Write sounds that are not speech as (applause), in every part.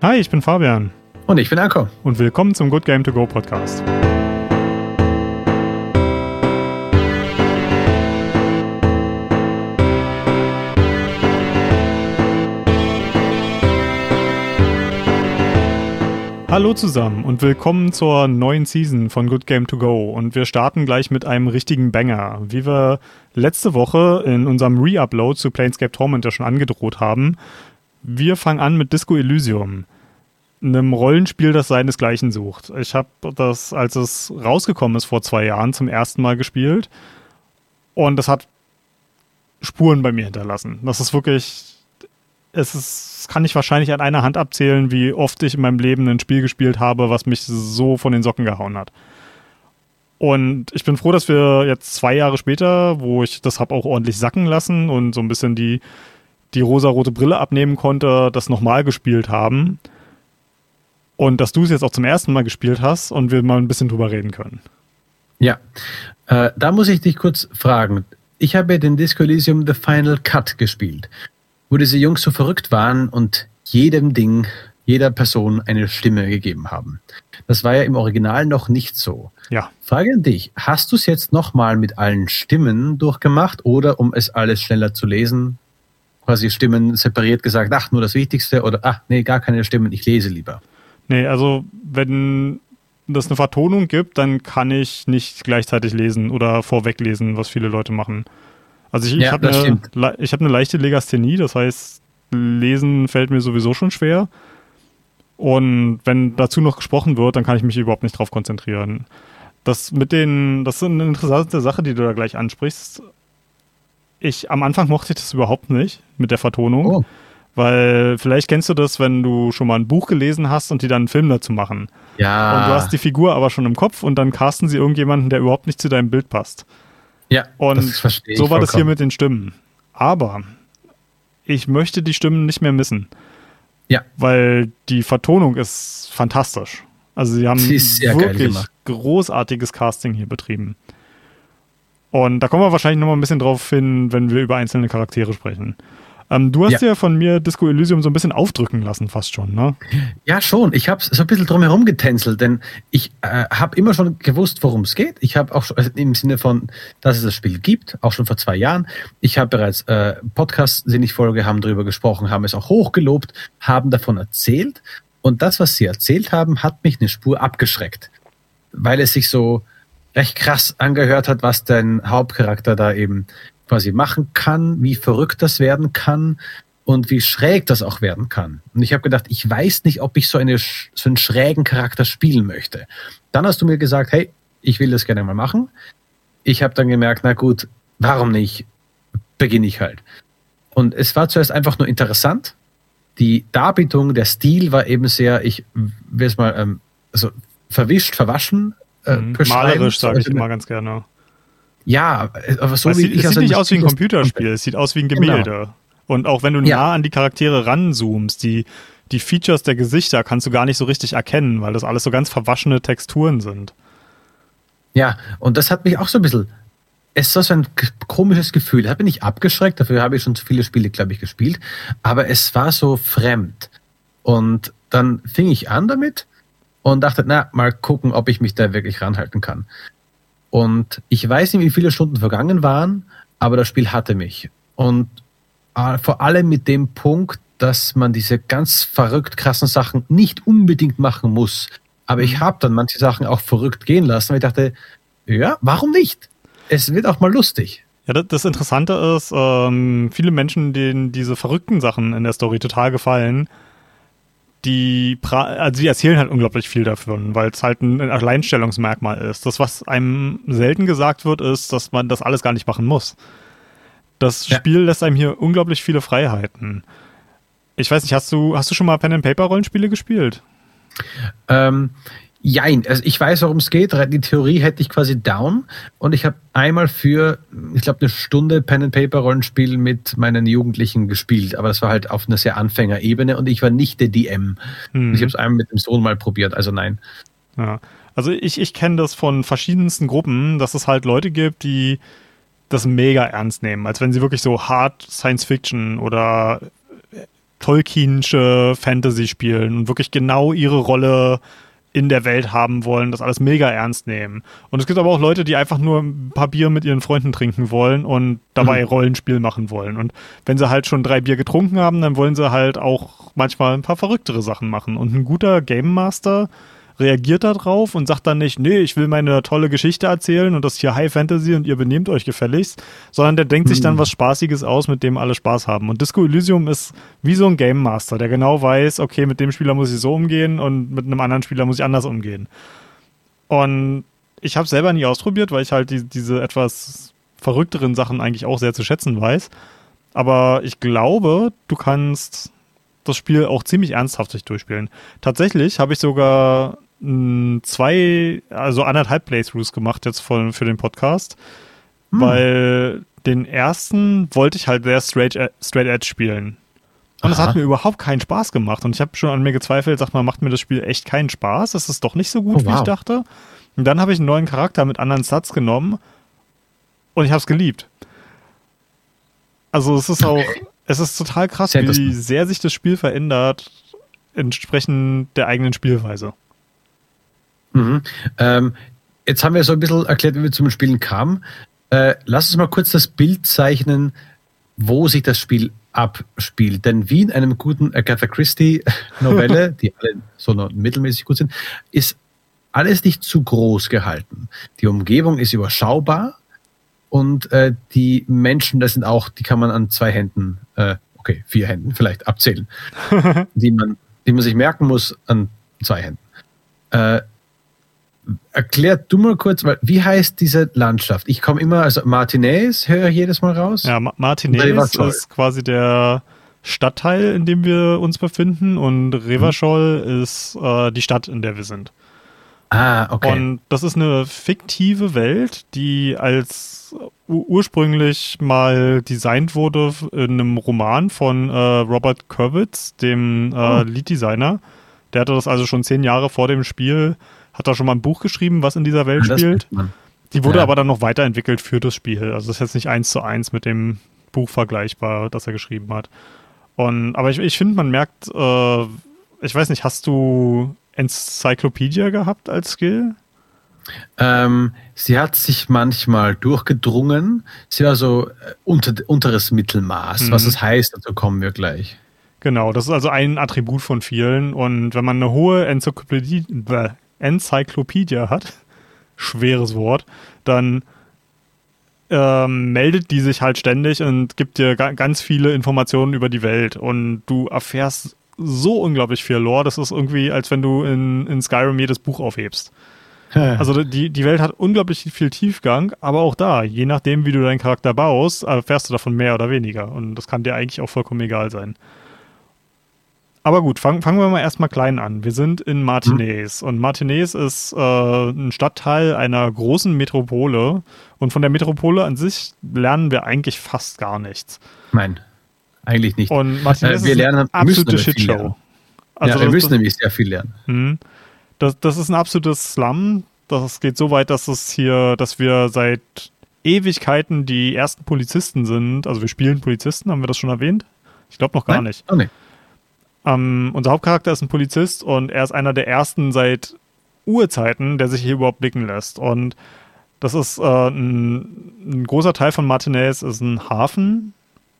Hi, ich bin Fabian. Und ich bin Anko. Und willkommen zum Good Game To Go Podcast. Hallo zusammen und willkommen zur neuen Season von Good Game To Go. Und wir starten gleich mit einem richtigen Banger. Wie wir letzte Woche in unserem Re-Upload zu Planescape Torment ja schon angedroht haben, wir fangen an mit Disco Elysium, einem Rollenspiel, das seinesgleichen sucht. Ich habe das, als es rausgekommen ist vor zwei Jahren, zum ersten Mal gespielt und das hat Spuren bei mir hinterlassen. Das ist wirklich, es ist, kann ich wahrscheinlich an einer Hand abzählen, wie oft ich in meinem Leben ein Spiel gespielt habe, was mich so von den Socken gehauen hat. Und ich bin froh, dass wir jetzt zwei Jahre später, wo ich das habe auch ordentlich sacken lassen und so ein bisschen die die rosarote Brille abnehmen konnte, das nochmal gespielt haben. Und dass du es jetzt auch zum ersten Mal gespielt hast und wir mal ein bisschen drüber reden können. Ja, äh, da muss ich dich kurz fragen. Ich habe den Disco Elysium The Final Cut gespielt, wo diese Jungs so verrückt waren und jedem Ding, jeder Person eine Stimme gegeben haben. Das war ja im Original noch nicht so. Ja. Frage an dich, hast du es jetzt nochmal mit allen Stimmen durchgemacht oder um es alles schneller zu lesen, quasi Stimmen separiert gesagt, ach, nur das Wichtigste oder ach, nee, gar keine Stimmen, ich lese lieber. Nee, also wenn das eine Vertonung gibt, dann kann ich nicht gleichzeitig lesen oder vorweglesen, was viele Leute machen. Also ich, ja, ich habe eine, hab eine leichte Legasthenie, das heißt, lesen fällt mir sowieso schon schwer. Und wenn dazu noch gesprochen wird, dann kann ich mich überhaupt nicht drauf konzentrieren. Das mit den, das ist eine interessante Sache, die du da gleich ansprichst ich am Anfang mochte ich das überhaupt nicht mit der Vertonung. Oh. Weil vielleicht kennst du das, wenn du schon mal ein Buch gelesen hast und die dann einen Film dazu machen. Ja. Und du hast die Figur aber schon im Kopf und dann casten sie irgendjemanden, der überhaupt nicht zu deinem Bild passt. Ja. Und so war vollkommen. das hier mit den Stimmen. Aber ich möchte die Stimmen nicht mehr missen. Ja. Weil die Vertonung ist fantastisch. Also sie haben wirklich großartiges Casting hier betrieben. Und da kommen wir wahrscheinlich nochmal ein bisschen drauf hin, wenn wir über einzelne Charaktere sprechen. Ähm, du hast ja. ja. von mir Disco Elysium so ein bisschen aufdrücken lassen, fast schon, ne? Ja, schon. Ich habe so ein bisschen drumherum getänzelt, denn ich äh, habe immer schon gewusst, worum es geht. Ich habe auch schon, also im Sinne von, dass es das Spiel gibt, auch schon vor zwei Jahren. Ich habe bereits äh, Podcasts, die ich folge, haben darüber gesprochen, haben es auch hochgelobt, haben davon erzählt. Und das, was sie erzählt haben, hat mich eine Spur abgeschreckt, weil es sich so recht krass angehört hat, was dein Hauptcharakter da eben quasi machen kann, wie verrückt das werden kann und wie schräg das auch werden kann. Und ich habe gedacht, ich weiß nicht, ob ich so, eine, so einen schrägen Charakter spielen möchte. Dann hast du mir gesagt, hey, ich will das gerne mal machen. Ich habe dann gemerkt, na gut, warum nicht? Beginne ich halt. Und es war zuerst einfach nur interessant. Die Darbietung, der Stil war eben sehr, ich will es mal, ähm, also verwischt, verwaschen äh, mhm. Malerisch, sage ich immer ganz gerne. Ja, aber so wie sieht, ich es sieht nicht aus wie ein Computerspiel, es sieht aus wie ein Gemälde. Genau. Und auch wenn du ja. nah an die Charaktere ranzoomst, die, die Features der Gesichter kannst du gar nicht so richtig erkennen, weil das alles so ganz verwaschene Texturen sind. Ja, und das hat mich auch so ein bisschen. Es ist so ein komisches Gefühl. Hat mich nicht abgeschreckt, dafür habe ich schon zu viele Spiele, glaube ich, gespielt. Aber es war so fremd. Und dann fing ich an damit und dachte, na, mal gucken, ob ich mich da wirklich ranhalten kann. Und ich weiß nicht, wie viele Stunden vergangen waren, aber das Spiel hatte mich. Und äh, vor allem mit dem Punkt, dass man diese ganz verrückt krassen Sachen nicht unbedingt machen muss. Aber ich mhm. habe dann manche Sachen auch verrückt gehen lassen, weil ich dachte, ja, warum nicht? Es wird auch mal lustig. Ja, das Interessante ist, ähm, viele Menschen, denen diese verrückten Sachen in der Story total gefallen, die, also die erzählen halt unglaublich viel davon, weil es halt ein Alleinstellungsmerkmal ist. Das, was einem selten gesagt wird, ist, dass man das alles gar nicht machen muss. Das ja. Spiel lässt einem hier unglaublich viele Freiheiten. Ich weiß nicht, hast du, hast du schon mal Pen and Paper Rollenspiele gespielt? Ähm, Jein, also ich weiß, worum es geht. Die Theorie hätte ich quasi down und ich habe einmal für, ich glaube, eine Stunde Pen and Paper Rollenspiel mit meinen Jugendlichen gespielt, aber das war halt auf einer sehr Anfängerebene und ich war nicht der DM. Mhm. Ich habe es einmal mit dem Sohn mal probiert, also nein. Ja. Also ich, ich kenne das von verschiedensten Gruppen, dass es halt Leute gibt, die das mega ernst nehmen, als wenn sie wirklich so hart Science Fiction oder Tolkienische Fantasy spielen und wirklich genau ihre Rolle in der Welt haben wollen, das alles mega ernst nehmen. Und es gibt aber auch Leute, die einfach nur ein paar Bier mit ihren Freunden trinken wollen und dabei mhm. Rollenspiel machen wollen. Und wenn sie halt schon drei Bier getrunken haben, dann wollen sie halt auch manchmal ein paar verrücktere Sachen machen. Und ein guter Game Master reagiert darauf und sagt dann nicht, nee, ich will meine tolle Geschichte erzählen und das hier High Fantasy und ihr benehmt euch gefälligst, sondern der denkt mhm. sich dann hm. was Spaßiges aus, mit dem alle Spaß haben. Und Disco Elysium ist wie so ein Game Master, der genau weiß, okay, mit dem Spieler muss ich so umgehen und mit einem anderen Spieler muss ich anders umgehen. Und ich habe selber nie ausprobiert, weil ich halt die, diese etwas verrückteren Sachen eigentlich auch sehr zu schätzen weiß. Aber ich glaube, du kannst das Spiel auch ziemlich ernsthaft sich durchspielen. Tatsächlich habe ich sogar zwei, also anderthalb Playthroughs gemacht jetzt von, für den Podcast, hm. weil den ersten wollte ich halt sehr straight, äh, straight edge spielen. Und es hat mir überhaupt keinen Spaß gemacht. Und ich habe schon an mir gezweifelt, sag mal, macht mir das Spiel echt keinen Spaß? Das ist doch nicht so gut, oh, wow. wie ich dachte. Und dann habe ich einen neuen Charakter mit anderen Stats genommen und ich habe es geliebt. Also es ist auch, (laughs) es ist total krass, wie sehr sich das Spiel verändert, entsprechend der eigenen Spielweise. Mhm. Ähm, jetzt haben wir so ein bisschen erklärt, wie wir zum Spielen kamen. Äh, lass uns mal kurz das Bild zeichnen, wo sich das Spiel abspielt. Denn wie in einem guten Agatha Christie-Novelle, (laughs) die alle so mittelmäßig gut sind, ist alles nicht zu groß gehalten. Die Umgebung ist überschaubar und äh, die Menschen, das sind auch, die kann man an zwei Händen, äh, okay, vier Händen vielleicht abzählen, (laughs) die man, die man sich merken muss an zwei Händen. Äh, erklär du mal kurz, weil, wie heißt diese Landschaft? Ich komme immer, also Martinez höre ich jedes Mal raus. Ja, Ma Martinez ist quasi der Stadtteil, in dem wir uns befinden und Revachol mhm. ist äh, die Stadt, in der wir sind. Ah, okay. Und das ist eine fiktive Welt, die als ursprünglich mal designt wurde in einem Roman von äh, Robert Kurwitz, dem äh, oh. Lead-Designer. Der hatte das also schon zehn Jahre vor dem Spiel hat da schon mal ein Buch geschrieben, was in dieser Welt ja, spielt. Die wurde ja. aber dann noch weiterentwickelt für das Spiel. Also das ist jetzt nicht eins zu eins mit dem Buch vergleichbar, das er geschrieben hat. Und, aber ich, ich finde, man merkt, äh, ich weiß nicht, hast du Enzyklopädie gehabt als Skill? Ähm, sie hat sich manchmal durchgedrungen. Sie war so äh, unter, unteres Mittelmaß. Mhm. Was das heißt, dazu kommen wir gleich. Genau, das ist also ein Attribut von vielen. Und wenn man eine hohe Enzyklopädie, Enzyklopädie hat, schweres Wort, dann ähm, meldet die sich halt ständig und gibt dir ga ganz viele Informationen über die Welt und du erfährst so unglaublich viel Lore, das ist irgendwie, als wenn du in, in Skyrim jedes Buch aufhebst. Also die, die Welt hat unglaublich viel Tiefgang, aber auch da, je nachdem, wie du deinen Charakter baust, erfährst du davon mehr oder weniger. Und das kann dir eigentlich auch vollkommen egal sein. Aber gut, fang, fangen wir mal erstmal klein an. Wir sind in Martinez mhm. und Martinez ist äh, ein Stadtteil einer großen Metropole und von der Metropole an sich lernen wir eigentlich fast gar nichts. Nein, eigentlich nicht. Und Martinez äh, wir ist lernen, eine absolute Shitshow. Also ja, wir müssen das, nämlich sehr viel lernen. Mh, das, das ist ein absolutes Slum. Das geht so weit, dass es hier, dass wir seit Ewigkeiten die ersten Polizisten sind. Also wir spielen Polizisten, haben wir das schon erwähnt? Ich glaube noch gar Nein? nicht. Oh, nee. Ähm, unser Hauptcharakter ist ein Polizist und er ist einer der ersten seit Urzeiten, der sich hier überhaupt blicken lässt. Und das ist äh, ein, ein, großer Teil von Martinez ist ein Hafen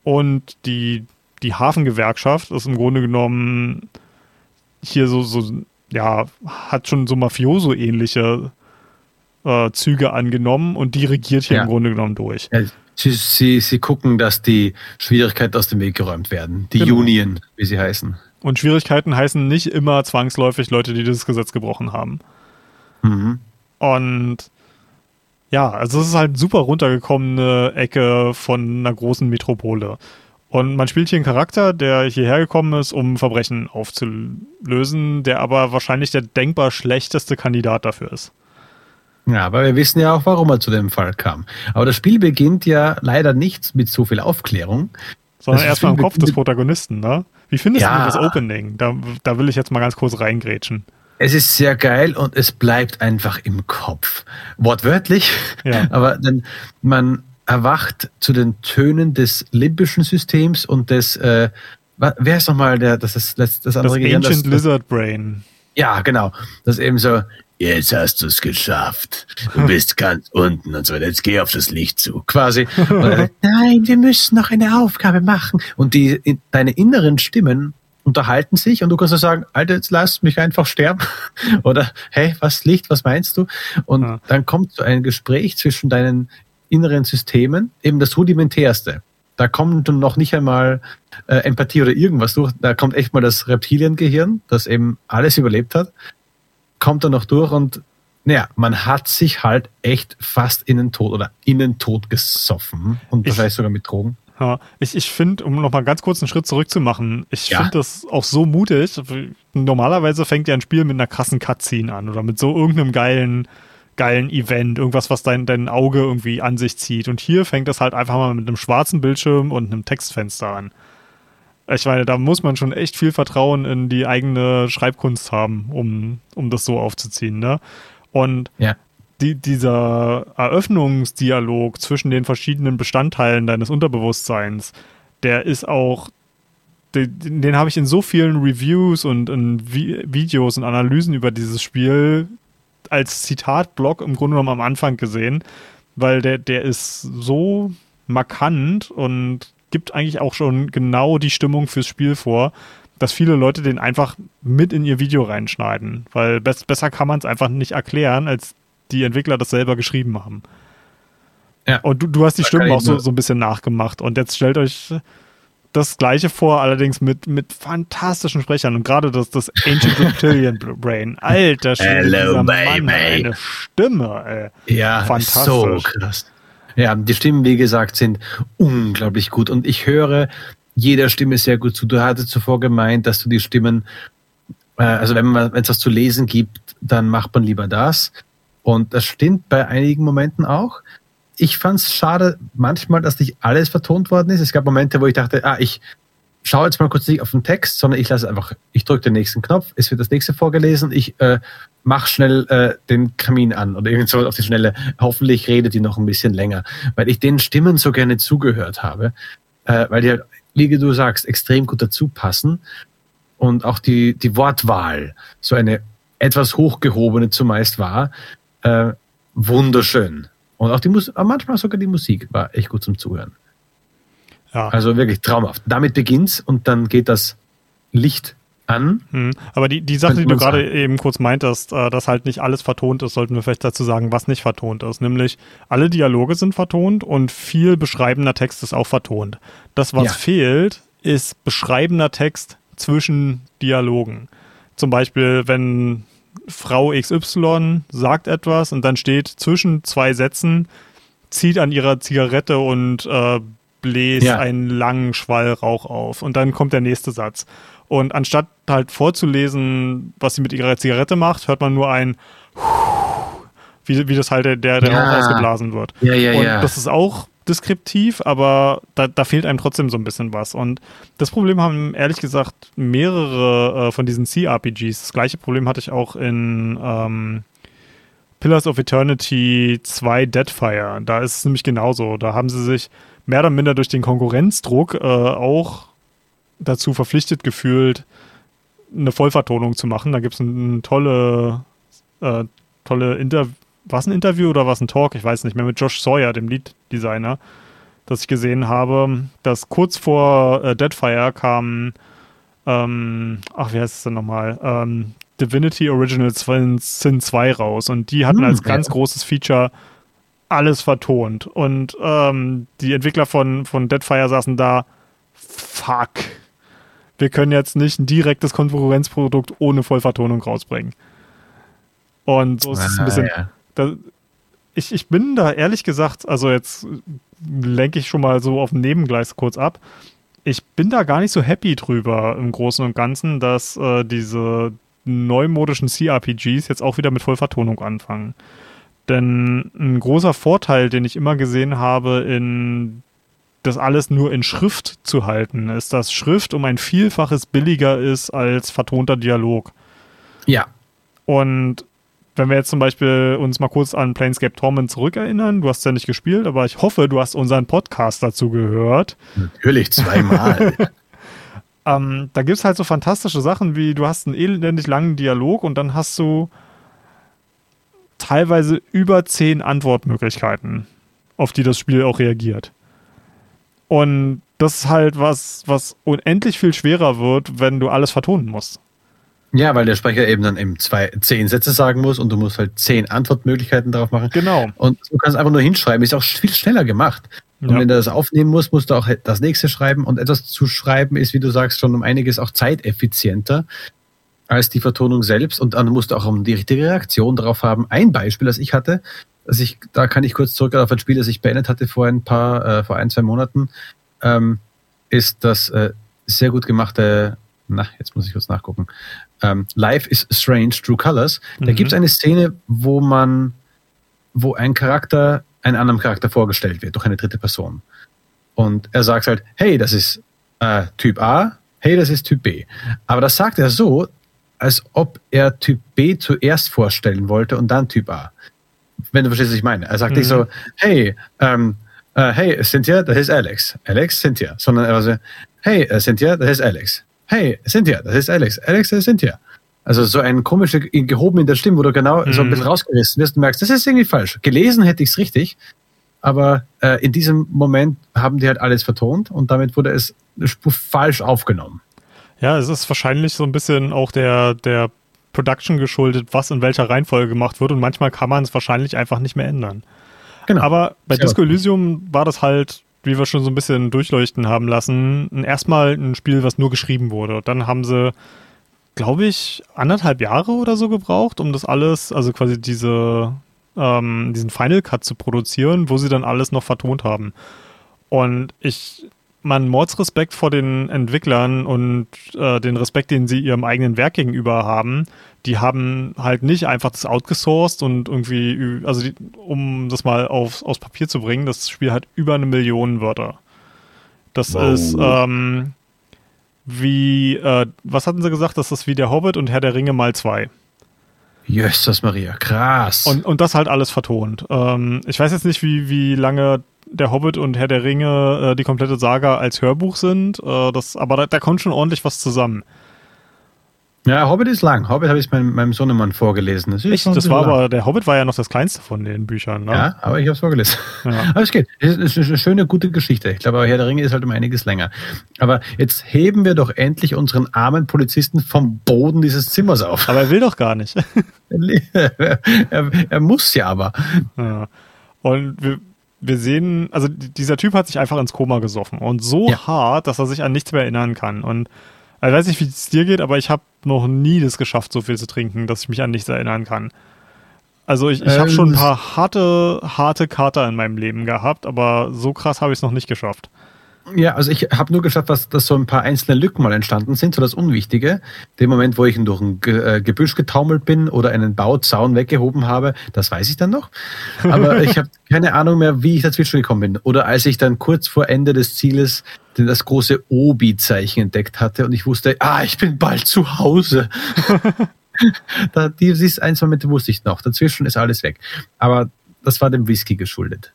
und die, die Hafengewerkschaft ist im Grunde genommen hier so, so ja, hat schon so Mafioso-ähnliche äh, Züge angenommen und die regiert hier ja. im Grunde genommen durch. Ja, sie, sie, sie gucken, dass die Schwierigkeiten aus dem Weg geräumt werden. Die genau. Union, wie sie heißen. Und Schwierigkeiten heißen nicht immer zwangsläufig Leute, die das Gesetz gebrochen haben. Mhm. Und ja, also es ist halt super runtergekommene Ecke von einer großen Metropole. Und man spielt hier einen Charakter, der hierher gekommen ist, um Verbrechen aufzulösen, der aber wahrscheinlich der denkbar schlechteste Kandidat dafür ist. Ja, aber wir wissen ja auch, warum er zu dem Fall kam. Aber das Spiel beginnt ja leider nicht mit so viel Aufklärung. Sondern erstmal im Kopf des Protagonisten, ne? Wie findest ja. du das Opening? Da, da will ich jetzt mal ganz kurz reingrätschen. Es ist sehr geil und es bleibt einfach im Kopf. Wortwörtlich, ja. (laughs) aber dann, man erwacht zu den Tönen des limbischen Systems und des äh, wer ist nochmal der, das ist das, das andere das Gehirn, Ancient das, Lizard Brain. Ja, genau. Das ist eben so, jetzt hast du es geschafft. Du (laughs) bist ganz unten und so weiter. Jetzt geh auf das Licht zu. Quasi. Dann, (laughs) Nein, wir müssen noch eine Aufgabe machen. Und die, deine inneren Stimmen unterhalten sich und du kannst so sagen, Alter, jetzt lass mich einfach sterben. (laughs) Oder hey, was Licht, was meinst du? Und ja. dann kommt so ein Gespräch zwischen deinen inneren Systemen, eben das rudimentärste. Da kommt noch nicht einmal äh, Empathie oder irgendwas durch. Da kommt echt mal das Reptiliengehirn, das eben alles überlebt hat, kommt da noch durch und naja, man hat sich halt echt fast in den Tod oder in den Tod gesoffen und ich, wahrscheinlich sogar mit Drogen. Ja, ich, ich finde, um nochmal ganz kurz einen Schritt zurückzumachen, ich ja. finde das auch so mutig. Normalerweise fängt ja ein Spiel mit einer krassen Cutscene an oder mit so irgendeinem geilen, geilen Event, irgendwas, was dein, dein Auge irgendwie an sich zieht. Und hier fängt das halt einfach mal mit einem schwarzen Bildschirm und einem Textfenster an. Ich meine, da muss man schon echt viel Vertrauen in die eigene Schreibkunst haben, um, um das so aufzuziehen, ne? Und ja die, dieser Eröffnungsdialog zwischen den verschiedenen Bestandteilen deines Unterbewusstseins, der ist auch, den, den habe ich in so vielen Reviews und in Vi Videos und Analysen über dieses Spiel als Zitatblock im Grunde genommen am Anfang gesehen, weil der, der ist so markant und gibt eigentlich auch schon genau die Stimmung fürs Spiel vor, dass viele Leute den einfach mit in ihr Video reinschneiden, weil be besser kann man es einfach nicht erklären, als die Entwickler das selber geschrieben haben. Ja. Und du, du hast die da Stimmen auch so, so ein bisschen nachgemacht. Und jetzt stellt euch das gleiche vor, allerdings mit, mit fantastischen Sprechern. Und gerade das, das Ancient (laughs) Reptilian Brain. Alter Schwede, Hello, baby. Mann, eine Stimme, ey. Ja, fantastisch. so krass. Ja, die Stimmen, wie gesagt, sind unglaublich gut. Und ich höre jeder Stimme sehr gut zu. Du hattest zuvor gemeint, dass du die Stimmen, äh, also wenn es was zu lesen gibt, dann macht man lieber das. Und das stimmt bei einigen Momenten auch. Ich fand es schade manchmal, dass nicht alles vertont worden ist. Es gab Momente, wo ich dachte, ah, ich schaue jetzt mal kurz nicht auf den Text, sondern ich lasse einfach, ich drücke den nächsten Knopf, es wird das nächste vorgelesen, ich äh, mache schnell äh, den Kamin an oder irgend so auf die Schnelle. Hoffentlich redet die noch ein bisschen länger, weil ich den Stimmen so gerne zugehört habe, äh, weil die wie du sagst, extrem gut dazu passen und auch die, die Wortwahl so eine etwas hochgehobene zumeist war, äh, wunderschön. Und auch die Musik, manchmal sogar die Musik war echt gut zum Zuhören. Ja. Also wirklich traumhaft. Damit beginnt's und dann geht das Licht an. Hm. Aber die, die Sache, die du gerade eben kurz meintest, äh, dass halt nicht alles vertont ist, sollten wir vielleicht dazu sagen, was nicht vertont ist. Nämlich alle Dialoge sind vertont und viel beschreibender Text ist auch vertont. Das, was ja. fehlt, ist beschreibender Text zwischen Dialogen. Zum Beispiel, wenn Frau XY sagt etwas und dann steht zwischen zwei Sätzen, zieht an ihrer Zigarette und äh, bläst ja. einen langen Schwall Rauch auf. Und dann kommt der nächste Satz. Und anstatt halt vorzulesen, was sie mit ihrer Zigarette macht, hört man nur ein (laughs) wie, wie das halt der, der ja. Rauch ausgeblasen wird. Ja, ja, und ja. das ist auch deskriptiv, aber da, da fehlt einem trotzdem so ein bisschen was. Und das Problem haben ehrlich gesagt mehrere äh, von diesen C-RPGs. Das gleiche Problem hatte ich auch in ähm, Pillars of Eternity 2 Deadfire. Da ist es nämlich genauso. Da haben sie sich mehr oder minder durch den Konkurrenzdruck äh, auch dazu verpflichtet gefühlt, eine Vollvertonung zu machen. Da gibt es eine tolle, äh, tolle Interview war es ein Interview oder war es ein Talk? Ich weiß nicht mehr, mit Josh Sawyer, dem Lead-Designer, das ich gesehen habe, dass kurz vor äh, Deadfire kam, ähm, ach, wie heißt es denn nochmal? Ähm, Divinity Original Sin 2 raus und die hatten hm, als ganz ja. großes Feature alles vertont. Und ähm, die Entwickler von, von Deadfire saßen da, fuck, wir können jetzt nicht ein direktes Konkurrenzprodukt ohne Vollvertonung rausbringen. Und so ist es ein bisschen, ja da, ich, ich bin da ehrlich gesagt, also jetzt lenke ich schon mal so auf dem Nebengleis kurz ab. Ich bin da gar nicht so happy drüber im Großen und Ganzen, dass äh, diese neumodischen CRPGs jetzt auch wieder mit Vollvertonung anfangen. Denn ein großer Vorteil, den ich immer gesehen habe, in das alles nur in Schrift zu halten, ist, dass Schrift um ein Vielfaches billiger ist als vertonter Dialog. Ja. Und wenn wir jetzt zum Beispiel uns mal kurz an Planescape Torment zurückerinnern, du hast ja nicht gespielt, aber ich hoffe, du hast unseren Podcast dazu gehört. Natürlich zweimal. (laughs) ähm, da gibt es halt so fantastische Sachen wie, du hast einen elendig langen Dialog und dann hast du teilweise über zehn Antwortmöglichkeiten, auf die das Spiel auch reagiert. Und das ist halt was, was unendlich viel schwerer wird, wenn du alles vertonen musst. Ja, weil der Sprecher eben dann eben zwei, zehn Sätze sagen muss und du musst halt zehn Antwortmöglichkeiten darauf machen. Genau. Und du kannst einfach nur hinschreiben. Ist auch viel schneller gemacht. Und ja. wenn du das aufnehmen musst, musst du auch das nächste schreiben. Und etwas zu schreiben ist, wie du sagst, schon um einiges auch zeiteffizienter als die Vertonung selbst. Und dann musst du auch um die richtige Reaktion darauf haben. Ein Beispiel, das ich hatte, dass ich, da kann ich kurz zurück auf ein Spiel, das ich beendet hatte vor ein paar, äh, vor ein, zwei Monaten, ähm, ist das äh, sehr gut gemachte, na, jetzt muss ich kurz nachgucken, ähm, Life is Strange, True Colors. Da mhm. gibt es eine Szene, wo man, wo ein Charakter einem anderen Charakter vorgestellt wird durch eine dritte Person. Und er sagt halt, hey, das ist äh, Typ A, hey, das ist Typ B. Aber das sagt er so, als ob er Typ B zuerst vorstellen wollte und dann Typ A. Wenn du verstehst, was ich meine. Er sagt mhm. nicht so, hey, ähm, äh, hey, Cynthia, das ist Alex. Alex, Cynthia. Sondern er war so, hey, äh, Cynthia, das ist Alex hey, Cynthia, das ist Alex. Alex, das ist Cynthia. Also so ein komischer, gehoben in der Stimme, wo du genau mhm. so ein bisschen mhm. rausgerissen wirst und merkst, das ist irgendwie falsch. Gelesen hätte ich es richtig, aber äh, in diesem Moment haben die halt alles vertont und damit wurde es falsch aufgenommen. Ja, es ist wahrscheinlich so ein bisschen auch der, der Production geschuldet, was in welcher Reihenfolge gemacht wird und manchmal kann man es wahrscheinlich einfach nicht mehr ändern. Genau. Aber bei Disco Elysium war das halt wie wir schon so ein bisschen durchleuchten haben lassen, erstmal ein Spiel, was nur geschrieben wurde. dann haben sie, glaube ich, anderthalb Jahre oder so gebraucht, um das alles, also quasi diese, ähm, diesen Final Cut zu produzieren, wo sie dann alles noch vertont haben. Und ich, man Mordsrespekt vor den Entwicklern und äh, den Respekt, den sie ihrem eigenen Werk gegenüber haben, die haben halt nicht einfach das outgesourced und irgendwie, also die, um das mal aufs, aufs Papier zu bringen, das Spiel hat über eine Million Wörter. Das wow. ist ähm, wie, äh, was hatten sie gesagt? Das ist wie der Hobbit und Herr der Ringe mal zwei. Jösses Maria, krass. Und, und das halt alles vertont. Ähm, ich weiß jetzt nicht, wie, wie lange der Hobbit und Herr der Ringe äh, die komplette Saga als Hörbuch sind, äh, das, aber da, da kommt schon ordentlich was zusammen. Ja, Hobbit ist lang. Hobbit habe ich meinem, meinem Sohnemann vorgelesen. Das, Echt? das war lang. aber, der Hobbit war ja noch das kleinste von den Büchern. Ne? Ja, aber ich habe es vorgelesen. Ja. (laughs) Aber es geht. Es ist eine schöne, gute Geschichte. Ich glaube, Herr der Ringe ist halt um einiges länger. Aber jetzt heben wir doch endlich unseren armen Polizisten vom Boden dieses Zimmers auf. Aber er will doch gar nicht. (laughs) er, er, muss ja aber. Ja. Und wir, wir sehen, also dieser Typ hat sich einfach ins Koma gesoffen und so ja. hart, dass er sich an nichts mehr erinnern kann. Und ich weiß nicht, wie es dir geht, aber ich habe noch nie das geschafft, so viel zu trinken, dass ich mich an nichts erinnern kann. Also ich, ich ähm, habe schon ein paar harte, harte Kater in meinem Leben gehabt, aber so krass habe ich es noch nicht geschafft. Ja, also ich habe nur geschafft, dass, dass so ein paar einzelne Lücken mal entstanden sind, so das Unwichtige. Den Moment, wo ich durch ein äh, Gebüsch getaumelt bin oder einen Bauzaun weggehoben habe, das weiß ich dann noch. Aber (laughs) ich habe keine Ahnung mehr, wie ich dazwischen gekommen bin. Oder als ich dann kurz vor Ende des Zieles das große Obi-Zeichen entdeckt hatte und ich wusste, ah, ich bin bald zu Hause. (laughs) da, dieses eins Moment wusste ich noch. Dazwischen ist alles weg. Aber das war dem Whisky geschuldet.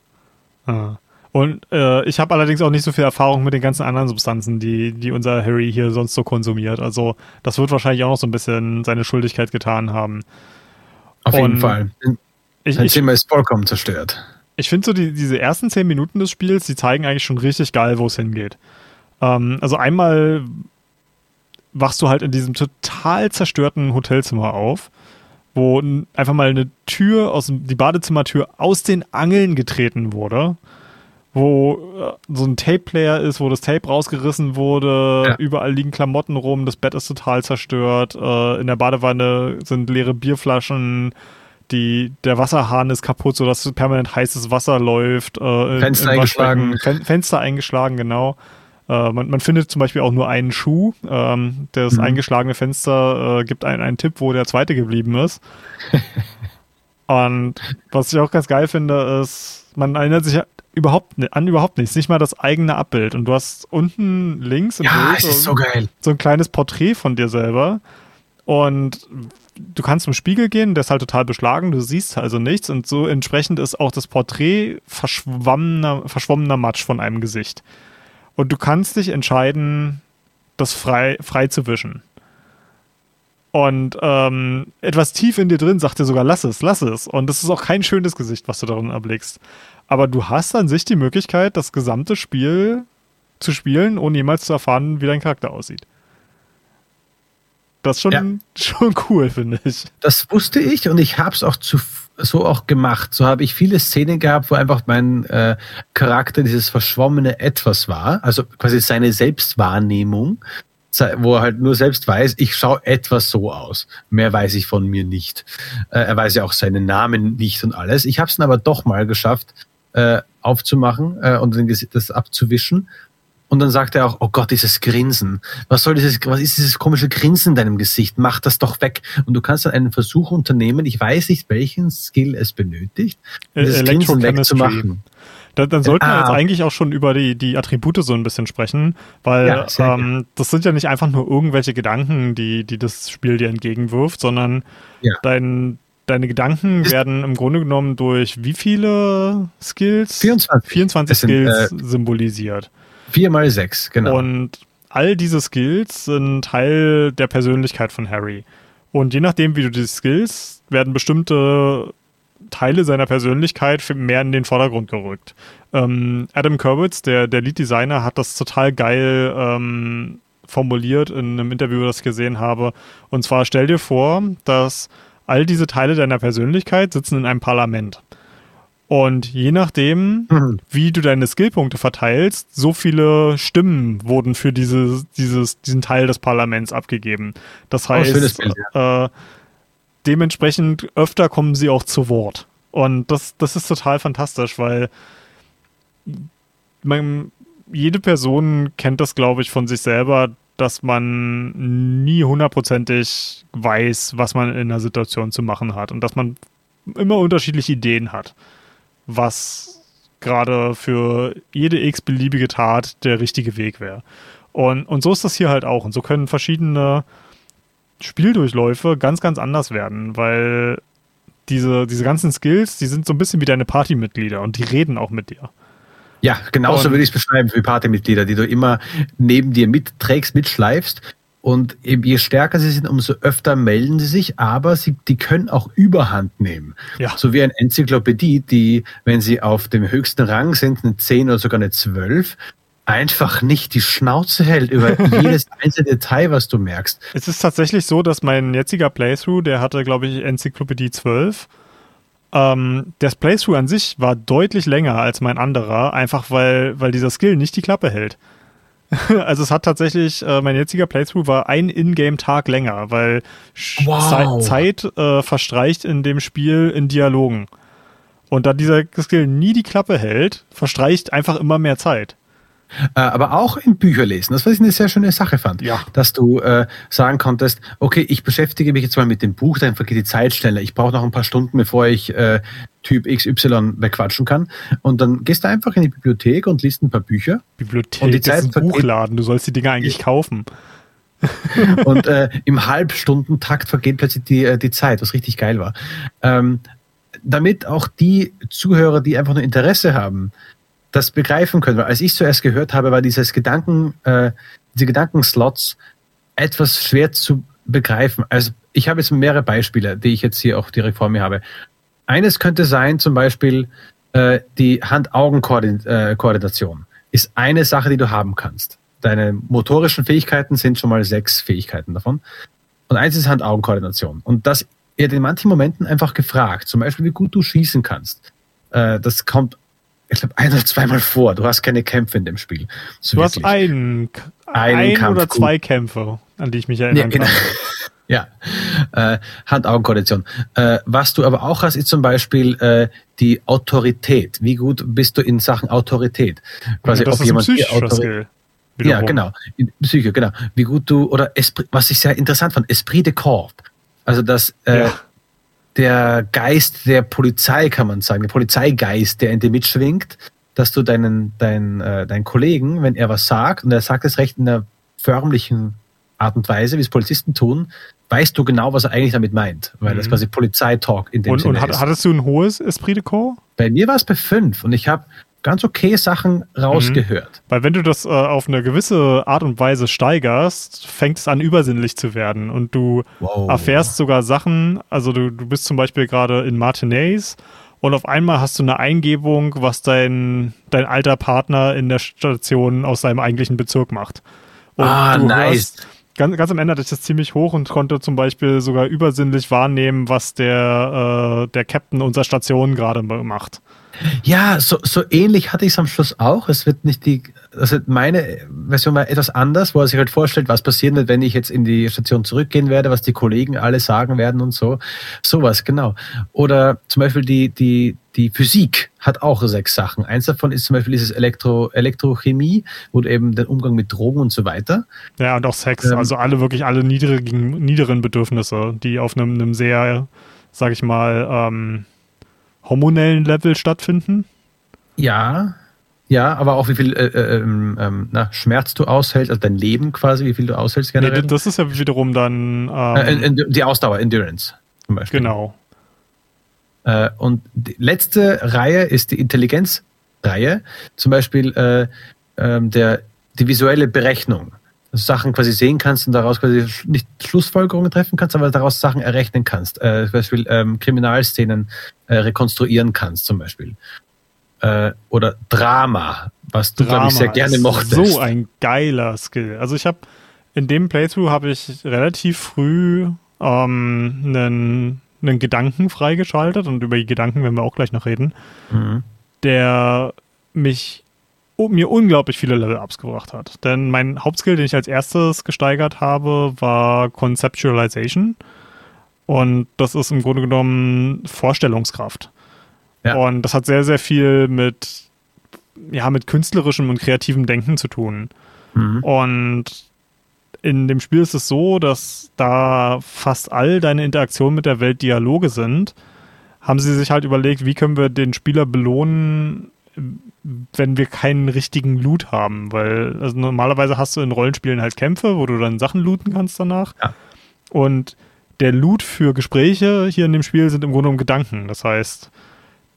Ah. Und äh, ich habe allerdings auch nicht so viel Erfahrung mit den ganzen anderen Substanzen, die, die unser Harry hier sonst so konsumiert. Also das wird wahrscheinlich auch noch so ein bisschen seine Schuldigkeit getan haben. Auf Und jeden Fall. Ich, Dein Zimmer ist vollkommen zerstört. Ich finde so die, diese ersten zehn Minuten des Spiels, die zeigen eigentlich schon richtig geil, wo es hingeht. Ähm, also einmal wachst du halt in diesem total zerstörten Hotelzimmer auf wo einfach mal eine Tür aus die Badezimmertür aus den Angeln getreten wurde wo äh, so ein Tape-Player ist, wo das Tape rausgerissen wurde, ja. überall liegen Klamotten rum, das Bett ist total zerstört, äh, in der Badewanne sind leere Bierflaschen, die, der Wasserhahn ist kaputt, sodass permanent heißes Wasser läuft. Äh, Fenster eingeschlagen. Fen Fenster eingeschlagen, genau. Äh, man, man, findet zum Beispiel auch nur einen Schuh. Ähm, das mhm. eingeschlagene Fenster äh, gibt einen, einen Tipp, wo der zweite geblieben ist. (laughs) Und was ich auch ganz geil finde, ist, man erinnert sich überhaupt an überhaupt nichts, nicht mal das eigene Abbild. Und du hast unten links im ja, Bild so, so, ein kleines Porträt von dir selber. Und du kannst im Spiegel gehen, der ist halt total beschlagen, du siehst also nichts. Und so entsprechend ist auch das Porträt verschwommener, verschwommener Matsch von einem Gesicht. Und du kannst dich entscheiden, das frei, frei zu wischen. Und ähm, etwas tief in dir drin sagt dir sogar, lass es, lass es. Und das ist auch kein schönes Gesicht, was du darin erblickst. Aber du hast an sich die Möglichkeit, das gesamte Spiel zu spielen, ohne jemals zu erfahren, wie dein Charakter aussieht. Das ist schon, ja. (laughs) schon cool, finde ich. Das wusste ich und ich habe es auch zu, so auch gemacht. So habe ich viele Szenen gehabt, wo einfach mein äh, Charakter dieses verschwommene Etwas war, also quasi seine Selbstwahrnehmung wo er halt nur selbst weiß, ich schaue etwas so aus. Mehr weiß ich von mir nicht. Äh, er weiß ja auch seinen Namen nicht und alles. Ich habe es dann aber doch mal geschafft, äh, aufzumachen äh, und das abzuwischen. Und dann sagt er auch, oh Gott, dieses Grinsen. Was soll dieses, was ist dieses komische Grinsen in deinem Gesicht? Mach das doch weg. Und du kannst dann einen Versuch unternehmen. Ich weiß nicht, welchen Skill es benötigt, dieses Grinsen wegzumachen. Dann, dann sollten wir jetzt ah. eigentlich auch schon über die, die Attribute so ein bisschen sprechen, weil ja, ähm, das sind ja nicht einfach nur irgendwelche Gedanken, die, die das Spiel dir entgegenwirft, sondern ja. dein, deine Gedanken werden im Grunde genommen durch wie viele Skills? 24, 24 Skills sind, äh, symbolisiert. Vier mal sechs, genau. Und all diese Skills sind Teil der Persönlichkeit von Harry. Und je nachdem, wie du die Skills, werden bestimmte Teile seiner Persönlichkeit mehr in den Vordergrund gerückt. Ähm, Adam Kurwitz, der, der Lead-Designer, hat das total geil ähm, formuliert in einem Interview, das ich gesehen habe. Und zwar stell dir vor, dass all diese Teile deiner Persönlichkeit sitzen in einem Parlament. Und je nachdem, mhm. wie du deine Skillpunkte verteilst, so viele Stimmen wurden für diese, dieses, diesen Teil des Parlaments abgegeben. Das oh, heißt, oh, äh, dementsprechend öfter kommen sie auch zu Wort. Und das, das ist total fantastisch, weil man, jede Person kennt das, glaube ich, von sich selber, dass man nie hundertprozentig weiß, was man in einer Situation zu machen hat und dass man immer unterschiedliche Ideen hat, was gerade für jede x-beliebige Tat der richtige Weg wäre. Und, und so ist das hier halt auch. Und so können verschiedene Spieldurchläufe ganz, ganz anders werden, weil diese, diese ganzen Skills, die sind so ein bisschen wie deine Partymitglieder und die reden auch mit dir. Ja, genauso würde ich es beschreiben wie Partymitglieder, die du immer neben dir mitträgst, mitschleifst. Und je stärker sie sind, umso öfter melden sie sich, aber sie, die können auch Überhand nehmen. Ja. So wie eine Enzyklopädie, die, wenn sie auf dem höchsten Rang sind, eine 10 oder sogar eine 12, einfach nicht die Schnauze hält über (laughs) jedes einzelne Detail, was du merkst. Es ist tatsächlich so, dass mein jetziger Playthrough, der hatte, glaube ich, Enzyklopädie 12. Ähm, das Playthrough an sich war deutlich länger als mein anderer, einfach weil, weil dieser Skill nicht die Klappe hält. (laughs) also es hat tatsächlich, äh, mein jetziger Playthrough war ein Ingame-Tag länger, weil wow. Zeit äh, verstreicht in dem Spiel in Dialogen. Und da dieser Skill nie die Klappe hält, verstreicht einfach immer mehr Zeit. Äh, aber auch im Bücherlesen. Das, was ich eine sehr schöne Sache fand. Ja. Dass du äh, sagen konntest, okay, ich beschäftige mich jetzt mal mit dem Buch, dann vergeht die Zeit schneller. Ich brauche noch ein paar Stunden, bevor ich äh, Typ XY bequatschen kann. Und dann gehst du einfach in die Bibliothek und liest ein paar Bücher. Bibliothek und die Zeit ist ein Buchladen, du sollst die Dinge eigentlich kaufen. (laughs) und äh, im Halbstundentakt vergeht plötzlich die, äh, die Zeit, was richtig geil war. Ähm, damit auch die Zuhörer, die einfach nur Interesse haben, das begreifen können. Weil als ich zuerst gehört habe, war dieses Gedanken, äh, diese Gedankenslots etwas schwer zu begreifen. Also ich habe jetzt mehrere Beispiele, die ich jetzt hier auch direkt vor mir habe. Eines könnte sein, zum Beispiel äh, die Hand-Augen-Koordination äh, ist eine Sache, die du haben kannst. Deine motorischen Fähigkeiten sind schon mal sechs Fähigkeiten davon. Und eins ist Hand-Augen-Koordination. Und das wird in manchen Momenten einfach gefragt. Zum Beispiel, wie gut du schießen kannst. Äh, das kommt ich glaube, ein oder zweimal vor. Du hast keine Kämpfe in dem Spiel. So du wirklich. hast einen, einen ein oder zwei Kämpfe, an die ich mich erinnern ja, genau. kann. (laughs) ja, äh, Hand-Augen-Koordination. Äh, was du aber auch hast, ist zum Beispiel äh, die Autorität. Wie gut bist du in Sachen Autorität? Quasi, das ob ist jemand ein Autorität. Ja, genau. In Psyche, genau. Wie gut du, oder Esprit, was ich sehr interessant fand, Esprit de Corps. Also, dass äh, ja der Geist der Polizei, kann man sagen, der Polizeigeist, der in dir mitschwingt, dass du deinen, deinen, äh, deinen Kollegen, wenn er was sagt, und er sagt es recht in einer förmlichen Art und Weise, wie es Polizisten tun, weißt du genau, was er eigentlich damit meint, weil mhm. das quasi Polizeitalk in dem und, Sinne und ist. Und hattest du ein hohes Esprit de Corps? Bei mir war es bei fünf und ich habe ganz okay Sachen rausgehört. Mhm. Weil wenn du das äh, auf eine gewisse Art und Weise steigerst, fängt es an übersinnlich zu werden und du wow. erfährst sogar Sachen, also du, du bist zum Beispiel gerade in Martinez und auf einmal hast du eine Eingebung, was dein, dein alter Partner in der Station aus seinem eigentlichen Bezirk macht. Und ah, nice. Hörst, ganz, ganz am Ende hatte ich das ziemlich hoch und konnte zum Beispiel sogar übersinnlich wahrnehmen, was der, äh, der Captain unserer Station gerade macht. Ja, so, so ähnlich hatte ich es am Schluss auch. Es wird nicht die, also meine Version war etwas anders, wo er sich halt vorstellt, was passieren wird, wenn ich jetzt in die Station zurückgehen werde, was die Kollegen alle sagen werden und so. Sowas, genau. Oder zum Beispiel die, die, die Physik hat auch sechs Sachen. Eins davon ist zum Beispiel dieses Elektro, Elektrochemie, du eben den Umgang mit Drogen und so weiter. Ja, und auch Sex. Ähm, also alle wirklich alle niedrigen, niederen Bedürfnisse, die auf einem, einem sehr, sag ich mal, ähm, hormonellen Level stattfinden? Ja, ja, aber auch wie viel äh, äh, ähm, ähm, na, Schmerz du aushältst, also dein Leben quasi, wie viel du aushältst generell. Nee, das ist ja wiederum dann ähm, äh, die Ausdauer, Endurance zum Beispiel. Genau. Äh, und die letzte Reihe ist die Intelligenzreihe, zum Beispiel äh, ähm, der, die visuelle Berechnung. Sachen quasi sehen kannst und daraus quasi nicht Schlussfolgerungen treffen kannst, aber daraus Sachen errechnen kannst. Äh, zum Beispiel ähm, Kriminalszenen äh, rekonstruieren kannst, zum Beispiel. Äh, oder Drama, was du, glaube ich, sehr gerne mochtest. So ein geiler Skill. Also ich habe in dem Playthrough habe ich relativ früh ähm, einen, einen Gedanken freigeschaltet und über die Gedanken werden wir auch gleich noch reden, mhm. der mich mir unglaublich viele Level-Ups gebracht hat. Denn mein Hauptskill, den ich als erstes gesteigert habe, war Conceptualization. Und das ist im Grunde genommen Vorstellungskraft. Ja. Und das hat sehr, sehr viel mit, ja, mit künstlerischem und kreativem Denken zu tun. Mhm. Und in dem Spiel ist es so, dass da fast all deine Interaktionen mit der Welt Dialoge sind, haben sie sich halt überlegt, wie können wir den Spieler belohnen, wenn wir keinen richtigen Loot haben, weil also normalerweise hast du in Rollenspielen halt Kämpfe, wo du dann Sachen looten kannst danach. Ja. Und der Loot für Gespräche hier in dem Spiel sind im Grunde genommen Gedanken. Das heißt,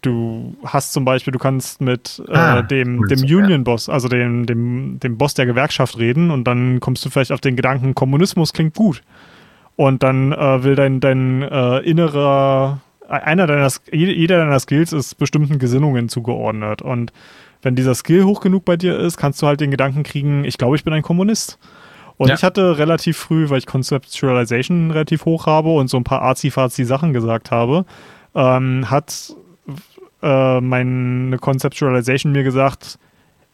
du hast zum Beispiel, du kannst mit äh, ah, dem, dem Union-Boss, also dem, dem, dem Boss der Gewerkschaft reden und dann kommst du vielleicht auf den Gedanken, Kommunismus klingt gut. Und dann äh, will dein, dein äh, innerer einer deiner, jeder deiner Skills ist bestimmten Gesinnungen zugeordnet. Und wenn dieser Skill hoch genug bei dir ist, kannst du halt den Gedanken kriegen, ich glaube, ich bin ein Kommunist. Und ja. ich hatte relativ früh, weil ich Conceptualization relativ hoch habe und so ein paar arzi-fazi Sachen gesagt habe, ähm, hat äh, meine Conceptualization mir gesagt,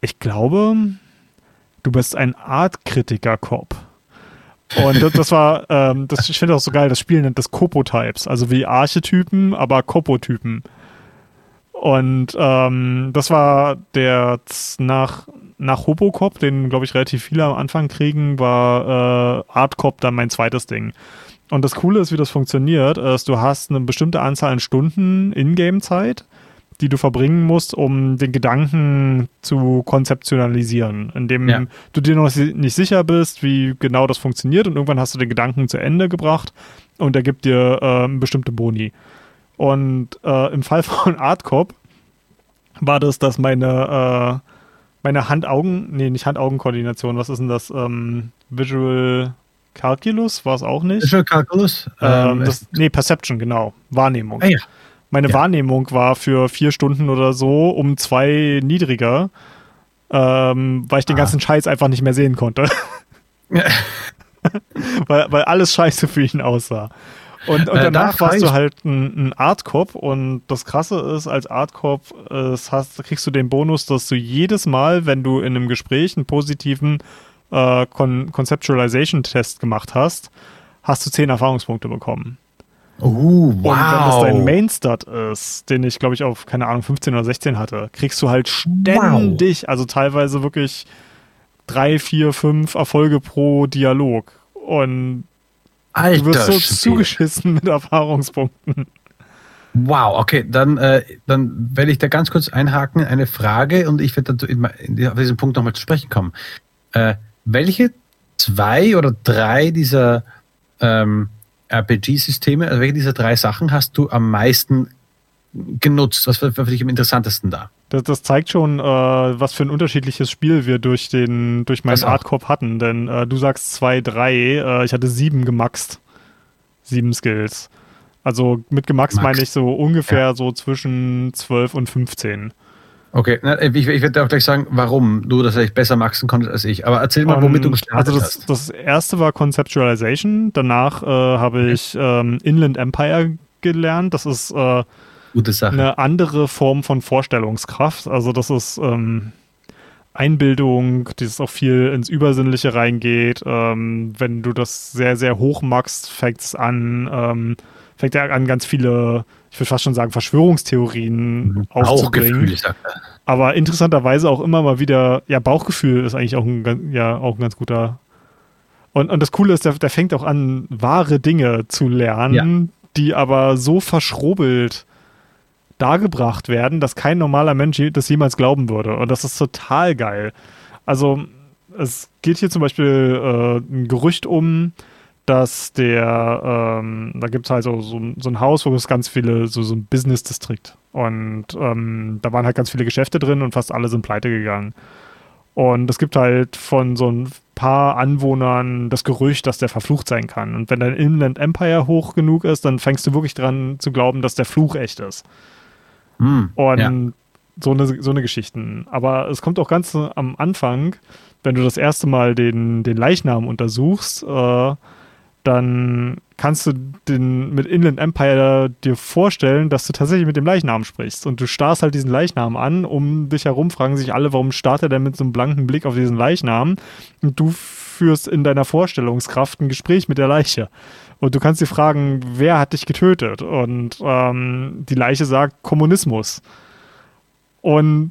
ich glaube, du bist ein Artkritiker-Cop. Und das, das war, ähm, das, ich finde auch so geil, das Spiel nennt das Copotypes, also wie Archetypen, aber Copotypen. Und ähm, das war der nach, nach Hobocop, den glaube ich relativ viele am Anfang kriegen, war äh, Artcop dann mein zweites Ding. Und das Coole ist, wie das funktioniert, ist, du hast eine bestimmte Anzahl an Stunden Ingame-Zeit die du verbringen musst, um den Gedanken zu konzeptionalisieren, indem ja. du dir noch nicht sicher bist, wie genau das funktioniert und irgendwann hast du den Gedanken zu Ende gebracht und er gibt dir äh, bestimmte Boni. Und äh, im Fall (laughs) von Artcop war das, dass meine, äh, meine Hand-Augen, nee, nicht Hand-Augen-Koordination, was ist denn das? Ähm, Visual Calculus war es auch nicht. Visual Calculus? Ähm, ähm das, nee, Perception, genau. Wahrnehmung. Ah, ja. Meine ja. Wahrnehmung war für vier Stunden oder so um zwei niedriger, ähm, weil ich den ah. ganzen Scheiß einfach nicht mehr sehen konnte. (laughs) weil, weil alles scheiße für ihn aussah. Und, und äh, danach warst du halt ein, ein Artcop und das Krasse ist, als Artcop äh, hast, kriegst du den Bonus, dass du jedes Mal, wenn du in einem Gespräch einen positiven äh, Con Conceptualization-Test gemacht hast, hast du zehn Erfahrungspunkte bekommen. Oh, wow. Und wenn das dein Mainstat ist, den ich glaube ich auf, keine Ahnung, 15 oder 16 hatte, kriegst du halt ständig, wow. also teilweise wirklich drei, vier, fünf Erfolge pro Dialog. Und Alter du wirst so Spiel. zugeschissen mit Erfahrungspunkten. Wow, okay, dann, äh, dann werde ich da ganz kurz einhaken, eine Frage und ich werde auf diesen Punkt nochmal zu sprechen kommen. Äh, welche zwei oder drei dieser ähm, RPG-Systeme, also welche dieser drei Sachen hast du am meisten genutzt? Was war für dich am interessantesten da? Das, das zeigt schon, äh, was für ein unterschiedliches Spiel wir durch den durch meinen Artcorp hatten. Denn äh, du sagst zwei, drei, äh, ich hatte sieben gemaxt. Sieben Skills. Also mit gemaxt Max. meine ich so ungefähr ja. so zwischen 12 und 15. Okay, ich, ich werde auch gleich sagen, warum du das vielleicht besser maxen konntest als ich. Aber erzähl mal, womit um, du gestartet also das, hast. Das erste war Conceptualization. Danach äh, habe ich ähm, Inland Empire gelernt. Das ist äh, eine andere Form von Vorstellungskraft. Also das ist ähm, Einbildung, die auch viel ins Übersinnliche reingeht. Ähm, wenn du das sehr, sehr hoch machst, fängt es an, ähm, fängt er an, ganz viele, ich würde fast schon sagen, Verschwörungstheorien mhm. aufzubringen. Aber interessanterweise auch immer mal wieder, ja, Bauchgefühl ist eigentlich auch ein, ja, auch ein ganz guter. Und, und das Coole ist, der, der fängt auch an, wahre Dinge zu lernen, ja. die aber so verschrobelt dargebracht werden, dass kein normaler Mensch das jemals glauben würde. Und das ist total geil. Also es geht hier zum Beispiel äh, ein Gerücht um, dass der, ähm, da gibt es halt so, so, so, ein Haus, wo es ganz viele, so, so ein Business-Distrikt. Und ähm, da waren halt ganz viele Geschäfte drin und fast alle sind pleite gegangen. Und es gibt halt von so ein paar Anwohnern das Gerücht, dass der verflucht sein kann. Und wenn dein Inland Empire hoch genug ist, dann fängst du wirklich dran zu glauben, dass der Fluch echt ist. Mm, und ja. so, eine, so eine Geschichten. Aber es kommt auch ganz am Anfang, wenn du das erste Mal den, den Leichnam untersuchst, äh, dann kannst du den mit Inland Empire dir vorstellen, dass du tatsächlich mit dem Leichnam sprichst. Und du starrst halt diesen Leichnam an, um dich herum fragen sich alle, warum starrt er denn mit so einem blanken Blick auf diesen Leichnam? Und du führst in deiner Vorstellungskraft ein Gespräch mit der Leiche. Und du kannst sie fragen, wer hat dich getötet? Und ähm, die Leiche sagt Kommunismus. Und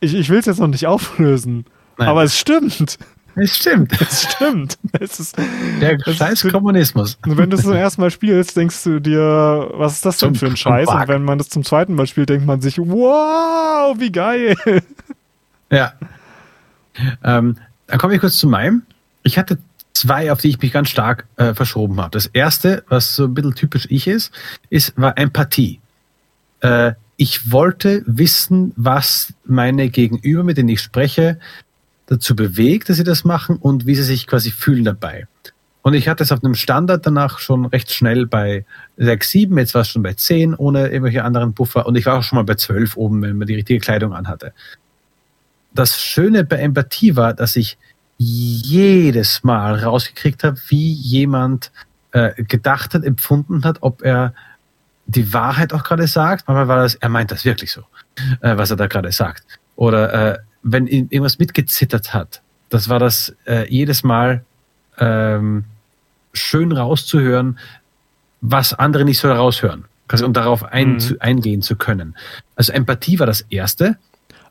ich, ich will es jetzt noch nicht auflösen, Nein. aber es stimmt. Es stimmt. (laughs) Es stimmt. Es ist, Der scheiß ist, Kommunismus. Wenn du es zum ersten Mal spielst, denkst du dir, was ist das denn für ein Scheiß? Und wenn man das zum zweiten Mal spielt, denkt man sich, wow, wie geil. Ja. Ähm, dann komme ich kurz zu meinem. Ich hatte zwei, auf die ich mich ganz stark äh, verschoben habe. Das erste, was so ein bisschen typisch ich ist, ist war Empathie. Äh, ich wollte wissen, was meine Gegenüber, mit denen ich spreche, dazu bewegt, dass sie das machen und wie sie sich quasi fühlen dabei. Und ich hatte es auf einem Standard danach schon recht schnell bei 6, 7, jetzt war es schon bei 10 ohne irgendwelche anderen Buffer und ich war auch schon mal bei 12 oben, wenn man die richtige Kleidung anhatte. Das Schöne bei Empathie war, dass ich jedes Mal rausgekriegt habe, wie jemand äh, gedacht hat, empfunden hat, ob er die Wahrheit auch gerade sagt. Manchmal war das, er meint das wirklich so, äh, was er da gerade sagt. Oder äh, wenn irgendwas mitgezittert hat. Das war das äh, jedes Mal ähm, schön rauszuhören, was andere nicht so raushören. Also, um darauf ein, mhm. zu, eingehen zu können. Also Empathie war das Erste.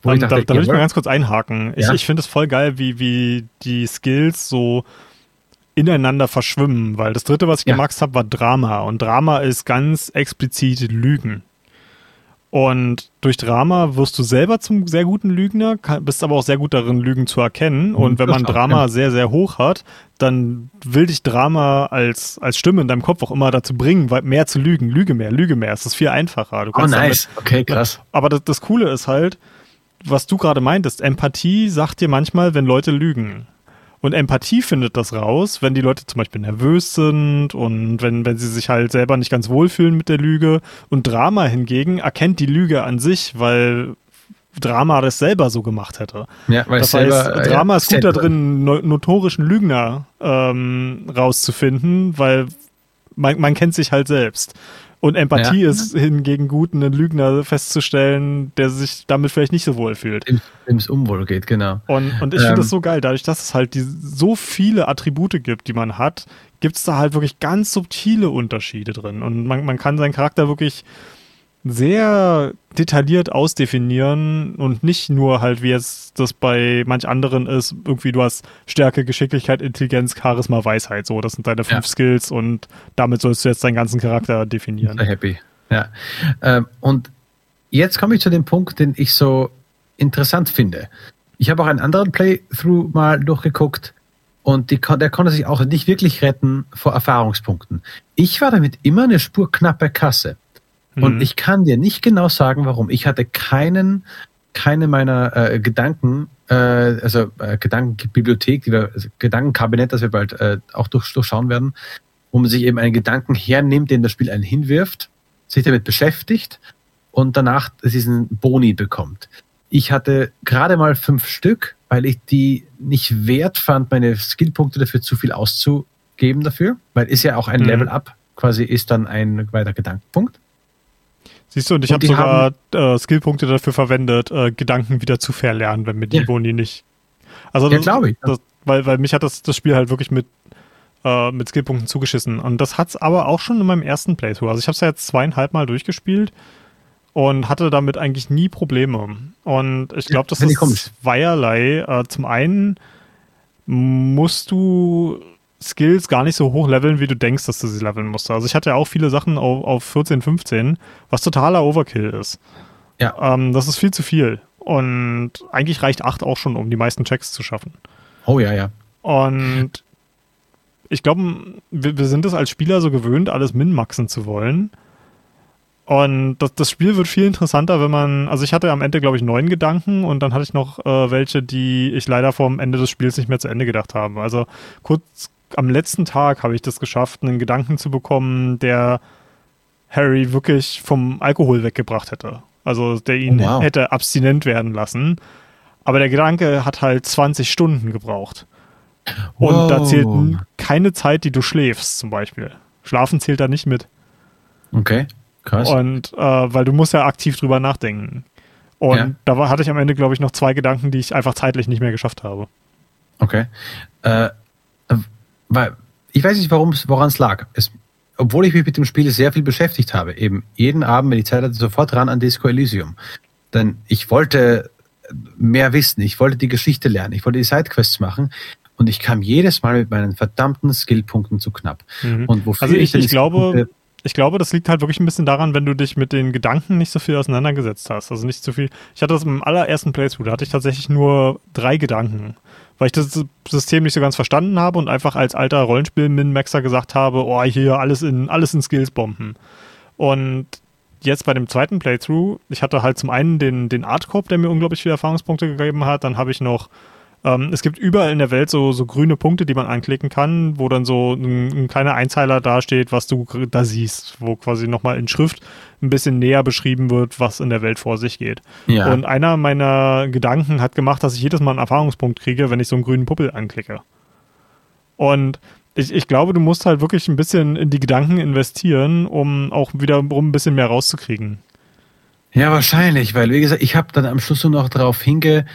Wo um, ich dachte, da, da will ich mal ganz kurz einhaken. Ja? Ich, ich finde es voll geil, wie, wie die Skills so ineinander verschwimmen, weil das dritte, was ich ja. gemacht habe, war Drama. Und Drama ist ganz explizit Lügen. Und durch Drama wirst du selber zum sehr guten Lügner, bist aber auch sehr gut darin, Lügen zu erkennen. Und wenn man (laughs) Drama sehr, sehr hoch hat, dann will dich Drama als, als Stimme in deinem Kopf auch immer dazu bringen, mehr zu lügen. Lüge mehr, lüge mehr. Es ist viel einfacher. Du oh, nice. Damit, okay, krass. Aber das, das Coole ist halt, was du gerade meintest, Empathie sagt dir manchmal, wenn Leute lügen. Und Empathie findet das raus, wenn die Leute zum Beispiel nervös sind und wenn, wenn sie sich halt selber nicht ganz wohlfühlen mit der Lüge. Und Drama hingegen erkennt die Lüge an sich, weil Drama das selber so gemacht hätte. Ja, weil das heißt, selber, Drama ja, ist gut darin, notorischen Lügner ähm, rauszufinden, weil man, man kennt sich halt selbst. Und Empathie ja. ist hingegen gut, einen Lügner festzustellen, der sich damit vielleicht nicht so wohl fühlt. Dem es unwohl geht, genau. Und, und ich ähm, finde das so geil, dadurch, dass es halt die, so viele Attribute gibt, die man hat, gibt es da halt wirklich ganz subtile Unterschiede drin. Und man, man kann seinen Charakter wirklich sehr detailliert ausdefinieren und nicht nur halt, wie jetzt das bei manch anderen ist, irgendwie du hast Stärke, Geschicklichkeit, Intelligenz, Charisma, Weisheit. So, das sind deine fünf ja. Skills und damit sollst du jetzt deinen ganzen Charakter definieren. Sehr happy. Ja. Ähm, und jetzt komme ich zu dem Punkt, den ich so interessant finde. Ich habe auch einen anderen Playthrough mal durchgeguckt und die, der konnte sich auch nicht wirklich retten vor Erfahrungspunkten. Ich war damit immer eine Spur knapp bei Kasse. Mhm. Und ich kann dir nicht genau sagen, warum. Ich hatte keinen, keine meiner äh, Gedanken, äh, also äh, Gedankenbibliothek, die wir, also Gedankenkabinett, das wir bald äh, auch durch, durchschauen werden, wo man sich eben einen Gedanken hernimmt, den das Spiel einen hinwirft, sich damit beschäftigt und danach diesen Boni bekommt. Ich hatte gerade mal fünf Stück, weil ich die nicht wert fand, meine Skillpunkte dafür zu viel auszugeben dafür, weil ist ja auch ein mhm. Level-Up, quasi ist dann ein weiter Gedankenpunkt. Siehst du, und ich habe sogar äh, Skillpunkte dafür verwendet, äh, Gedanken wieder zu verlernen, wenn mir die ja. Boni nicht. Also ja, glaube ich. Das, weil, weil mich hat das, das Spiel halt wirklich mit, äh, mit Skillpunkten zugeschissen. Und das hat es aber auch schon in meinem ersten Playthrough. Also ich habe es ja jetzt zweieinhalb Mal durchgespielt und hatte damit eigentlich nie Probleme. Und ich glaube, das ist zweierlei. Äh, zum einen musst du Skills gar nicht so hoch leveln, wie du denkst, dass du sie leveln musst. Also ich hatte ja auch viele Sachen auf, auf 14, 15, was totaler Overkill ist. Ja. Ähm, das ist viel zu viel. Und eigentlich reicht 8 auch schon, um die meisten Checks zu schaffen. Oh ja, ja. Und ich glaube, wir, wir sind es als Spieler so gewöhnt, alles min-maxen zu wollen. Und das, das Spiel wird viel interessanter, wenn man, also ich hatte am Ende, glaube ich, neun Gedanken und dann hatte ich noch äh, welche, die ich leider vom Ende des Spiels nicht mehr zu Ende gedacht habe. Also kurz am letzten Tag habe ich das geschafft, einen Gedanken zu bekommen, der Harry wirklich vom Alkohol weggebracht hätte. Also der ihn oh, wow. hätte abstinent werden lassen. Aber der Gedanke hat halt 20 Stunden gebraucht. Und wow. da zählt keine Zeit, die du schläfst, zum Beispiel. Schlafen zählt da nicht mit. Okay, krass. Und äh, weil du musst ja aktiv drüber nachdenken. Und ja. da war, hatte ich am Ende, glaube ich, noch zwei Gedanken, die ich einfach zeitlich nicht mehr geschafft habe. Okay. Äh, weil ich weiß nicht, woran es lag. Es, obwohl ich mich mit dem Spiel sehr viel beschäftigt habe, eben jeden Abend, wenn ich Zeit hatte, sofort ran an Disco Elysium. Denn ich wollte mehr wissen, ich wollte die Geschichte lernen, ich wollte die Sidequests machen und ich kam jedes Mal mit meinen verdammten Skillpunkten zu knapp. Mhm. Und wofür also ich, ich, ich glaube, ich glaube, das liegt halt wirklich ein bisschen daran, wenn du dich mit den Gedanken nicht so viel auseinandergesetzt hast. Also nicht so viel. Ich hatte das im allerersten Playthrough, da hatte ich tatsächlich nur drei Gedanken weil ich das System nicht so ganz verstanden habe und einfach als alter Rollenspiel-Min-Maxer gesagt habe, oh, hier alles in, alles in Skills bomben. Und jetzt bei dem zweiten Playthrough, ich hatte halt zum einen den, den Art Corp, der mir unglaublich viele Erfahrungspunkte gegeben hat, dann habe ich noch ähm, es gibt überall in der Welt so, so grüne Punkte, die man anklicken kann, wo dann so ein, ein kleiner Einzeiler dasteht, was du da siehst, wo quasi nochmal in Schrift ein bisschen näher beschrieben wird, was in der Welt vor sich geht. Ja. Und einer meiner Gedanken hat gemacht, dass ich jedes Mal einen Erfahrungspunkt kriege, wenn ich so einen grünen Puppel anklicke. Und ich, ich glaube, du musst halt wirklich ein bisschen in die Gedanken investieren, um auch wiederum ein bisschen mehr rauszukriegen. Ja, wahrscheinlich, weil, wie gesagt, ich habe dann am Schluss nur noch darauf hinge,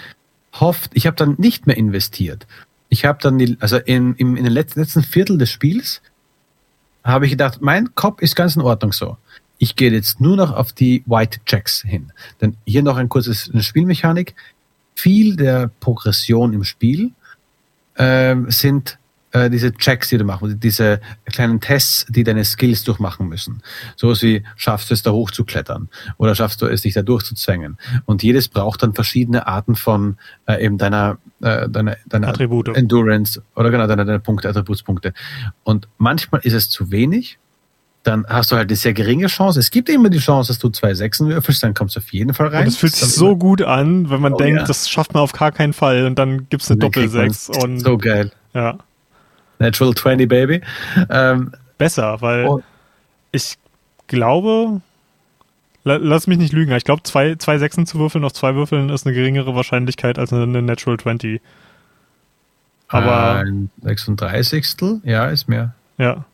hofft, ich habe dann nicht mehr investiert. Ich habe dann, die, also in, in, in den letzten, Viertel des Spiels, habe ich gedacht, mein Kopf ist ganz in Ordnung so. Ich gehe jetzt nur noch auf die White Checks hin. Denn hier noch ein kurzes eine Spielmechanik. Viel der Progression im Spiel äh, sind äh, diese Checks, die du machst, diese kleinen Tests, die deine Skills durchmachen müssen. So wie schaffst du es da hochzuklettern oder schaffst du es dich da durchzuzwängen. Und jedes braucht dann verschiedene Arten von äh, eben deiner, äh, deiner, deiner Attribute. Endurance oder genau deiner, deiner Punkte, Attributspunkte. Und manchmal ist es zu wenig. Dann hast du halt eine sehr geringe Chance. Es gibt immer die Chance, dass du zwei Sechsen würfelst, dann kommst du auf jeden Fall rein. Und es fühlt sich so gut an, wenn man oh, denkt, ja. das schafft man auf gar keinen Fall und dann gibt's eine Doppelsechs. Und so geil. Ja. Natural 20 Baby. Ähm, Besser, weil oh. ich glaube, lass mich nicht lügen, ich glaube, zwei, zwei Sechsen zu würfeln auf zwei Würfeln ist eine geringere Wahrscheinlichkeit als eine Natural 20. Aber. Ein 36. Ja, ist mehr. Ja.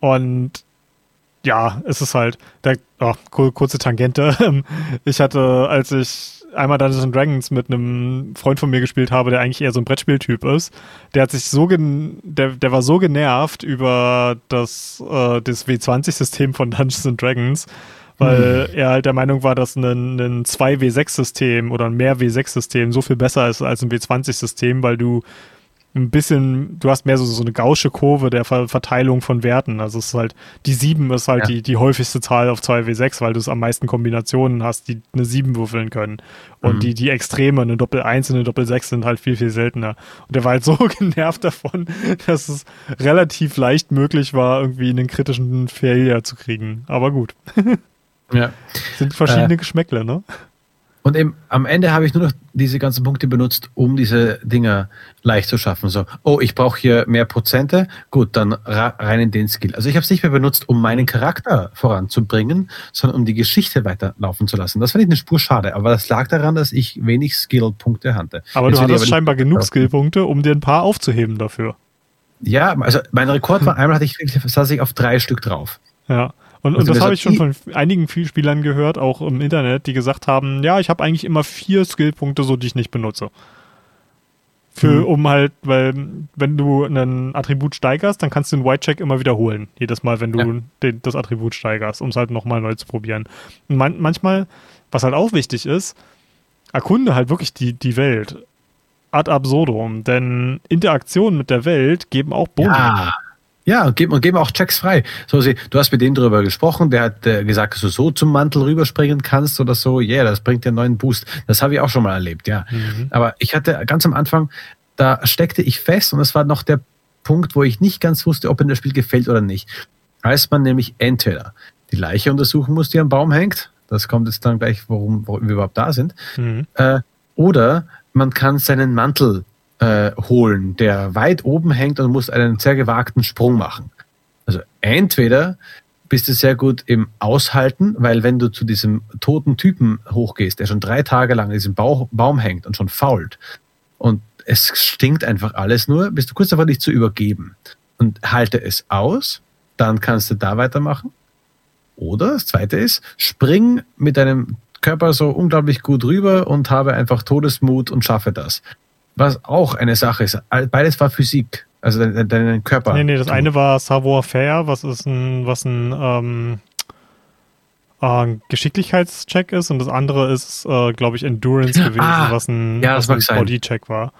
Und ja, es ist halt, der, oh, kurze Tangente. (laughs) Ich hatte, als ich einmal Dungeons Dragons mit einem Freund von mir gespielt habe, der eigentlich eher so ein Brettspieltyp ist. Der hat sich so gen der, der war so genervt über das, äh, das W20-System von Dungeons Dragons, weil hm. er halt der Meinung war, dass ein, ein 2W6-System oder ein mehr W6-System so viel besser ist als ein W20-System, weil du ein bisschen, du hast mehr so, so eine gausche Kurve der Ver Verteilung von Werten. Also es ist halt, die 7 ist halt ja. die, die häufigste Zahl auf 2W6, weil du es am meisten Kombinationen hast, die eine 7 würfeln können. Und mhm. die, die Extreme, eine Doppel 1 und eine Doppel 6 sind halt viel, viel seltener. Und der war halt (laughs) so genervt davon, dass es relativ leicht möglich war, irgendwie einen kritischen Failure zu kriegen. Aber gut. Ja. (laughs) Sind verschiedene äh, Geschmäckle, ne? Und eben am Ende habe ich nur noch diese ganzen Punkte benutzt, um diese Dinger leicht zu schaffen. So, oh, ich brauche hier mehr Prozente, gut, dann rein in den Skill. Also ich habe es nicht mehr benutzt, um meinen Charakter voranzubringen, sondern um die Geschichte weiterlaufen zu lassen. Das fand ich eine Spur schade, aber das lag daran, dass ich wenig Skill-Punkte hatte. Aber Jetzt du hattest scheinbar genug Skill-Punkte, um dir ein paar aufzuheben dafür. Ja, also mein Rekord war einmal hatte ich, saß ich auf drei Stück drauf. Ja. Und, und das habe ich schon von einigen Spielern gehört, auch im Internet, die gesagt haben, ja, ich habe eigentlich immer vier Skillpunkte, so die ich nicht benutze. Für, mhm. um halt, weil wenn du ein Attribut steigerst, dann kannst du den White-Check immer wiederholen. Jedes Mal, wenn du ja. den, das Attribut steigerst, um es halt nochmal neu zu probieren. Und man, manchmal, was halt auch wichtig ist, erkunde halt wirklich die, die Welt ad absurdum, denn Interaktionen mit der Welt geben auch Boni. Ja. Ja, und geben, geben auch Checks frei. So, sie, du hast mit denen drüber gesprochen, der hat äh, gesagt, dass du so zum Mantel rüberspringen kannst oder so. Ja, yeah, das bringt dir einen neuen Boost. Das habe ich auch schon mal erlebt, ja. Mhm. Aber ich hatte ganz am Anfang, da steckte ich fest und das war noch der Punkt, wo ich nicht ganz wusste, ob mir das Spiel gefällt oder nicht. Als man nämlich entweder die Leiche untersuchen muss, die am Baum hängt, das kommt jetzt dann gleich, warum, warum wir überhaupt da sind, mhm. äh, oder man kann seinen Mantel äh, holen, der weit oben hängt und muss einen sehr gewagten Sprung machen. Also entweder bist du sehr gut im Aushalten, weil wenn du zu diesem toten Typen hochgehst, der schon drei Tage lang in diesem Bauch, Baum hängt und schon fault und es stinkt einfach alles nur, bist du kurz davor, dich zu übergeben und halte es aus, dann kannst du da weitermachen. Oder das zweite ist, spring mit deinem Körper so unglaublich gut rüber und habe einfach Todesmut und schaffe das was auch eine Sache ist. Beides war Physik, also dein, dein Körper. Nee, nee, das eine war Savoir-faire, was ist ein, was ein, ähm, äh, Geschicklichkeitscheck ist und das andere ist, äh, glaube ich, Endurance gewesen, ah, was ein, ja, ein Body-Check war.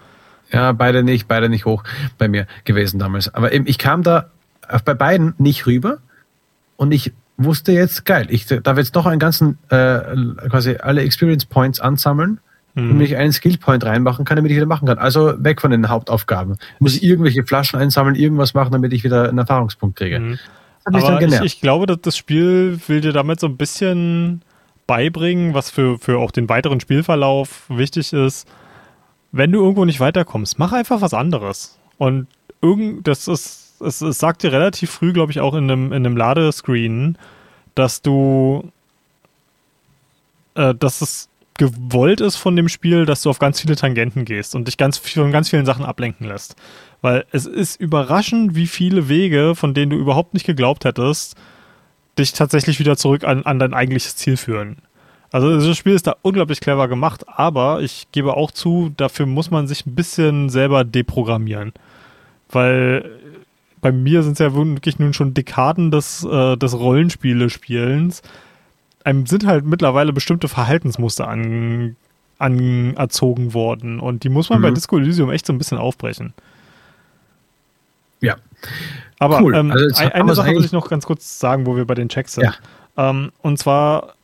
Ja, beide nicht, beide nicht hoch bei mir gewesen damals. Aber eben, ich kam da bei beiden nicht rüber und ich wusste jetzt, geil, ich darf jetzt noch einen ganzen, äh, quasi alle Experience Points ansammeln mhm. damit ich einen Skillpoint reinmachen kann, damit ich wieder machen kann. Also weg von den Hauptaufgaben. Muss ich irgendwelche Flaschen einsammeln, irgendwas machen, damit ich wieder einen Erfahrungspunkt kriege. Mhm. Aber ich, ich, glaube, dass das Spiel will dir damit so ein bisschen beibringen, was für, für auch den weiteren Spielverlauf wichtig ist. Wenn du irgendwo nicht weiterkommst, mach einfach was anderes. Und irgend, das ist, es, es sagt dir relativ früh, glaube ich, auch in einem, in einem Ladescreen, dass du, äh, dass es gewollt ist von dem Spiel, dass du auf ganz viele Tangenten gehst und dich ganz von ganz vielen Sachen ablenken lässt. Weil es ist überraschend, wie viele Wege, von denen du überhaupt nicht geglaubt hättest, dich tatsächlich wieder zurück an, an dein eigentliches Ziel führen. Also das Spiel ist da unglaublich clever gemacht, aber ich gebe auch zu, dafür muss man sich ein bisschen selber deprogrammieren. Weil bei mir sind es ja wirklich nun schon Dekaden des, äh, des Rollenspiele-Spielens einem sind halt mittlerweile bestimmte Verhaltensmuster an, anerzogen worden und die muss man mhm. bei Disco Elysium echt so ein bisschen aufbrechen. Ja. Aber cool. ähm, also eine Sache will ich noch ganz kurz sagen, wo wir bei den Checks sind. Ja. Ähm, und zwar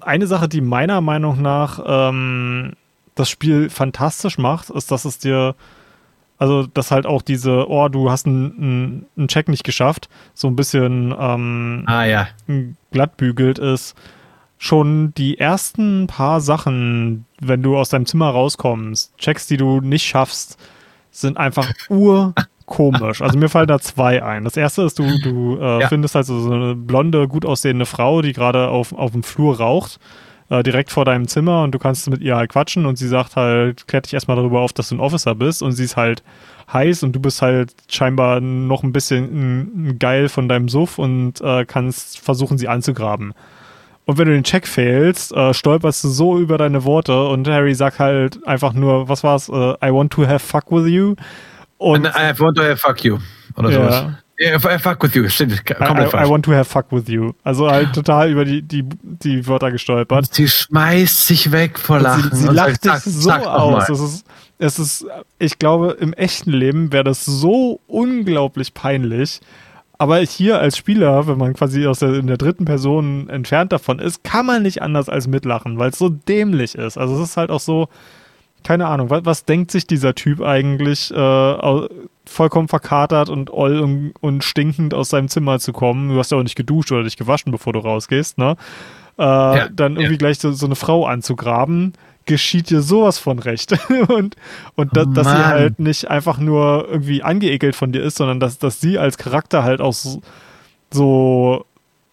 eine Sache, die meiner Meinung nach ähm, das Spiel fantastisch macht, ist, dass es dir, also dass halt auch diese, oh, du hast einen, einen Check nicht geschafft, so ein bisschen ähm, ah, ja. glattbügelt ist schon die ersten paar Sachen, wenn du aus deinem Zimmer rauskommst, Checks, die du nicht schaffst, sind einfach (laughs) urkomisch. Also mir fallen da zwei ein. Das erste ist, du, du äh, ja. findest halt so eine blonde, gut aussehende Frau, die gerade auf, auf dem Flur raucht, äh, direkt vor deinem Zimmer und du kannst mit ihr halt quatschen und sie sagt halt, klärt dich erstmal darüber auf, dass du ein Officer bist und sie ist halt heiß und du bist halt scheinbar noch ein bisschen geil von deinem Suff und äh, kannst versuchen, sie anzugraben. Und wenn du den Check failst, äh, stolperst du so über deine Worte und Harry sagt halt einfach nur, was war's, uh, I want to have fuck with you. Und I want to have fuck you. Oder ja. sowas. Yeah, fuck with you, stimmt, komplett I, I, I want to have fuck with you. Also halt total über die, die, die Wörter gestolpert. Und sie schmeißt sich weg vor Lachen. Sie, sie lacht sich so aus. Es ist, es ist, ich glaube, im echten Leben wäre das so unglaublich peinlich, aber hier als Spieler, wenn man quasi aus der, in der dritten Person entfernt davon ist, kann man nicht anders als mitlachen, weil es so dämlich ist. Also es ist halt auch so, keine Ahnung, was, was denkt sich dieser Typ eigentlich, äh, vollkommen verkatert und oll und, und, stinkend aus seinem Zimmer zu kommen? Du hast ja auch nicht geduscht oder dich gewaschen, bevor du rausgehst, ne? äh, ja, dann irgendwie ja. gleich so, so eine Frau anzugraben, geschieht dir sowas von recht. (laughs) und und da, dass sie halt nicht einfach nur irgendwie angeekelt von dir ist, sondern dass, dass sie als Charakter halt auch so, so,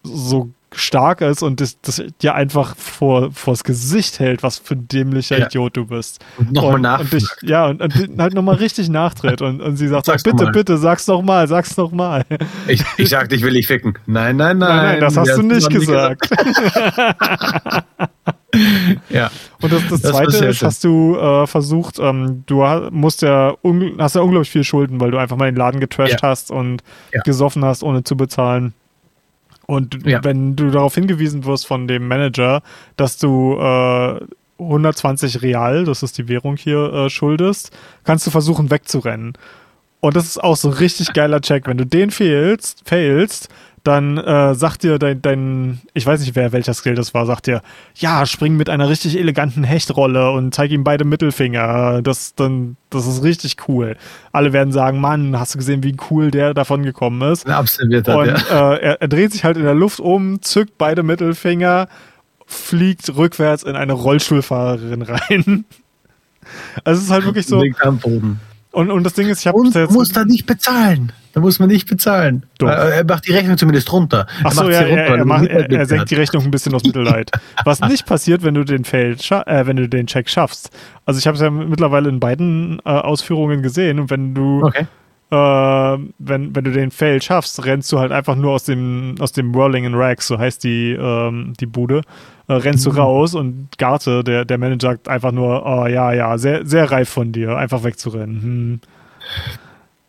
so stark ist und das, das dir einfach vor vors Gesicht hält, was für ein dämlicher ja. Idiot du bist. Und nochmal nach. Und dich, ja, und, und halt nochmal richtig nachtritt. Und, und sie sagt, sag's bitte, bitte, sag's doch mal, sag's doch mal. Ich, ich sag, ich will dich ficken. Nein, nein, nein. Nein, nein das hast du nicht gesagt. gesagt. (laughs) ja. Und das, das, das zweite ist, hast du äh, versucht, ähm, du musst ja, hast ja unglaublich viel Schulden, weil du einfach mal den Laden getrashed ja. hast und ja. gesoffen hast, ohne zu bezahlen. Und ja. wenn du darauf hingewiesen wirst von dem Manager, dass du äh, 120 Real, das ist die Währung hier, äh, schuldest, kannst du versuchen wegzurennen. Und das ist auch so ein richtig geiler Check. Wenn du den failst, failst dann äh, sagt dir dein, dein, ich weiß nicht, wer welcher Skill das war, sagt dir, ja, spring mit einer richtig eleganten Hechtrolle und zeig ihm beide Mittelfinger. Das, dann, das ist richtig cool. Alle werden sagen, Mann, hast du gesehen, wie cool der davon gekommen ist? Absolviert hat, und ja. äh, er, er dreht sich halt in der Luft um, zückt beide Mittelfinger, fliegt rückwärts in eine Rollstuhlfahrerin rein. (laughs) Also es ist halt wirklich so. Und, und das Ding ist, ich habe. Und jetzt muss da nicht bezahlen. Da muss man nicht bezahlen. Doch. Er macht die Rechnung zumindest runter. Achso, ja, runter, er, er, macht, er, er senkt die Rechnung ein bisschen aus Mittelleid. (laughs) Was nicht passiert, wenn du den Fail, äh, wenn du den Check schaffst. Also ich habe es ja mittlerweile in beiden äh, Ausführungen gesehen und wenn du okay. äh, wenn, wenn du den Fail schaffst, rennst du halt einfach nur aus dem aus dem Whirling in Rags, so heißt die ähm, die Bude, äh, rennst mhm. du raus und Garte, der der Manager sagt einfach nur, oh ja ja, sehr sehr reif von dir, einfach wegzurennen. Hm.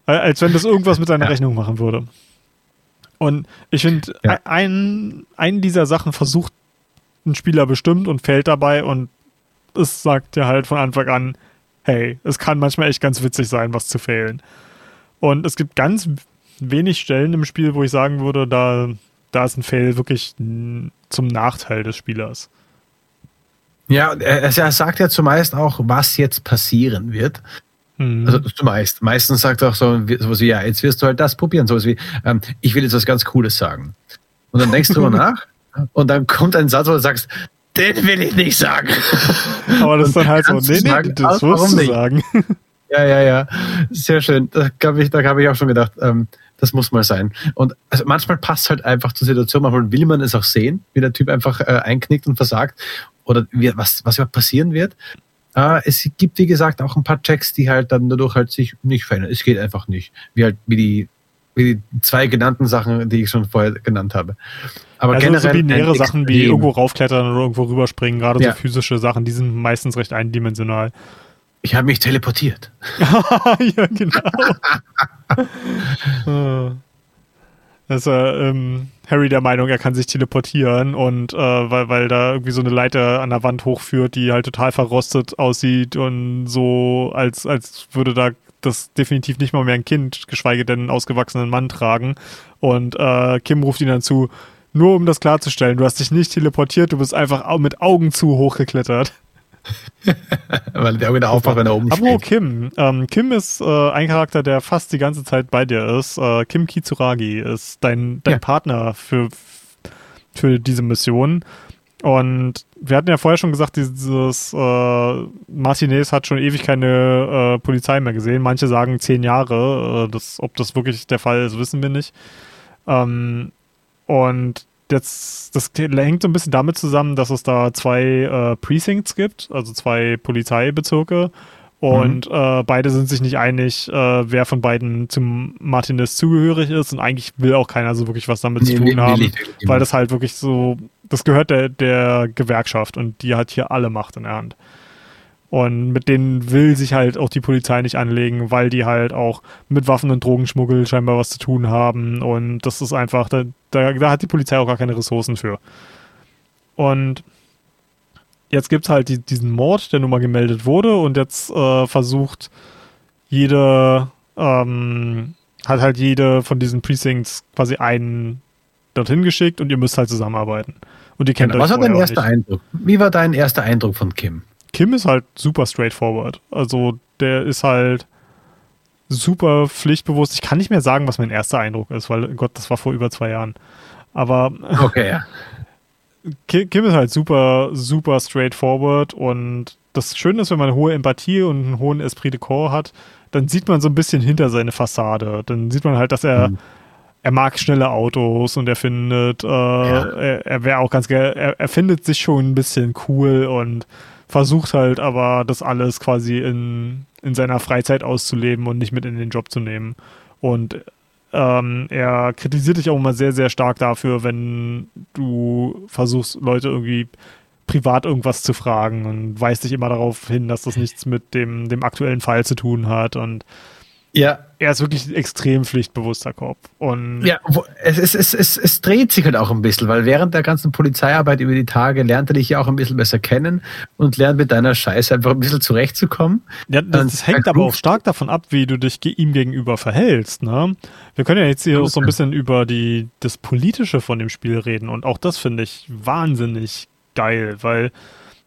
Als wenn das irgendwas mit deiner ja. Rechnung machen würde. Und ich finde, ja. ein, einen dieser Sachen versucht ein Spieler bestimmt und fällt dabei und es sagt dir halt von Anfang an, hey, es kann manchmal echt ganz witzig sein, was zu fehlen. Und es gibt ganz wenig Stellen im Spiel, wo ich sagen würde, da, da ist ein Fail wirklich zum Nachteil des Spielers. Ja, er, er sagt ja zumeist auch, was jetzt passieren wird. Mhm. Also zumeist. Meistens sagt er auch so sowas wie, ja, jetzt wirst du halt das probieren. Sowas wie, ähm, ich will jetzt was ganz Cooles sagen. Und dann denkst du drüber (laughs) nach und dann kommt ein Satz, wo du sagst, den will ich nicht sagen. Aber das ist dann halt so, nee, nee, sagen, das wirst du sagen. Ja, ja, ja. Sehr schön. Da habe ich, da hab ich auch schon gedacht, ähm, das muss mal sein. Und also manchmal passt halt einfach zur Situation, manchmal will man es auch sehen, wie der Typ einfach äh, einknickt und versagt oder wie, was, was überhaupt passieren wird. Äh, es gibt, wie gesagt, auch ein paar Checks, die halt dann dadurch halt sich nicht verändern. Es geht einfach nicht. Wie halt, wie die, wie die zwei genannten Sachen, die ich schon vorher genannt habe. Aber also generell. So binäre Sachen wie irgendwo raufklettern oder irgendwo rüberspringen, gerade ja. so physische Sachen, die sind meistens recht eindimensional. Ich habe mich teleportiert. (laughs) ja, genau. (laughs) Ist äh, ähm, Harry der Meinung, er kann sich teleportieren und äh, weil, weil da irgendwie so eine Leiter an der Wand hochführt, die halt total verrostet aussieht und so, als, als würde da das definitiv nicht mal mehr ein Kind, geschweige denn einen ausgewachsenen Mann tragen. Und äh, Kim ruft ihn dann zu, nur um das klarzustellen, du hast dich nicht teleportiert, du bist einfach mit Augen zu hochgeklettert. (laughs) Weil der wieder aufwacht, wenn er oben steht. Apropos Kim. Ähm, Kim ist äh, ein Charakter, der fast die ganze Zeit bei dir ist. Äh, Kim Kitsuragi ist dein, dein ja. Partner für, für diese Mission. Und wir hatten ja vorher schon gesagt, dieses äh, Martinez hat schon ewig keine äh, Polizei mehr gesehen. Manche sagen zehn Jahre. Äh, das, ob das wirklich der Fall ist, wissen wir nicht. Ähm, und jetzt, das hängt so ein bisschen damit zusammen, dass es da zwei äh, Precincts gibt, also zwei Polizeibezirke. Und mhm. äh, beide sind sich nicht einig, äh, wer von beiden zum Martinez zugehörig ist. Und eigentlich will auch keiner so wirklich was damit nee, zu tun nee, haben, nee, weil das halt wirklich so, das gehört der, der Gewerkschaft und die hat hier alle Macht in der Hand. Und mit denen will sich halt auch die Polizei nicht anlegen, weil die halt auch mit Waffen und Drogenschmuggel scheinbar was zu tun haben. Und das ist einfach, da, da, da hat die Polizei auch gar keine Ressourcen für. Und jetzt gibt es halt die, diesen Mord, der nun mal gemeldet wurde und jetzt äh, versucht jede, ähm, hat halt jede von diesen Precincts quasi einen dorthin geschickt und ihr müsst halt zusammenarbeiten. Und ihr kennt genau. euch Was war dein erster Eindruck? Wie war dein erster Eindruck von Kim? Kim ist halt super straightforward. Also der ist halt super pflichtbewusst. Ich kann nicht mehr sagen, was mein erster Eindruck ist, weil Gott, das war vor über zwei Jahren. Aber (laughs) okay, ja. Kim ist halt super, super straightforward und das Schöne ist, wenn man eine hohe Empathie und einen hohen Esprit de Corps hat, dann sieht man so ein bisschen hinter seine Fassade. Dann sieht man halt, dass er, mhm. er mag schnelle Autos und er findet, äh, ja. er, er wäre auch ganz gerne, er, er findet sich schon ein bisschen cool und versucht halt aber das alles quasi in, in seiner Freizeit auszuleben und nicht mit in den Job zu nehmen. Und ähm, er kritisiert dich auch immer sehr, sehr stark dafür, wenn du versuchst, Leute irgendwie privat irgendwas zu fragen und weist dich immer darauf hin, dass das nichts mit dem, dem aktuellen Fall zu tun hat. Und ja. Er ist wirklich ein extrem pflichtbewusster Kopf. Und ja, es, es, es, es, es dreht sich halt auch ein bisschen, weil während der ganzen Polizeiarbeit über die Tage lernt er dich ja auch ein bisschen besser kennen und lernt mit deiner Scheiße einfach ein bisschen zurechtzukommen. Ja, das, das hängt aber auch stark davon ab, wie du dich ihm gegenüber verhältst. Ne? Wir können ja jetzt hier so ein bisschen über die, das Politische von dem Spiel reden und auch das finde ich wahnsinnig geil, weil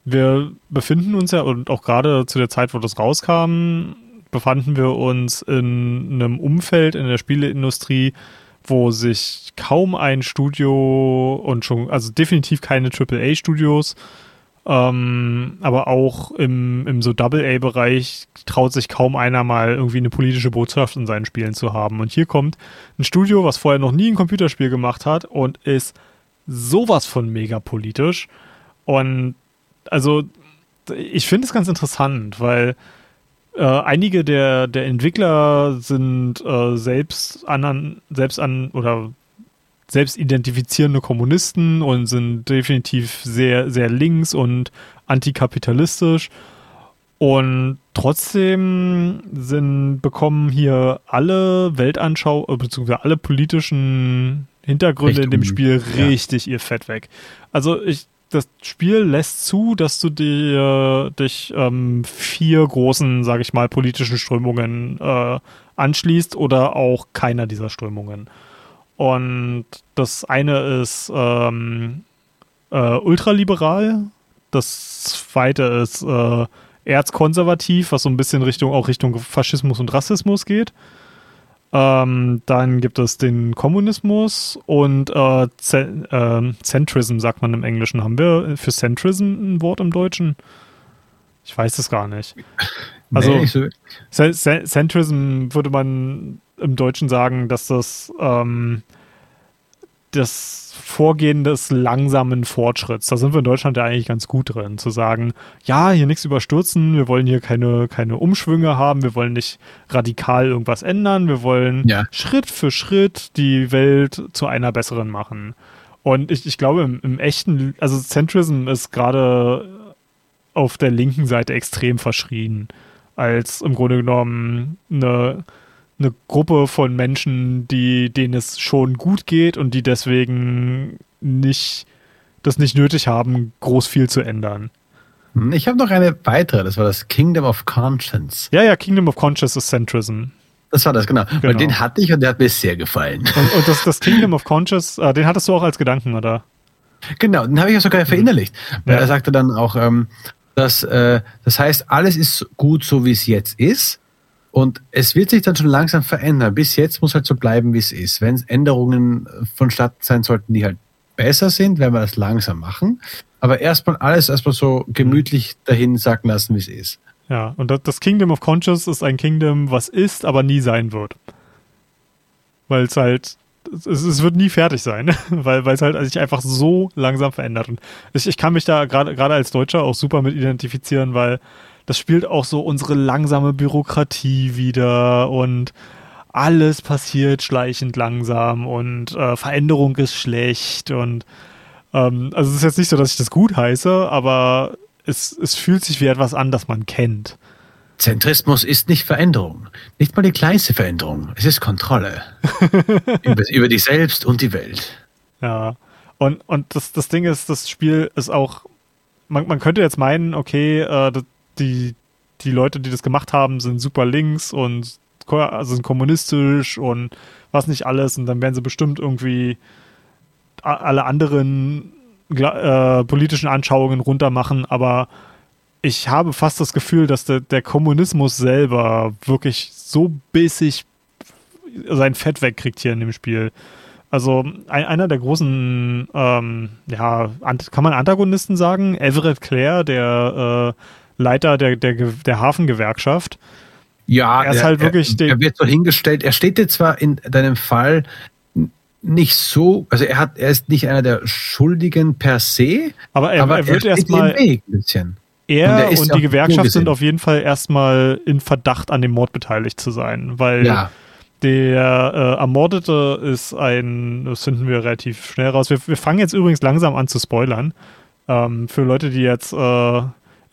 wir befinden uns ja und auch gerade zu der Zeit, wo das rauskam, befanden wir uns in einem Umfeld in der Spieleindustrie, wo sich kaum ein Studio und schon, also definitiv keine AAA-Studios, ähm, aber auch im, im so Double-A-Bereich traut sich kaum einer mal irgendwie eine politische Botschaft in seinen Spielen zu haben. Und hier kommt ein Studio, was vorher noch nie ein Computerspiel gemacht hat und ist sowas von mega politisch. Und also ich finde es ganz interessant, weil äh, einige der, der Entwickler sind äh, selbst an, selbst an oder selbst identifizierende Kommunisten und sind definitiv sehr, sehr links und antikapitalistisch. Und trotzdem sind, bekommen hier alle Weltanschau, äh, beziehungsweise alle politischen Hintergründe Echt in dem Spiel richtig ja. ihr Fett weg. Also ich, das Spiel lässt zu, dass du dir, dich ähm, vier großen, sage ich mal, politischen Strömungen äh, anschließt oder auch keiner dieser Strömungen. Und das eine ist ähm, äh, ultraliberal, das zweite ist äh, erzkonservativ, was so ein bisschen Richtung auch Richtung Faschismus und Rassismus geht. Ähm, dann gibt es den Kommunismus und äh, äh, Centrism, sagt man im Englischen. Haben wir für Centrism ein Wort im Deutschen? Ich weiß es gar nicht. Also, nee, so. Centrism würde man im Deutschen sagen, dass das ähm, das Vorgehen des langsamen Fortschritts. Da sind wir in Deutschland ja eigentlich ganz gut drin, zu sagen, ja, hier nichts überstürzen, wir wollen hier keine, keine Umschwünge haben, wir wollen nicht radikal irgendwas ändern, wir wollen ja. Schritt für Schritt die Welt zu einer besseren machen. Und ich, ich glaube, im, im echten, also Centrism ist gerade auf der linken Seite extrem verschrien, als im Grunde genommen eine eine Gruppe von Menschen, die, denen es schon gut geht und die deswegen nicht, das nicht nötig haben, groß viel zu ändern. Hm, ich habe noch eine weitere, das war das Kingdom of Conscience. Ja, ja, Kingdom of Conscience ist Centrism. Das war das, genau. genau. Und den hatte ich und der hat mir sehr gefallen. Und, und das, das, Kingdom of Conscience, äh, den hattest du auch als Gedanken, oder? Genau, den habe ich ja sogar verinnerlicht. Ja. Er sagte dann auch, ähm, dass, äh, das heißt, alles ist gut so, wie es jetzt ist. Und es wird sich dann schon langsam verändern. Bis jetzt muss halt so bleiben, wie es ist. Wenn Änderungen vonstatten sein sollten, die halt besser sind, werden wir das langsam machen. Aber erstmal alles erstmal so gemütlich dahin sacken lassen, wie es ist. Ja, und das Kingdom of Conscious ist ein Kingdom, was ist, aber nie sein wird. Weil es halt, es, es, wird nie fertig sein, (laughs) weil es halt sich einfach so langsam verändert. Und ich, ich kann mich da gerade als Deutscher auch super mit identifizieren, weil das spielt auch so unsere langsame Bürokratie wieder und alles passiert schleichend langsam und äh, Veränderung ist schlecht und ähm, also es ist jetzt nicht so, dass ich das gut heiße, aber es, es fühlt sich wie etwas an, das man kennt. Zentrismus ist nicht Veränderung. Nicht mal die kleinste Veränderung. Es ist Kontrolle. (laughs) über, über dich selbst und die Welt. Ja. Und, und das, das Ding ist, das Spiel ist auch, man, man könnte jetzt meinen, okay, äh, das, die, die Leute, die das gemacht haben, sind super links und also sind kommunistisch und was nicht alles und dann werden sie bestimmt irgendwie alle anderen äh, politischen Anschauungen runtermachen, aber ich habe fast das Gefühl, dass der, der Kommunismus selber wirklich so bissig sein Fett wegkriegt hier in dem Spiel. Also ein, einer der großen, ähm, ja, kann man Antagonisten sagen? Everett Clare, der äh, Leiter der, der, der Hafengewerkschaft. Ja, er ist er, halt wirklich. Er, er wird so hingestellt. Er steht jetzt zwar in deinem Fall nicht so, also er hat, er ist nicht einer der Schuldigen per se, aber er, aber er wird erstmal. Er und, und die Gewerkschaft sind auf jeden Fall erstmal in Verdacht, an dem Mord beteiligt zu sein, weil ja. der äh, Ermordete ist ein, das finden wir relativ schnell raus. Wir, wir fangen jetzt übrigens langsam an zu spoilern. Ähm, für Leute, die jetzt äh,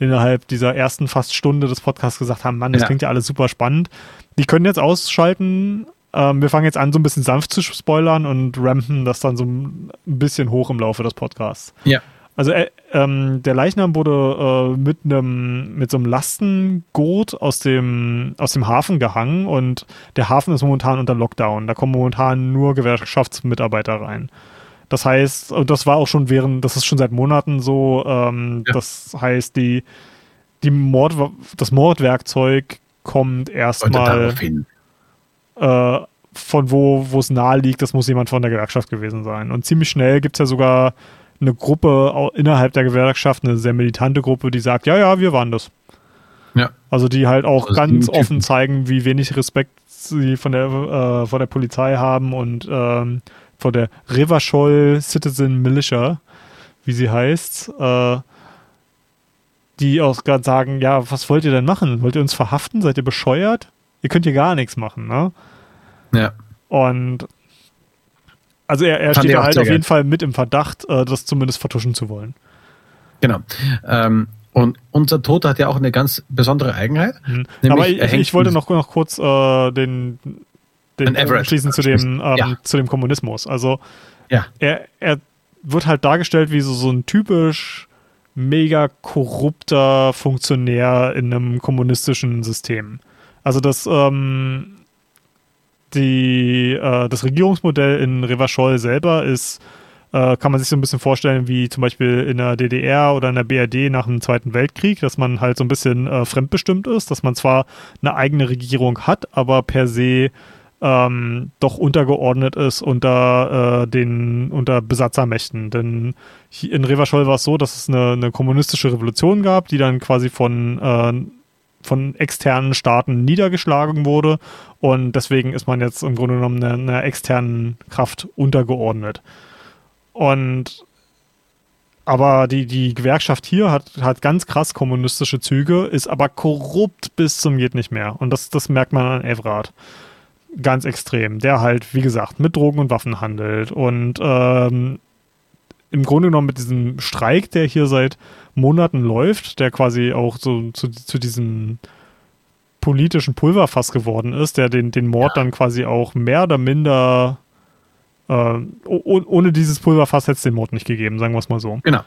innerhalb dieser ersten fast Stunde des Podcasts gesagt haben, Mann, das ja. klingt ja alles super spannend. Die können jetzt ausschalten. Ähm, wir fangen jetzt an, so ein bisschen sanft zu spoilern und rampen das dann so ein bisschen hoch im Laufe des Podcasts. Ja. Also äh, ähm, der Leichnam wurde äh, mit einem mit so einem Lastengurt aus dem aus dem Hafen gehangen und der Hafen ist momentan unter Lockdown. Da kommen momentan nur Gewerkschaftsmitarbeiter rein. Das heißt, und das war auch schon während, das ist schon seit Monaten so. Ähm, ja. Das heißt, die die Mord das Mordwerkzeug kommt erstmal äh, von wo wo es nahe liegt. Das muss jemand von der Gewerkschaft gewesen sein. Und ziemlich schnell gibt es ja sogar eine Gruppe innerhalb der Gewerkschaft, eine sehr militante Gruppe, die sagt, ja, ja, wir waren das. Ja. Also die halt auch also ganz offen zeigen, wie wenig Respekt sie von der, äh, von der Polizei haben und ähm, von der Revachol Citizen Militia, wie sie heißt, äh, die auch gerade sagen, ja, was wollt ihr denn machen? Wollt ihr uns verhaften? Seid ihr bescheuert? Ihr könnt hier gar nichts machen, ne? Ja. Und also er, er steht da halt auf jeden Fall mit im Verdacht, äh, das zumindest vertuschen zu wollen. Genau. Ähm, und unser Toter hat ja auch eine ganz besondere Eigenheit. Mhm. Aber ich, ich, wollte noch, noch kurz äh, den, den schließen zu dem, ähm, ja. zu dem Kommunismus. Also ja. er, er wird halt dargestellt wie so, so ein typisch mega korrupter Funktionär in einem kommunistischen System. Also das ähm, die, äh, das Regierungsmodell in Revachol selber ist, äh, kann man sich so ein bisschen vorstellen, wie zum Beispiel in der DDR oder in der BRD nach dem Zweiten Weltkrieg, dass man halt so ein bisschen äh, fremdbestimmt ist, dass man zwar eine eigene Regierung hat, aber per se ähm, doch untergeordnet ist unter äh, den unter Besatzermächten. Denn in Revachol war es so, dass es eine, eine kommunistische Revolution gab, die dann quasi von äh, von externen Staaten niedergeschlagen wurde und deswegen ist man jetzt im Grunde genommen einer, einer externen Kraft untergeordnet. Und aber die, die Gewerkschaft hier hat, hat ganz krass kommunistische Züge, ist aber korrupt bis zum geht nicht mehr. Und das, das merkt man an Evrat. Ganz extrem. Der halt, wie gesagt, mit Drogen und Waffen handelt. Und ähm, im Grunde genommen mit diesem Streik, der hier seit Monaten läuft, der quasi auch so zu, zu diesem politischen Pulverfass geworden ist, der den, den Mord ja. dann quasi auch mehr oder minder äh, ohne dieses Pulverfass hätte es den Mord nicht gegeben, sagen wir es mal so. Genau.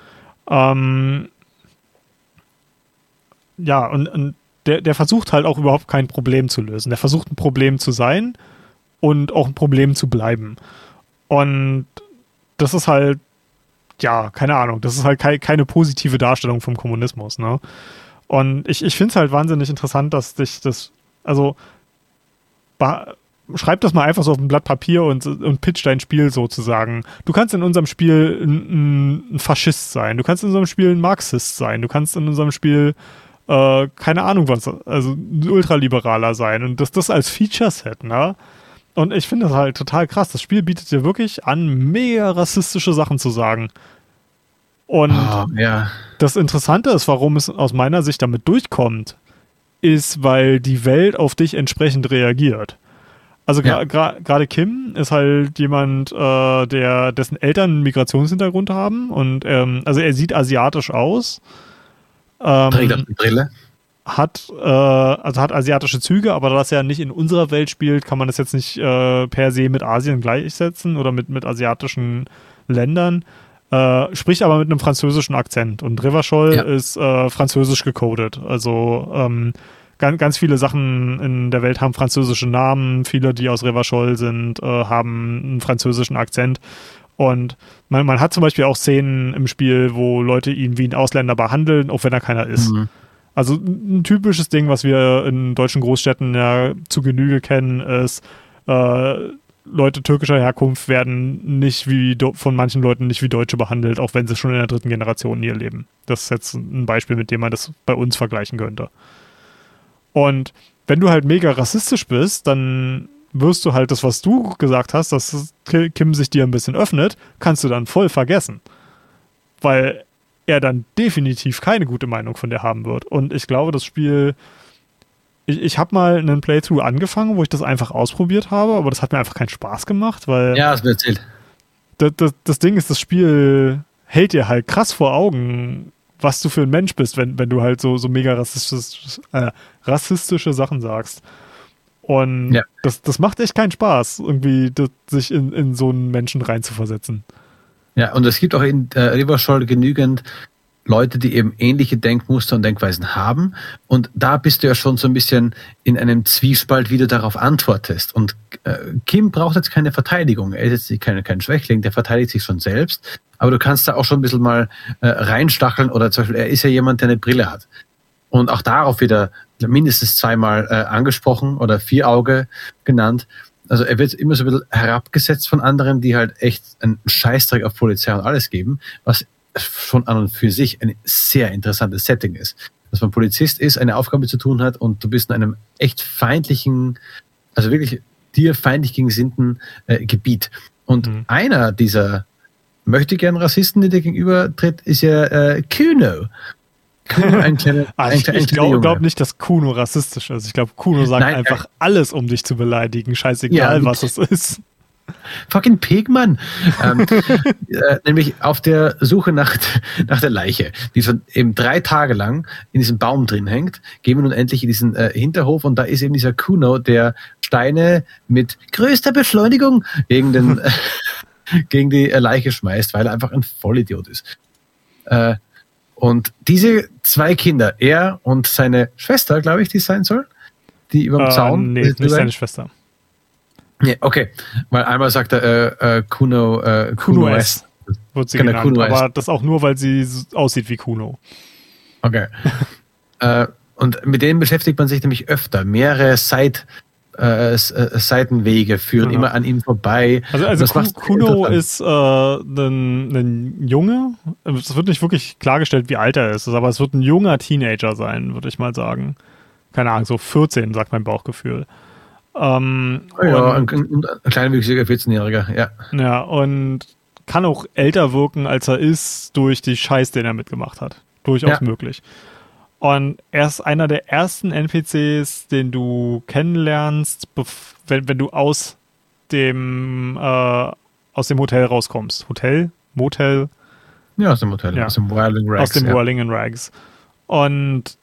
Ähm, ja, und, und der, der versucht halt auch überhaupt kein Problem zu lösen. Der versucht ein Problem zu sein und auch ein Problem zu bleiben. Und das ist halt ja, keine Ahnung, das ist halt kei keine positive Darstellung vom Kommunismus, ne? Und ich, ich finde es halt wahnsinnig interessant, dass dich das, also schreib das mal einfach so auf ein Blatt Papier und, und pitch dein Spiel sozusagen. Du kannst in unserem Spiel ein, ein, Faschist sein, du kannst in unserem Spiel ein Marxist sein, du kannst in unserem Spiel äh, keine Ahnung was, also Ultraliberaler sein und das das als Feature-Set, ne? Und ich finde das halt total krass. Das Spiel bietet dir wirklich an, mega rassistische Sachen zu sagen. Und oh, ja. das Interessante ist, warum es aus meiner Sicht damit durchkommt, ist, weil die Welt auf dich entsprechend reagiert. Also ja. gerade gra Kim ist halt jemand, äh, der dessen Eltern einen Migrationshintergrund haben und ähm, also er sieht asiatisch aus. Ähm, Trägt er die Brille? hat, äh, also hat asiatische Züge, aber da das ja nicht in unserer Welt spielt, kann man das jetzt nicht äh, per se mit Asien gleichsetzen oder mit, mit asiatischen Ländern. Äh, spricht aber mit einem französischen Akzent. Und Rivachol ja. ist äh, französisch gecodet. Also ähm, ganz, ganz viele Sachen in der Welt haben französische Namen. Viele, die aus Rivachol sind, äh, haben einen französischen Akzent. Und man, man hat zum Beispiel auch Szenen im Spiel, wo Leute ihn wie ein Ausländer behandeln, auch wenn er keiner ist. Mhm. Also ein typisches Ding, was wir in deutschen Großstädten ja zu Genüge kennen, ist, äh, Leute türkischer Herkunft werden nicht wie von manchen Leuten nicht wie Deutsche behandelt, auch wenn sie schon in der dritten Generation hier leben. Das ist jetzt ein Beispiel, mit dem man das bei uns vergleichen könnte. Und wenn du halt mega rassistisch bist, dann wirst du halt das, was du gesagt hast, dass Kim sich dir ein bisschen öffnet, kannst du dann voll vergessen. Weil er dann definitiv keine gute Meinung von dir haben wird. Und ich glaube, das Spiel. Ich, ich habe mal einen Playthrough angefangen, wo ich das einfach ausprobiert habe, aber das hat mir einfach keinen Spaß gemacht, weil. Ja, das wird erzählt. Das, das, das Ding ist, das Spiel hält dir halt krass vor Augen, was du für ein Mensch bist, wenn, wenn du halt so, so mega rassistisch, äh, rassistische Sachen sagst. Und ja. das, das macht echt keinen Spaß, irgendwie das, sich in, in so einen Menschen reinzuversetzen. Ja, und es gibt auch in äh, Riverscholl genügend Leute, die eben ähnliche Denkmuster und Denkweisen haben. Und da bist du ja schon so ein bisschen in einem Zwiespalt, wie du darauf antwortest. Und äh, Kim braucht jetzt keine Verteidigung. Er ist jetzt kein, kein Schwächling, der verteidigt sich schon selbst. Aber du kannst da auch schon ein bisschen mal äh, reinstacheln oder zum Beispiel, er ist ja jemand, der eine Brille hat. Und auch darauf wieder mindestens zweimal äh, angesprochen oder vier Auge genannt. Also er wird immer so ein bisschen herabgesetzt von anderen, die halt echt einen Scheißdreck auf Polizei und alles geben, was schon an und für sich ein sehr interessantes Setting ist. Dass man Polizist ist, eine Aufgabe zu tun hat und du bist in einem echt feindlichen, also wirklich dir feindlich gesinnten äh, Gebiet. Und mhm. einer dieser möchte gern Rassisten, die dir gegenüber tritt, ist ja äh, Kuno. Ein kleiner, (laughs) ah, ich, ich glaube glaub nicht, dass Kuno rassistisch ist. Ich glaube, Kuno sagt Nein, einfach äh, alles, um dich zu beleidigen. Scheißegal, ja, was es ist. Fucking Pigman. ähm, (laughs) äh, nämlich auf der Suche nach, nach der Leiche, die schon eben drei Tage lang in diesem Baum drin hängt, gehen wir nun endlich in diesen äh, Hinterhof und da ist eben dieser Kuno, der Steine mit größter Beschleunigung gegen den (laughs) gegen die Leiche schmeißt, weil er einfach ein Vollidiot ist. Äh, und diese zwei Kinder, er und seine Schwester, glaube ich, die sein soll, die über dem äh, Zaun. Nee, nicht seine Schwester. Nee, okay. Weil einmal sagt er äh, äh, Kuno, äh, Kuno, Kuno S. Wird sie genannt, Kuno aber S. das auch nur, weil sie aussieht wie Kuno. Okay. (laughs) äh, und mit denen beschäftigt man sich nämlich öfter. Mehrere Side- äh, äh, Seitenwege führen ja. immer an ihm vorbei. Also, also Kuno ist äh, ein, ein Junge. Es wird nicht wirklich klargestellt, wie alt er ist, aber es wird ein junger Teenager sein, würde ich mal sagen. Keine Ahnung, so 14, sagt mein Bauchgefühl. Ähm, ja, ein, ein, ein kleinwüchsiger 14-Jähriger, ja. Ja, und kann auch älter wirken, als er ist, durch die Scheiß, den er mitgemacht hat. Durchaus ja. möglich. Und er ist einer der ersten NPCs, den du kennenlernst, wenn, wenn du aus dem, äh, aus dem Hotel rauskommst. Hotel? Motel? Ja, aus dem Hotel, ja. aus dem Whirling Rags. Aus dem ja. Whirling Rags. Und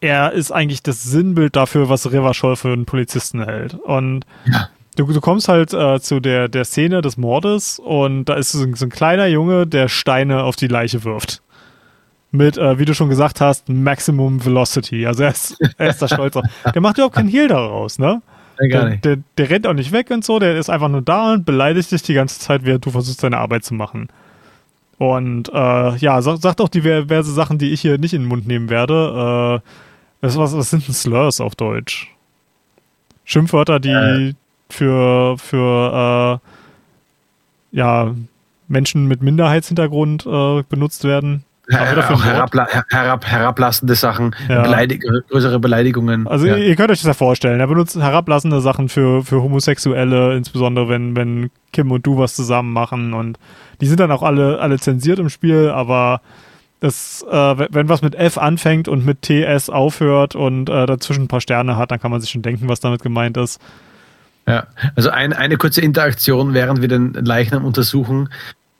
er ist eigentlich das Sinnbild dafür, was Revachol für einen Polizisten hält. Und ja. du, du kommst halt äh, zu der, der Szene des Mordes und da ist so ein, so ein kleiner Junge, der Steine auf die Leiche wirft mit, äh, wie du schon gesagt hast, Maximum Velocity. Also er ist, (laughs) er ist da stolz auf. Der macht überhaupt keinen Heal daraus, ne? Der, der, der, rennt auch nicht weg und so, der ist einfach nur da und beleidigt dich die ganze Zeit, während du versuchst, deine Arbeit zu machen. Und äh, ja, sag, sagt auch diverse Sachen, die ich hier nicht in den Mund nehmen werde. Äh, was, was, was sind denn Slurs auf Deutsch? Schimpfwörter, die äh. für, für äh, ja, Menschen mit Minderheitshintergrund äh, benutzt werden. Herabla herab herablassende Sachen, ja. Beleidig größere Beleidigungen. Also ja. ihr könnt euch das ja vorstellen. Er benutzt herablassende Sachen für, für Homosexuelle, insbesondere wenn, wenn Kim und du was zusammen machen. Und die sind dann auch alle, alle zensiert im Spiel, aber das, äh, wenn was mit F anfängt und mit TS aufhört und äh, dazwischen ein paar Sterne hat, dann kann man sich schon denken, was damit gemeint ist. Ja, also ein, eine kurze Interaktion, während wir den Leichnam untersuchen.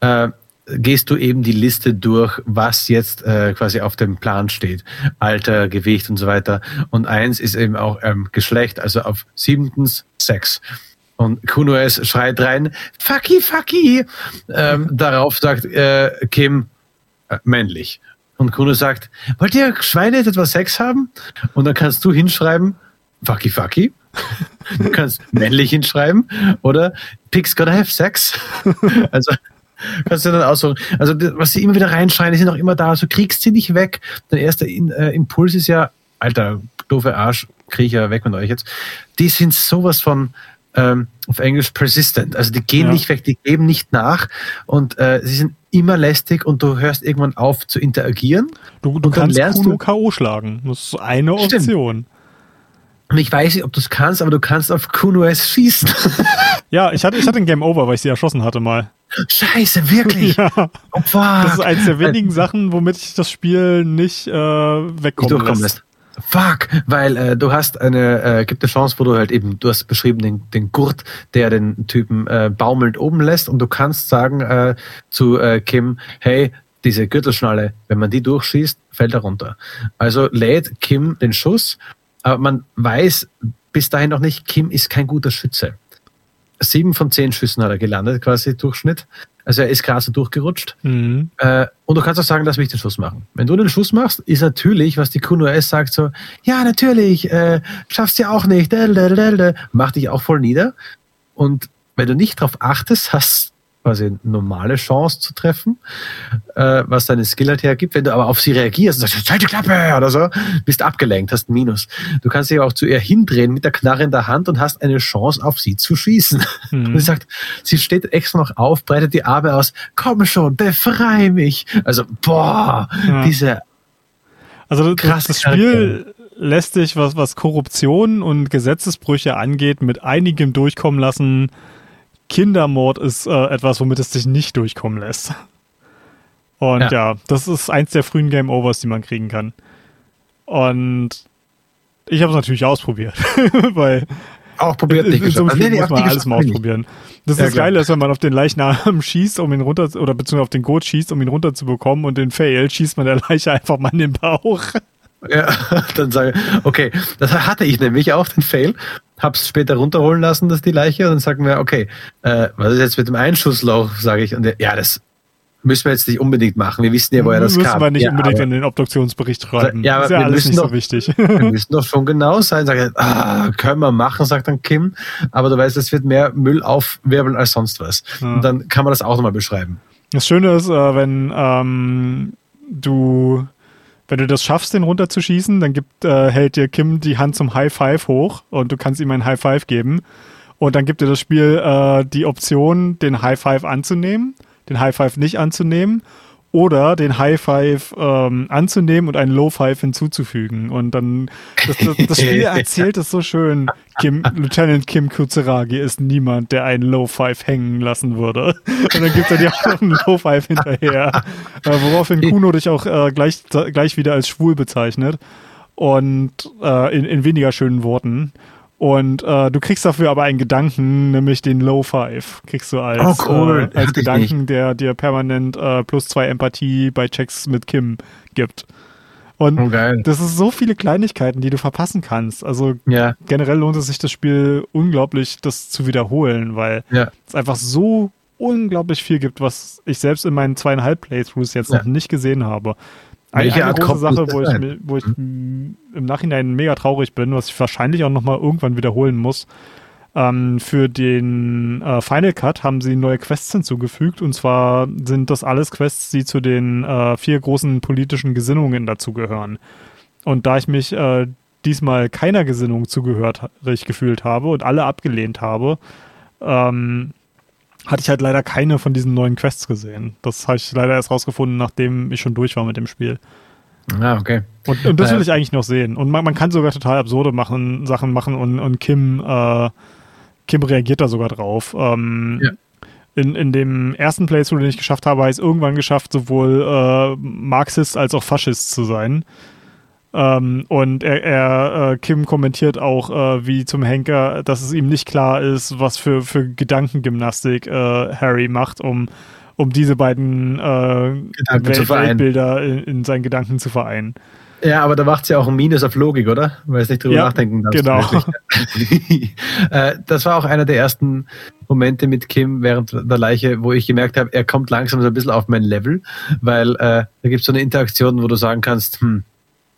Äh, gehst du eben die Liste durch, was jetzt äh, quasi auf dem Plan steht. Alter, Gewicht und so weiter. Und eins ist eben auch ähm, Geschlecht, also auf siebtens Sex. Und Kuno S schreit rein, fucky, fucky. Ähm, (laughs) darauf sagt äh, Kim, äh, männlich. Und Kuno sagt, wollt ihr Schweine jetzt etwas Sex haben? Und dann kannst du hinschreiben, fucky, fucky. (laughs) Du kannst männlich hinschreiben oder Pigs gotta have sex. (laughs) Also Kannst du dann aussuchen. Also, was sie immer wieder reinschreien, die sind auch immer da. Also, kriegst sie nicht weg. Dein erster äh, Impuls ist ja, alter, doofe Arsch, krieg ich ja weg mit euch jetzt. Die sind sowas von ähm, auf Englisch persistent. Also die gehen Ja. nicht weg, die geben nicht nach und äh, sie sind immer lästig und du hörst irgendwann auf zu interagieren. Du, du kannst lernst Kuno K.O. schlagen. Das ist eine Stimmt. Option. Und ich weiß nicht, ob du es kannst, aber du kannst auf Kuno S schießen. (laughs) Ja, ich hatte, ich hatte ein Game Over, weil ich sie erschossen hatte mal. Scheiße, wirklich. (laughs) Ja, Oh, fuck. das ist eines der wenigen Sachen, womit ich das Spiel nicht äh, nicht wegkommen durchkommen lässt. lässt. Fuck, weil äh, du hast eine, äh, gibt eine Chance, wo du halt eben, du hast beschrieben den, den Gurt, der den Typen äh, baumelnd oben lässt und du kannst sagen äh, zu äh, Kim, hey, diese Gürtelschnalle, wenn man die durchschießt, fällt er runter. Also lädt Kim den Schuss, aber man weiß bis dahin noch nicht, Kim ist kein guter Schütze. Sieben von zehn Schüssen hat er gelandet, quasi Durchschnitt. Also er ist gerade so durchgerutscht. Mhm. Äh, und du kannst auch sagen, lass mich den Schuss machen. Wenn du den Schuss machst, ist natürlich, was die Kuno S sagt, so, ja, natürlich, äh, schaffst ja auch nicht, dadadadada, macht dich auch voll nieder. Und wenn du nicht darauf achtest, (laughs) hast quasi eine normale Chance zu treffen, äh, was deine Skill halt hergibt. Wenn du aber auf sie reagierst und sagst, halt die Klappe oder so, bist abgelenkt, hast ein Minus. Du kannst dich auch zu ihr hindrehen mit der Knarre in der Hand und hast eine Chance, auf sie zu schießen. Und Mhm. sie sagt, sie steht extra noch auf, breitet die Arme aus, komm schon, befrei mich. Also, boah, Ja. diese, Also das, Krasse das Spiel lässt sich, was, was Korruption und Gesetzesbrüche angeht, mit einigem durchkommen lassen. Kindermord ist äh, etwas, womit es sich nicht durchkommen lässt. Und ja. Ja. das ist eins der frühen Game Overs, die man kriegen kann. Und ich habe es natürlich ausprobiert, (laughs) weil auch probiert in, nicht in so einem. Spiel Nee, muss man alles mal ausprobieren. Das, Ja, das klar. Geile ist, wenn man auf den Leichnam (laughs) schießt, um ihn runter, oder beziehungsweise auf den Goat schießt, um ihn runterzubekommen und den Fail, schießt man der Leiche einfach mal in den Bauch. Ja, (laughs) dann sage ich, okay, das hatte ich nämlich auch, den Fail. Hab's später runterholen lassen, das die Leiche, und dann sagen wir, okay, äh, was ist jetzt mit dem Einschussloch, sage ich. Und der, ja, das müssen wir jetzt nicht unbedingt machen. Wir wissen ja, woher das müssen kam. wir nicht ja, unbedingt aber in den Obduktionsbericht schreiben. Ja, aber ist ja wir alles müssen nicht so doch- wichtig. (laughs) wir müssen doch schon genau sein. Sag ich, ah, können wir machen, sagt dann Kim. Aber du weißt, es wird mehr Müll aufwirbeln als sonst was. Ja. Und dann kann man das auch nochmal beschreiben. Das Schöne ist, äh, wenn ähm, du wenn du das schaffst, den runterzuschießen, dann gibt, äh, hält dir Kim die Hand zum High Five hoch und du kannst ihm ein High Five geben. Und dann gibt dir das Spiel äh, die Option, den High Five anzunehmen, den High Five nicht anzunehmen oder den High Five ähm, anzunehmen und einen Low Five hinzuzufügen. Und dann, das, das, das (laughs) Spiel erzählt es so schön. Kim, Lieutenant Kim Kutsuragi ist niemand, der einen Low Five hängen lassen würde. Und dann gibt er dir auch noch einen Low Five hinterher. Äh, woraufhin Kuno dich auch äh, gleich, gleich wieder als schwul bezeichnet. Und äh, in, in weniger schönen Worten. Und äh, du kriegst dafür aber einen Gedanken, nämlich den Low Five. Kriegst du als, Oh, cool. äh, als Gedanken, der dir permanent äh, plus zwei Empathie bei Checks mit Kim gibt. Und Oh, das ist so viele Kleinigkeiten, die du verpassen kannst. Also Ja, generell lohnt es sich, das Spiel unglaublich das zu wiederholen, weil ja. es einfach so unglaublich viel gibt, was ich selbst in meinen zweieinhalb Playthroughs jetzt Ja. noch nicht gesehen habe. Eine, Welche eine Art große Sache, wo ich, wo ich m, im Nachhinein mega traurig bin, was ich wahrscheinlich auch noch mal irgendwann wiederholen muss. Ähm, für den äh, Final Cut haben sie neue Quests hinzugefügt und zwar sind das alles Quests, die zu den äh, vier großen politischen Gesinnungen dazugehören. Und da ich mich äh, diesmal keiner Gesinnung zugehörig gefühlt habe und alle abgelehnt habe, ähm, hatte ich halt leider keine von diesen neuen Quests gesehen. Das habe ich leider erst rausgefunden, nachdem ich schon durch war mit dem Spiel. Ah, okay. Und, und das Äh, will ich eigentlich noch sehen. Und man, man kann sogar total absurde machen, Sachen machen und, und Kim, äh, Kim reagiert da sogar drauf. Ähm, Ja. in, in dem ersten Playthrough, den ich geschafft habe, habe ich es irgendwann geschafft, sowohl äh, Marxist als auch Faschist zu sein. Ähm, und er, er äh, Kim kommentiert auch, äh, wie zum Henker, dass es ihm nicht klar ist, was für, für Gedankengymnastik äh, Harry macht, um, um diese beiden äh, Welt, vereinen. Weltbilder in, in seinen Gedanken zu vereinen. Ja, aber da macht sie auch ein Minus auf Logik, oder? Weil es nicht drüber Ja, nachdenken darfst. genau. (laughs) äh, das war auch einer der ersten Momente mit Kim während der Leiche, wo ich gemerkt habe, er kommt langsam so ein bisschen auf mein Level, weil äh, da gibt es so eine Interaktion, wo du sagen kannst, hm,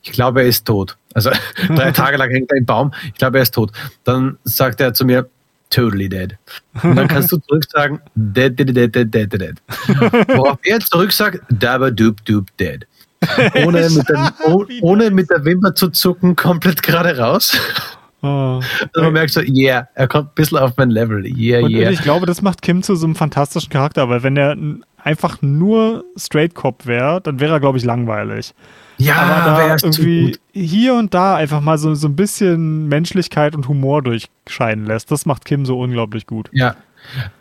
ich glaube, er ist tot. Also (laughs) drei Tage lang hängt er im Baum, ich glaube, er ist tot. Dann sagt er zu mir, totally dead. Und dann kannst du zurück sagen, dead, dead, dead, dead, dead, dead. (laughs) Worauf er zurück sagt, dabba doop doop dead. (laughs) Ohne mit, der, oh, ohne mit der Wimper zu zucken, komplett gerade raus. Oh. Und man merkt so, yeah, er kommt ein bisschen auf mein Level. Yeah, und, yeah. Und ich glaube, das macht Kim zu so einem fantastischen Charakter, weil wenn er einfach nur Straight Cop wäre, dann wäre er, glaube ich, langweilig. Ja, aber da irgendwie hier und da einfach mal so, so ein bisschen Menschlichkeit und Humor durchscheinen lässt. Das macht Kim so unglaublich gut. Ja.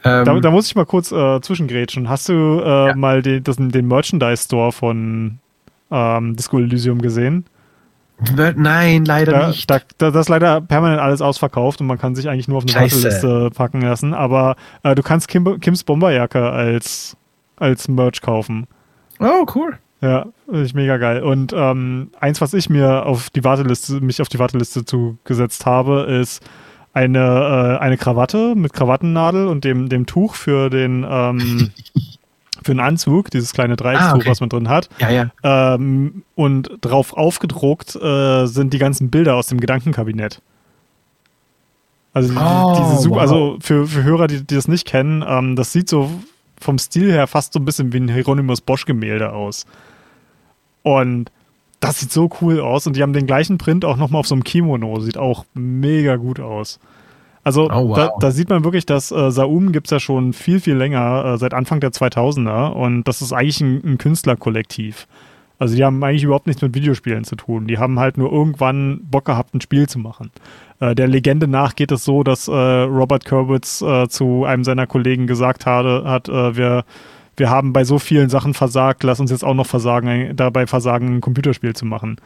Ähm, da, da, muss ich mal kurz äh, zwischengrätschen. Hast du äh, ja. mal den, das, den Merchandise-Store von ähm, Disco Elysium gesehen? Nein, leider da, nicht. Da, da, das ist leider permanent alles ausverkauft und man kann sich eigentlich nur auf eine. Warteliste packen lassen. Aber äh, du kannst Kim, Kims Bomberjacke als, als Merch kaufen. Oh, cool. Ja, finde ich mega geil. Und ähm, eins, was ich mir auf die Warteliste, mich auf die Warteliste zugesetzt habe, ist eine, äh, eine Krawatte mit Krawattennadel und dem, dem Tuch für den ähm, (laughs) für den Anzug, dieses kleine Dreieckstuch, ah, okay. was man drin hat. Ja, ja. Ähm, und drauf aufgedruckt äh, sind die ganzen Bilder aus dem Gedankenkabinett. Also, oh, diese wow. also für, für Hörer, die, die das nicht kennen, ähm, das sieht so vom Stil her fast so ein bisschen wie ein Hieronymus Bosch-Gemälde aus. Und das sieht so cool aus. Und die haben den gleichen Print auch nochmal auf so einem Kimono. Sieht auch mega gut aus. Also oh, wow. da, da, sieht man wirklich, dass äh, Saum gibt es ja schon viel, viel länger, äh, seit Anfang der 2000er. Und das ist eigentlich ein, ein, Künstlerkollektiv. Also die haben eigentlich überhaupt nichts mit Videospielen zu tun. Die haben halt nur irgendwann Bock gehabt, ein Spiel zu machen. Äh, der Legende nach geht es so, dass äh, Robert Kurbitz äh, zu einem seiner Kollegen gesagt hatte, hat, äh, wir wir haben bei so vielen Sachen versagt, lass uns jetzt auch noch versagen, dabei versagen, ein Computerspiel zu machen.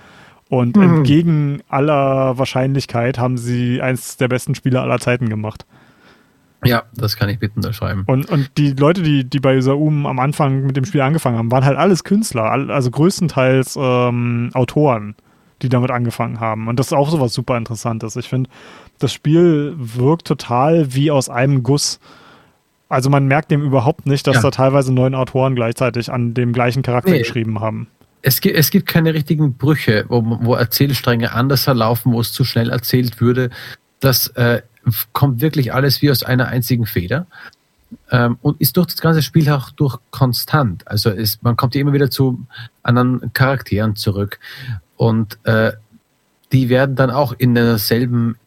Und mhm. entgegen aller Wahrscheinlichkeit haben sie eins der besten Spiele aller Zeiten gemacht. Ja, das kann ich bitte unterschreiben. Und, und die Leute, die, die bei Saum am Anfang mit dem Spiel angefangen haben, waren halt alles Künstler, also größtenteils ähm, Autoren, die damit angefangen haben. Und das ist auch so was super Interessantes. Ich finde, das Spiel wirkt total wie aus einem Guss. Also man merkt dem überhaupt nicht, dass ja. da teilweise neun Autoren gleichzeitig an dem gleichen Charakter nee. geschrieben haben. Es gibt, es gibt keine richtigen Brüche, wo, wo Erzählstränge anders verlaufen, wo es zu schnell erzählt würde. Das äh, kommt wirklich alles wie aus einer einzigen Feder ähm, und ist durch das ganze Spiel auch durch konstant. Also es, man kommt immer wieder zu anderen Charakteren zurück und äh, die werden dann auch in derselben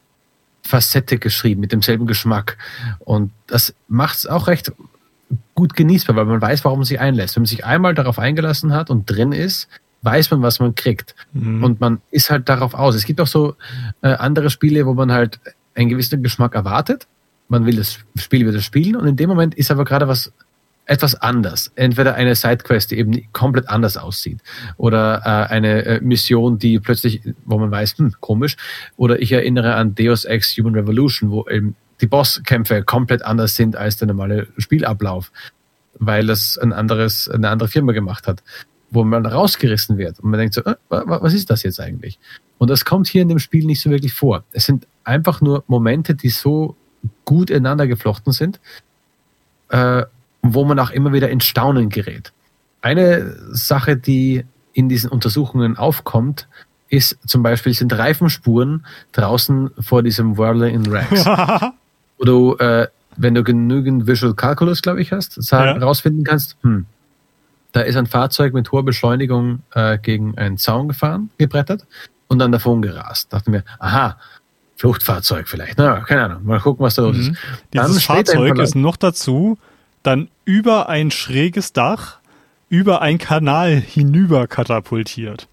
Facette geschrieben, mit demselben Geschmack. Und das macht es auch recht gut genießbar, weil man weiß, warum man sich einlässt. Wenn man sich einmal darauf eingelassen hat und drin ist, weiß man, was man kriegt. Mhm. Und man ist halt darauf aus. Es gibt auch so äh, andere Spiele, wo man halt einen gewissen Geschmack erwartet. Man will das Spiel wieder spielen und in dem Moment ist aber gerade was etwas anders. Entweder eine Sidequest, die eben komplett anders aussieht, oder äh, eine äh, Mission, die plötzlich, wo man weiß, hm, komisch, oder ich erinnere an Deus Ex Human Revolution, wo eben die Bosskämpfe komplett anders sind als der normale Spielablauf, weil es ein anderes, eine andere Firma gemacht hat, wo man rausgerissen wird und man denkt so, äh, was ist das jetzt eigentlich? Und das kommt hier in dem Spiel nicht so wirklich vor. Es sind einfach nur Momente, die so gut ineinander geflochten sind, äh, wo man auch immer wieder in Staunen gerät. Eine Sache, die in diesen Untersuchungen aufkommt, ist zum Beispiel sind Reifenspuren draußen vor diesem Whirler in Rags. (laughs) wo du, äh, wenn du genügend Visual Calculus, glaube ich, hast, ja. rausfinden kannst, hm, da ist ein Fahrzeug mit hoher Beschleunigung äh, gegen einen Zaun gefahren, gebrettert und dann davon gerast. Dachte mir, aha, Fluchtfahrzeug vielleicht. Na, keine Ahnung. Mal gucken, was da los mhm. ist. Dieses Fahrzeug ist noch dazu dann über ein schräges Dach, über einen Kanal hinüber katapultiert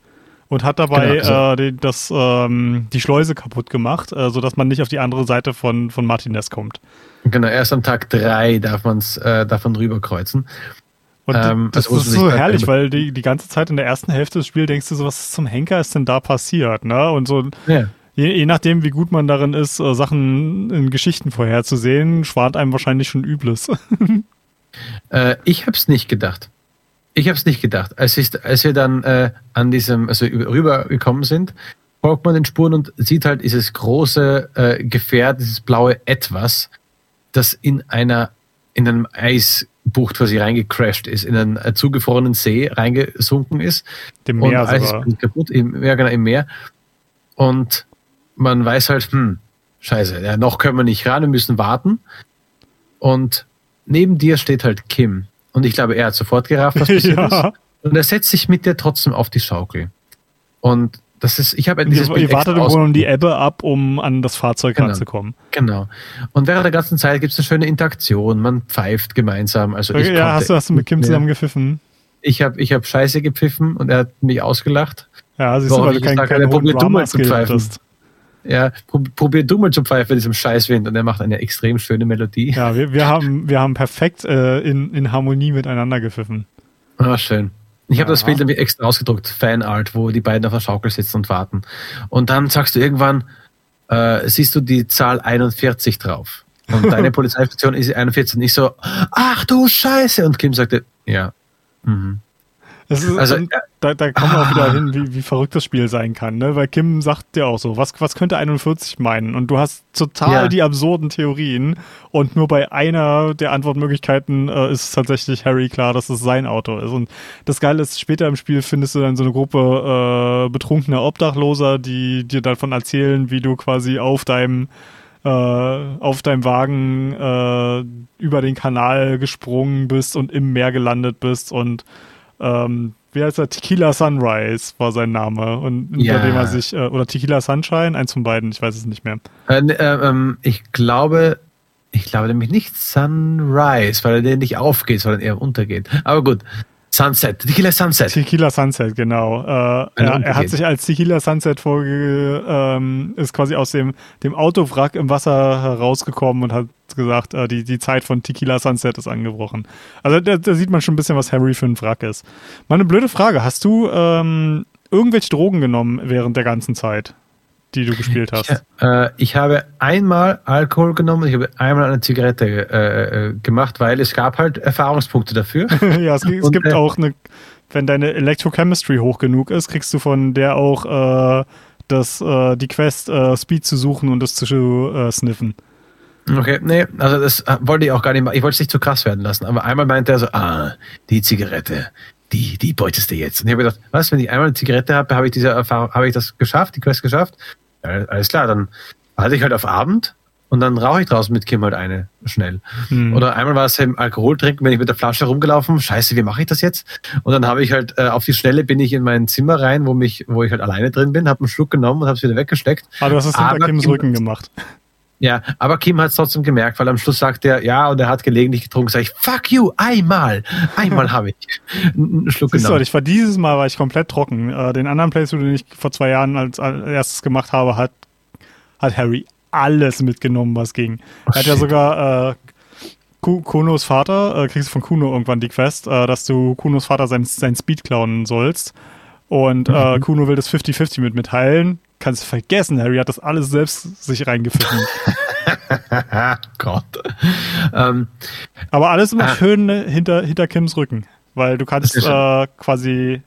und hat dabei genau, also. äh, das, ähm, die Schleuse kaputt gemacht, äh, sodass man nicht auf die andere Seite von, von Martinez kommt. Genau, erst am Tag drei darf man es äh, davon rüberkreuzen. Und ähm, das, das ist so herrlich, weil die, die ganze Zeit in der ersten Hälfte des Spiels denkst du so, was zum Henker ist denn da passiert? Ne? Und so, ja. je, je nachdem, wie gut man darin ist, äh, Sachen in Geschichten vorherzusehen, schwart einem wahrscheinlich schon Übles. (laughs) Äh, ich habe es nicht gedacht. Ich habe es nicht gedacht. Als, ich, als wir dann äh, an diesem, also rübergekommen sind, folgt man den Spuren und sieht halt dieses große äh, Gefährt, dieses blaue Etwas, das in einer in einem Eisbucht quasi reingecrashed ist, in einen äh, zugefrorenen See reingesunken ist. Dem Meer und Eis ist kaputt, im, ja, genau, im Meer. Und man weiß halt, hm, scheiße, ja, noch können wir nicht ran, wir müssen warten. Und neben dir steht halt Kim. Und ich glaube, er hat sofort gerafft, was (laughs) passiert ja. ist. Und er setzt sich mit dir trotzdem auf die Schaukel. Und das ist, ich habe dieses Ihr, ihr wartet im Grunde die Ebbe ab, um an das Fahrzeug genau. ranzukommen. Genau. Und während der ganzen Zeit gibt es eine schöne Interaktion, man pfeift gemeinsam. Also ich ja, hast du, hast du mit Kim zusammen gepfiffen? Ich habe ich hab Scheiße gepfiffen und er hat mich ausgelacht. Ja, siehst du, weil du kein, keine probier du mal zu pfeifen. Ja, probier du mal zu pfeifen bei diesem Scheißwind und er macht eine extrem schöne Melodie. Ja, wir, wir, haben, wir haben perfekt äh, in, in Harmonie miteinander gepfiffen. Ah, schön. Ich habe das Bild nämlich extra ausgedruckt, Fanart, wo die beiden auf der Schaukel sitzen und warten. Und dann sagst du irgendwann, äh, siehst du die Zahl 41 drauf. Und (laughs) deine Polizeistation ist 41. Und ich so, ach du Scheiße. Und Kim sagte, ja. Mhm. Ist, also, da, da kommen wir auch wieder hin, wie, wie verrückt das Spiel sein kann, ne? Weil Kim sagt ja auch so, was, was könnte 41 meinen? Und du hast total ja. die absurden Theorien und nur bei einer der Antwortmöglichkeiten äh, ist tatsächlich Harry klar, dass es sein Auto ist. Und das Geile ist, später im Spiel findest du dann so eine Gruppe äh, betrunkener Obdachloser, die dir davon erzählen, wie du quasi auf deinem äh, auf deinem Wagen äh, über den Kanal gesprungen bist und im Meer gelandet bist und ähm, wie heißt er? Tequila Sunrise war sein Name und ja. unter dem er sich, äh, oder Tequila Sunshine, eins von beiden, ich weiß es nicht mehr. Äh, ne, äh, ähm, ich glaube, ich glaube nämlich nicht Sunrise, weil er nicht aufgeht, sondern eher untergeht. Aber gut. Sunset, Tequila Sunset. Tequila Sunset, genau. Äh, er, er, hat sich als Tequila Sunset vorge, ähm, ist quasi aus dem, dem Autowrack im Wasser herausgekommen und hat gesagt, äh, die, die Zeit von Tequila Sunset ist angebrochen. Also da, da, sieht man schon ein bisschen, was Harry für ein Wrack ist. Mal eine blöde Frage. Hast du ähm, irgendwelche Drogen genommen während der ganzen Zeit? Die du gespielt hast? Ich, äh, ich habe einmal Alkohol genommen, ich habe einmal eine Zigarette äh, äh, gemacht, weil es gab halt Erfahrungspunkte dafür. (laughs) ja, es, es Und, gibt äh, auch eine, wenn deine Electrochemistry hoch genug ist, kriegst du von der auch äh, das, äh, die Quest Speed zu suchen und das zu sniffen. Okay, nee, also das wollte ich auch gar nicht machen. Ich wollte es nicht zu krass werden lassen. Aber einmal meinte er so, ah, die Zigarette, die, die beutest du jetzt. Und ich habe gedacht, was, wenn ich einmal eine Zigarette habe, habe ich diese Erfahrung, habe ich das geschafft, die Quest geschafft? Alles klar, dann halte ich halt auf Abend und dann rauche ich draußen mit Kim halt eine schnell. Hm. Oder einmal war es eben Alkohol trinken, wenn ich mit der Flasche rumgelaufen, scheiße, wie mache ich das jetzt? Und dann habe ich halt äh, auf die Schnelle bin ich in mein Zimmer rein, wo mich, wo ich halt alleine drin bin, habe einen Schluck genommen und habe es wieder weggesteckt. Aber du hast es hinter Kims Kim, Rücken gemacht. Ja, aber Kim hat es trotzdem gemerkt, weil am Schluss sagt er, ja, und er hat gelegentlich getrunken. Sag ich, fuck you, einmal, einmal habe ich einen Schluck Siehst genommen. Du, ich war dieses Mal war ich komplett trocken. Äh, den anderen Playthrough, den ich vor zwei Jahren als, erstes gemacht habe, hat, hat Harry alles mitgenommen, was ging. Oh, er hat ja sogar äh, Kunos Vater, äh, kriegst du von Kuno irgendwann die Quest, äh, dass du Kunos Vater sein, sein Speed klauen sollst. Und äh, mhm. Kuno will das 50-50 mit mitteilen kannst du vergessen, Harry hat das alles selbst sich reingepfiffen. (laughs) Gott. Ähm, Aber alles immer ah, schön hinter, hinter Kims Rücken, weil du kannst äh, quasi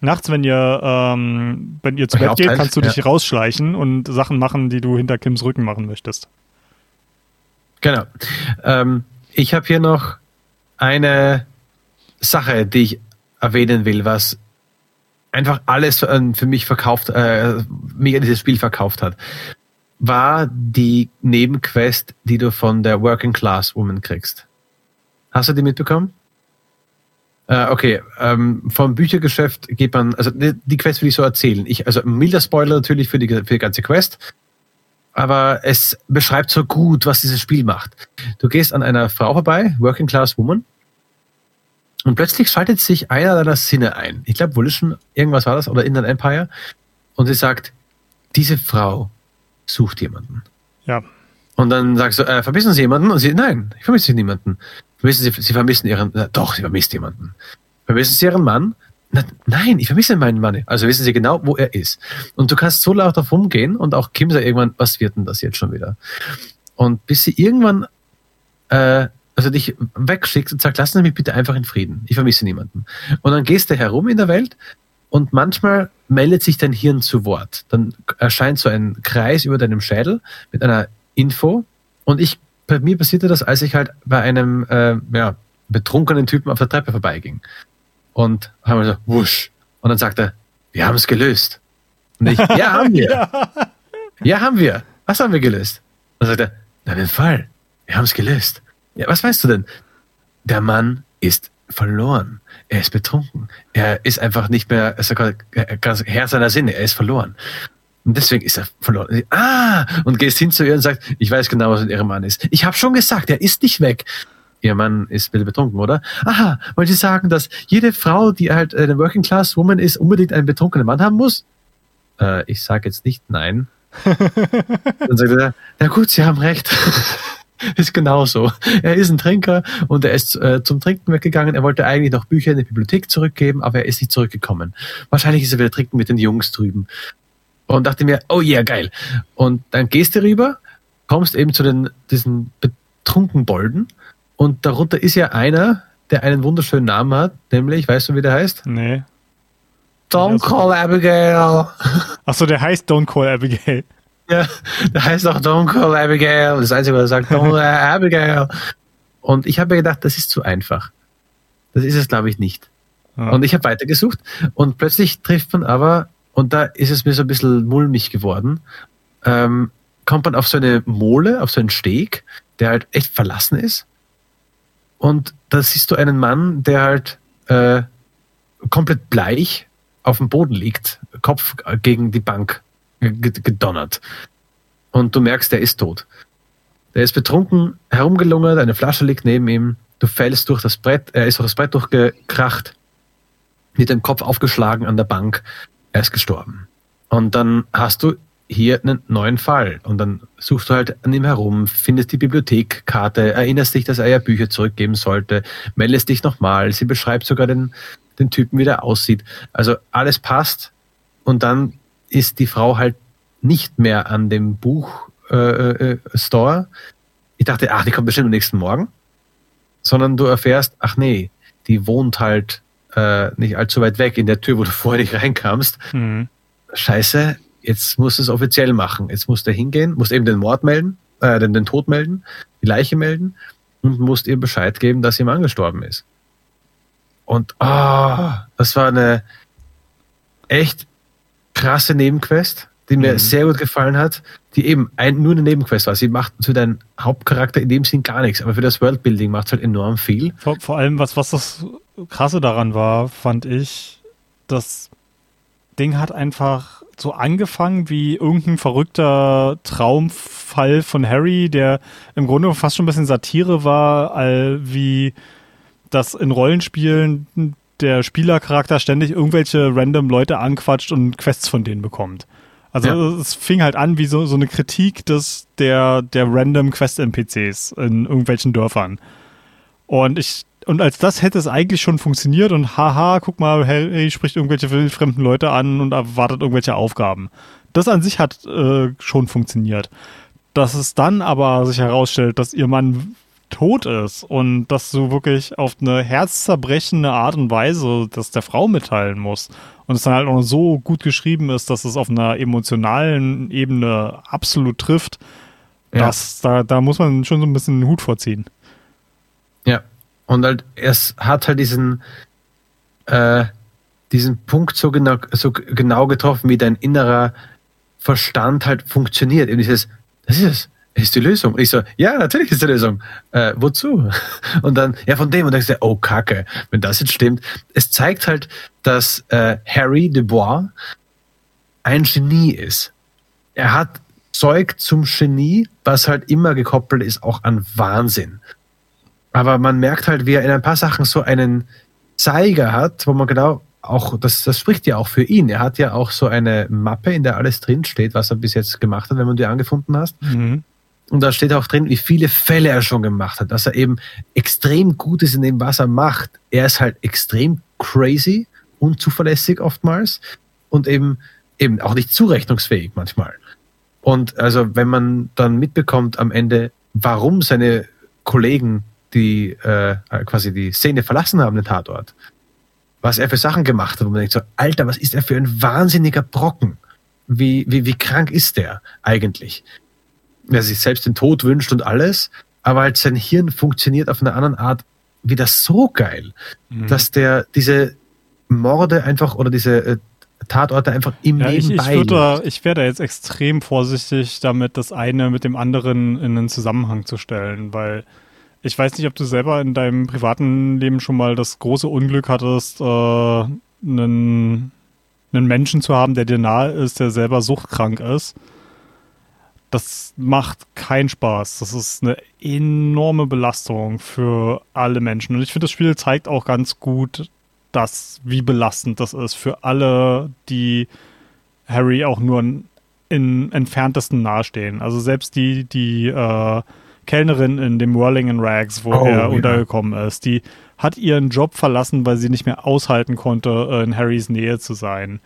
nachts, wenn ihr, ähm, wenn ihr zu Bett geht, kannst du dich ja. rausschleichen und Sachen machen, die du hinter Kims Rücken machen möchtest. Genau. Ähm, ich habe hier noch eine Sache, die ich erwähnen will, was einfach alles äh, für mich verkauft, äh, an dieses Spiel verkauft hat, war die Nebenquest, die du von der Working Class Woman kriegst. Hast du die mitbekommen? Äh, okay, ähm, vom Büchergeschäft geht man, also die, die Quest will ich so erzählen. Ich, also milder Spoiler natürlich für die, für die ganze Quest, aber es beschreibt so gut, was dieses Spiel macht. Du gehst an einer Frau vorbei, Working Class Woman, und plötzlich schaltet sich einer deiner Sinne ein. Ich glaube, Volition, irgendwas war das, oder Inland Empire. Und sie sagt, diese Frau sucht jemanden. Ja. Und dann sagst du, äh, vermissen Sie jemanden? Und sie, nein, ich vermisse niemanden. Vermissen Sie, sie vermissen Ihren, äh, doch, Sie vermisst jemanden. Vermissen Sie Ihren Mann? Na, nein, ich vermisse meinen Mann. Also wissen Sie genau, wo er ist. Und du kannst so laut auf rumgehen und auch Kim sagt irgendwann, was wird denn das jetzt schon wieder? Und bis sie irgendwann äh, also dich wegschickt und sagt, lassen Sie mich bitte einfach in Frieden. Ich vermisse niemanden. Und dann gehst du herum in der Welt und manchmal meldet sich dein Hirn zu Wort. Dann erscheint so ein Kreis über deinem Schädel mit einer Info. Und ich, bei mir passierte das, als ich halt bei einem äh, ja, betrunkenen Typen auf der Treppe vorbeiging. Und haben wir so, wusch. Und dann sagt er, wir haben es gelöst. Und ich, ja, haben wir. (laughs) ja. ja, haben wir. Was haben wir gelöst? Und dann sagt er, na, den Fall. Wir haben es gelöst. Ja, was weißt du denn? Der Mann ist verloren. er ist betrunken. Er ist einfach nicht mehr ganz Herr seiner Sinne. Er ist verloren. Und deswegen ist er verloren. Ah! Und gehst hin zu ihr und sagt, ich weiß genau, was mit ihrem Mann ist. Ich habe schon gesagt, er ist nicht weg. Ihr Mann ist bitte betrunken, oder? Aha, wollen Sie sagen, dass jede Frau, die halt eine Working Class Woman ist, unbedingt einen betrunkenen Mann haben muss? Äh, ich sage jetzt nicht nein. (laughs) dann sagt er, na gut, Sie haben recht. (laughs) ist genauso. Er ist ein Trinker und er ist äh, zum Trinken weggegangen. Er wollte eigentlich noch Bücher in die Bibliothek zurückgeben, aber er ist nicht zurückgekommen. Wahrscheinlich ist er wieder trinken mit den Jungs drüben. Und dachte mir, oh yeah, geil. Und dann gehst du rüber, kommst eben zu den, diesen betrunken Bolden und darunter ist ja einer, der einen wunderschönen Namen hat, nämlich, weißt du, wie der heißt? Nee. Don't call Abigail. Achso, der heißt Don't call Abigail. Ja, der heißt auch Don't call Abigail. Das Einzige, was er sagt, Don't call Abigail. Und ich habe mir gedacht, das ist zu einfach. Das ist es, glaube ich, nicht. Ja. Und ich habe weitergesucht und plötzlich trifft man aber, und da ist es mir so ein bisschen mulmig geworden, ähm, kommt man auf so eine Mole, auf so einen Steg, der halt echt verlassen ist. Und da siehst du einen Mann, der halt äh, komplett bleich auf dem Boden liegt, Kopf gegen die Bank gedonnert. Und du merkst, der ist tot. Der ist betrunken, herumgelungert, eine Flasche liegt neben ihm, du fällst durch das Brett, er ist durch das Brett durchgekracht, mit dem Kopf aufgeschlagen an der Bank, er ist gestorben. Und dann hast du hier einen neuen Fall. Und dann suchst du halt an ihm herum, findest die Bibliothekkarte, erinnerst dich, dass er ja Bücher zurückgeben sollte, meldest dich nochmal, sie beschreibt sogar den, den Typen, wie der aussieht. Also alles passt und dann ist die Frau halt nicht mehr an dem Buchstore. Äh, äh, ich dachte, ach, die kommt bestimmt am nächsten Morgen. Sondern du erfährst, ach nee, die wohnt halt äh, nicht allzu weit weg in der Tür, wo du (laughs) vorher nicht reinkamst. Mhm. Scheiße, jetzt muss es offiziell machen. Jetzt muss der hingehen, muss eben den Mord melden, äh, den, den Tod melden, die Leiche melden und musst ihr Bescheid geben, dass ihr Mann gestorben ist. Und ah, oh, das war eine echt krasse Nebenquest, die mir mhm. sehr gut gefallen hat, die eben ein, nur eine Nebenquest war. Sie macht für deinen Hauptcharakter in dem Sinn gar nichts, aber für das Worldbuilding macht es halt enorm viel. Vor, vor allem, was, was das Krasse daran war, fand ich, das Ding hat einfach so angefangen wie irgendein verrückter Traumfall von Harry, der im Grunde fast schon ein bisschen Satire war, all wie das in Rollenspielen der Spielercharakter ständig irgendwelche random Leute anquatscht und Quests von denen bekommt. Also ja. es fing halt an wie so, so eine Kritik des, der, der random Quest-NPCs in irgendwelchen Dörfern. Und ich und als das hätte es eigentlich schon funktioniert und haha, guck mal, Harry spricht irgendwelche fremden Leute an und erwartet irgendwelche Aufgaben. Das an sich hat äh, schon funktioniert. Dass es dann aber sich herausstellt, dass ihr Mann tot ist und dass du wirklich auf eine herzzerbrechende Art und Weise das der Frau mitteilen musst und es dann halt auch so gut geschrieben ist, dass es auf einer emotionalen Ebene absolut trifft, ja. das, da, da muss man schon so ein bisschen den Hut vorziehen. Ja, und halt, es hat halt diesen, äh, diesen Punkt so genau, so genau getroffen, wie dein innerer Verstand halt funktioniert. Und dieses, das ist es, ist die Lösung. Ich so, ja, natürlich ist die Lösung. Äh, wozu? (laughs) Und dann, ja, von dem. Und dann denkst du, oh, Kacke, wenn das jetzt stimmt. Es zeigt halt, dass äh, Harry Dubois ein Genie ist. Er hat Zeug zum Genie, was halt immer gekoppelt ist, auch an Wahnsinn. Aber man merkt halt, wie er in ein paar Sachen so einen Zeiger hat, wo man genau auch, das, das spricht ja auch für ihn. Er hat ja auch so eine Mappe, in der alles drinsteht, was er bis jetzt gemacht hat, wenn man die angefunden hast. Mhm. Und da steht auch drin, wie viele Fälle er schon gemacht hat, dass er eben extrem gut ist in dem, was er macht. Er ist halt extrem crazy, unzuverlässig oftmals und eben, eben auch nicht zurechnungsfähig manchmal. Und also, wenn man dann mitbekommt am Ende, warum seine Kollegen die äh, quasi die Szene verlassen haben, den Tatort, was er für Sachen gemacht hat, wo man denkt so, Alter, was ist er für ein wahnsinniger Brocken? Wie, wie, wie krank ist der eigentlich? Er sich selbst den Tod wünscht und alles, aber halt sein Hirn funktioniert auf eine andere Art wieder so geil, mhm. dass der diese Morde einfach oder diese äh, Tatorte einfach im ja, Nebenbei. Ich, ich, da, ich wäre da jetzt extrem vorsichtig damit, das eine mit dem anderen in einen Zusammenhang zu stellen, weil Ich weiß nicht, ob du selber in deinem privaten Leben schon mal das große Unglück hattest, äh, einen, einen Menschen zu haben, der dir nahe ist, der selber suchtkrank ist. Das macht keinen Spaß. Das ist eine enorme Belastung für alle Menschen. Und ich finde, das Spiel zeigt auch ganz gut, dass, wie belastend das ist für alle, die Harry auch nur in entferntesten nahestehen. Also selbst die, die äh, Kellnerin in dem Whirling in Rags, wo oh, er ja. untergekommen ist, die hat ihren Job verlassen, weil sie nicht mehr aushalten konnte, in Harrys Nähe zu sein.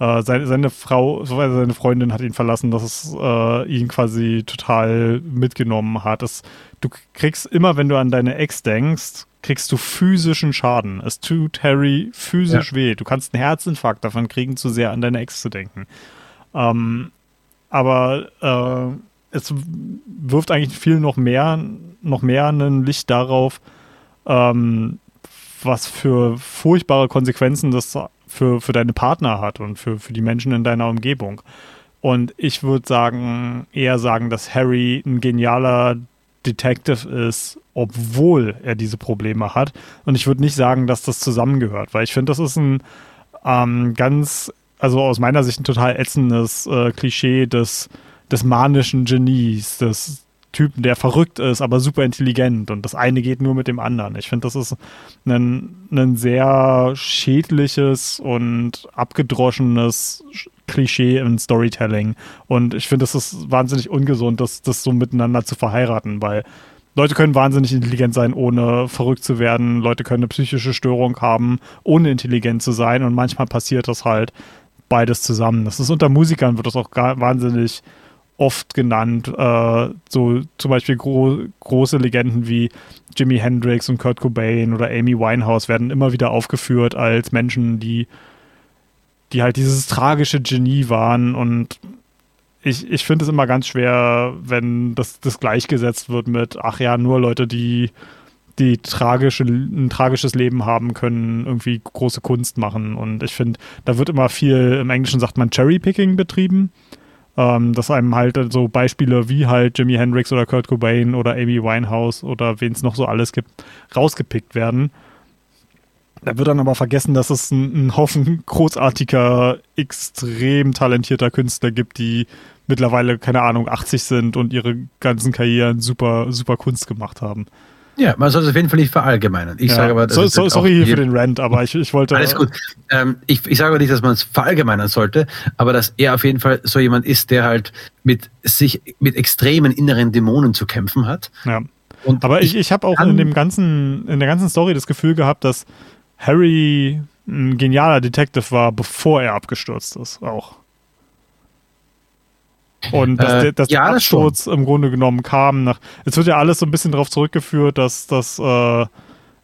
Äh, seine, seine, Frau, seine Freundin hat ihn verlassen, dass es äh, ihn quasi total mitgenommen hat. Es, du kriegst immer, wenn du an deine Ex denkst, kriegst du physischen Schaden. Es tut Harry physisch ja. weh. Du kannst einen Herzinfarkt davon kriegen, zu sehr an deine Ex zu denken. Ähm, aber äh, es wirft eigentlich viel noch mehr, noch mehr ein Licht darauf, ähm, was für furchtbare Konsequenzen das für, für deine Partner hat und für, für die Menschen in deiner Umgebung. Und ich würde sagen, eher sagen, dass Harry ein genialer Detective ist, obwohl er diese Probleme hat. Und ich würde nicht sagen, dass das zusammengehört, weil ich finde, das ist ein ähm, ganz, also aus meiner Sicht ein total ätzendes äh, Klischee des, des manischen Genies, des Typen, der verrückt ist, aber super intelligent und das eine geht nur mit dem anderen. Ich finde, das ist ein, ein sehr schädliches und abgedroschenes Klischee im Storytelling. Und ich finde, es ist wahnsinnig ungesund, das, das so miteinander zu verheiraten, weil Leute können wahnsinnig intelligent sein, ohne verrückt zu werden. Leute können eine psychische Störung haben, ohne intelligent zu sein. Und manchmal passiert das halt beides zusammen. Das ist unter Musikern wird das auch wahnsinnig oft genannt. Äh, so zum Beispiel gro große Legenden wie Jimi Hendrix und Kurt Cobain oder Amy Winehouse werden immer wieder aufgeführt als Menschen, die die halt dieses tragische Genie waren und ich, ich finde es immer ganz schwer, wenn das, das gleichgesetzt wird mit, ach ja, nur Leute, die, die tragische, ein tragisches Leben haben, können irgendwie große Kunst machen. Und ich finde, da wird immer viel, im Englischen sagt man Cherrypicking betrieben, ähm, dass einem halt so Beispiele wie halt Jimi Hendrix oder Kurt Cobain oder Amy Winehouse oder wen es noch so alles gibt, rausgepickt werden. Da wird dann aber vergessen, dass es einen Haufen großartiger, extrem talentierter Künstler gibt, die mittlerweile, keine Ahnung, 80 sind und ihre ganzen Karrieren super, super Kunst gemacht haben. Ja, man soll es auf jeden Fall nicht verallgemeinern. Ich ja. sage aber, so, so, sorry hier für den Rant, aber ich, ich wollte. Alles gut. Ähm, ich, ich sage aber nicht, dass man es verallgemeinern sollte, aber dass er auf jeden Fall so jemand ist, der halt mit sich mit extremen inneren Dämonen zu kämpfen hat. Ja. Und aber ich, ich habe auch in dem ganzen, in der ganzen Story das Gefühl gehabt, dass Harry ein genialer Detective war, bevor er abgestürzt ist, auch. Und dass, äh, der, dass ja, der Absturz im Grunde genommen kam nach. Es wird ja alles so ein bisschen darauf zurückgeführt, dass, dass äh,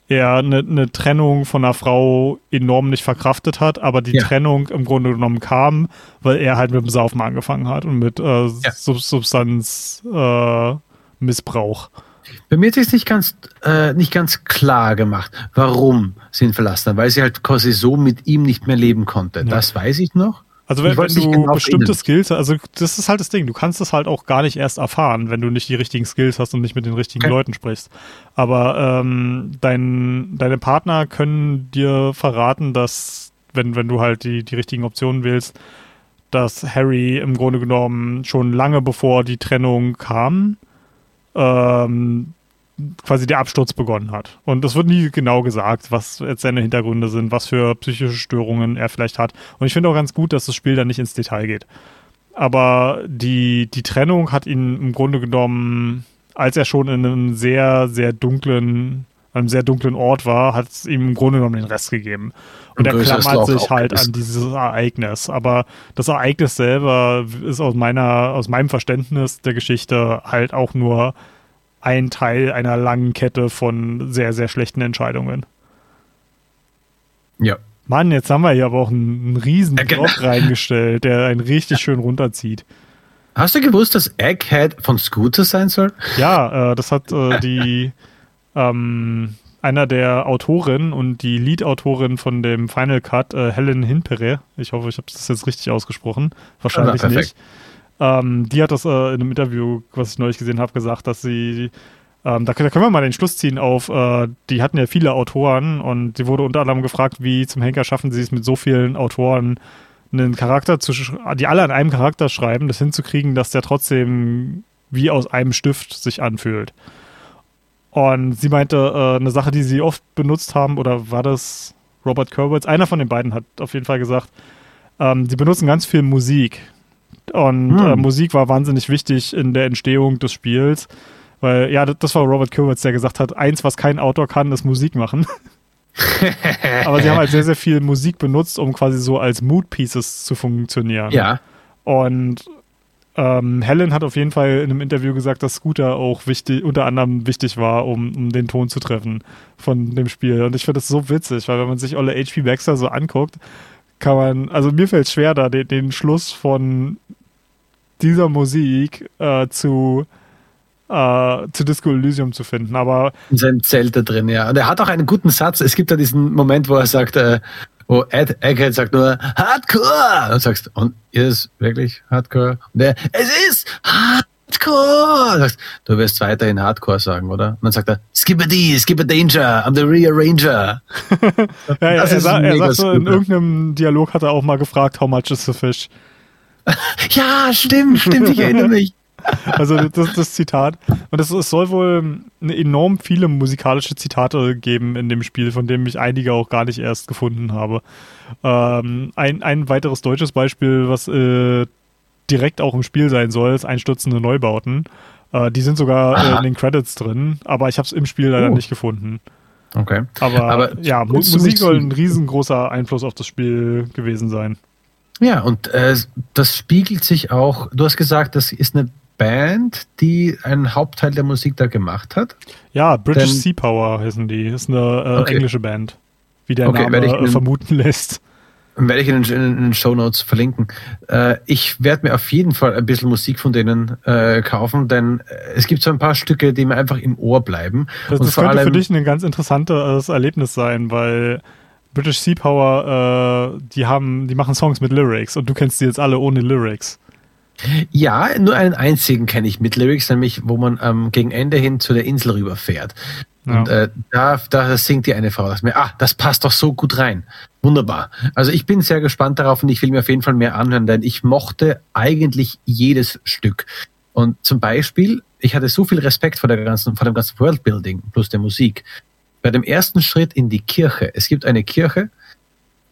er eine, eine, Trennung von einer Frau enorm nicht verkraftet hat, aber die ja. Trennung im Grunde genommen kam, weil er halt mit dem Saufen angefangen hat und mit äh, ja. Sub Substanzmissbrauch. Äh, bei mir ist es nicht ganz, äh, nicht ganz klar gemacht, warum sie ihn verlassen haben, weil sie halt quasi so mit ihm nicht mehr leben konnte. Ja. Das weiß ich noch. Also wenn, wenn du genau bestimmte Skills, also das ist halt das Ding, du kannst das halt auch gar nicht erst erfahren, wenn du nicht die richtigen Skills hast und nicht mit den richtigen okay. Leuten sprichst. Aber ähm, dein, deine Partner können dir verraten, dass, wenn, wenn du halt die, die richtigen Optionen wählst, dass Harry im Grunde genommen schon lange bevor die Trennung kam, ähm, quasi der Absturz begonnen hat. Und es wird nie genau gesagt, was jetzt seine Hintergründe sind, was für psychische Störungen er vielleicht hat. Und ich finde auch ganz gut, dass das Spiel da nicht ins Detail geht. Aber die, die Trennung hat ihn im Grunde genommen, als er schon in einem sehr, sehr dunklen, einem sehr dunklen Ort war, hat es ihm im Grunde genommen den Rest gegeben. Und, Und er klammert sich halt an dieses Ereignis. Aber das Ereignis selber ist aus meiner, aus meinem Verständnis der Geschichte halt auch nur ein Teil einer langen Kette von sehr, sehr schlechten Entscheidungen. Ja. Mann, jetzt haben wir hier aber auch einen, einen riesen Drop genau. (laughs) reingestellt, der einen richtig schön runterzieht. Hast du gewusst, dass Egghead von Scooter sein soll? Ja, äh, das hat äh, die (laughs) ähm, einer der Autoren und die Lead-Autorin von dem Final Cut, äh, Helen Hinpere, ich hoffe, ich habe das jetzt richtig ausgesprochen, wahrscheinlich ja, nicht. Ähm, die hat das äh, in einem Interview, was ich neulich gesehen habe, gesagt, dass sie Ähm, da, da, können wir mal den Schluss ziehen auf, äh, die hatten ja viele Autoren und sie wurde unter anderem gefragt, wie zum Henker schaffen sie es mit so vielen Autoren einen Charakter zu, die alle an einem Charakter schreiben, das hinzukriegen, dass der trotzdem wie aus einem Stift sich anfühlt. Und sie meinte, äh, eine Sache, die sie oft benutzt haben, oder war das Robert Kurwitz? Einer von den beiden hat auf jeden Fall gesagt, ähm, sie benutzen ganz viel Musik. Und hm. äh, Musik war wahnsinnig wichtig in der Entstehung des Spiels. Weil, ja, das war Robert Kurwitz, der gesagt hat, eins, was kein Autor kann, ist Musik machen. (laughs) Aber sie haben halt sehr, sehr viel Musik benutzt, um quasi so als Mood Pieces zu funktionieren. Ja. Und ähm, Helen hat auf jeden Fall in einem Interview gesagt, dass Scooter auch wichtig, unter anderem wichtig war, um, um den Ton zu treffen von dem Spiel. Und ich finde das so witzig, weil wenn man sich alle HP Baxter so anguckt, kann man, also mir fällt es schwer, da den, den, Schluss von dieser Musik äh, zu äh, zu Disco Elysium zu finden. Aber in seinem Zelt da drin, ja. Und er hat auch einen guten Satz. Es gibt da diesen Moment, wo er sagt, äh, wo Ed Egghead sagt nur Hardcore. Und du sagst, und ist wirklich Hardcore? Und er, es ist Hardcore. Und sagst, du wirst weiterhin Hardcore sagen, oder? Und dann sagt er, skip a D, skip a danger, I'm the rearranger. (laughs) ja, ja, er, er sagt so, in irgendeinem Dialog hat er auch mal gefragt, how much is the fish? Ja, stimmt, stimmt, ich erinnere mich. Also das ist das Zitat. Und es, es soll wohl enorm viele musikalische Zitate geben in dem Spiel, von denen ich einige auch gar nicht erst gefunden habe. Ähm, ein, ein weiteres deutsches Beispiel, was äh, direkt auch im Spiel sein soll, ist Einstürzende Neubauten. Äh, die sind sogar äh, in den Credits drin, aber ich habe es im Spiel leider uh. nicht gefunden. Okay. Aber, aber ja, Musik soll ein riesengroßer Einfluss auf das Spiel gewesen sein. Ja, und äh, das spiegelt sich auch, du hast gesagt, das ist eine Band, die einen Hauptteil der Musik da gemacht hat? Ja, British Sea Power heißen die. Ist eine äh, okay. englische Band, wie der okay, Name in, vermuten lässt. Werde ich in den, in den Show Notes verlinken. Äh, ich werde mir auf jeden Fall ein bisschen Musik von denen äh, kaufen, denn äh, es gibt so ein paar Stücke, die mir einfach im Ohr bleiben. Das, das könnte allem, für dich ein ganz interessantes Erlebnis sein, weil British Sea Power, äh, die haben, die machen Songs mit Lyrics und du kennst die jetzt alle ohne Lyrics. Ja, nur einen einzigen kenne ich mit Lyrics, nämlich wo man ähm, gegen Ende hin zu der Insel rüberfährt. Ja. Und äh, da, da singt die eine Frau, dass mir, ah, das passt doch so gut rein. Wunderbar. Also ich bin sehr gespannt darauf und ich will mir auf jeden Fall mehr anhören, denn ich mochte eigentlich jedes Stück. Und zum Beispiel, ich hatte so viel Respekt vor der ganzen, vor dem ganzen Worldbuilding plus der Musik. Bei dem ersten Schritt in die Kirche. Es gibt eine Kirche,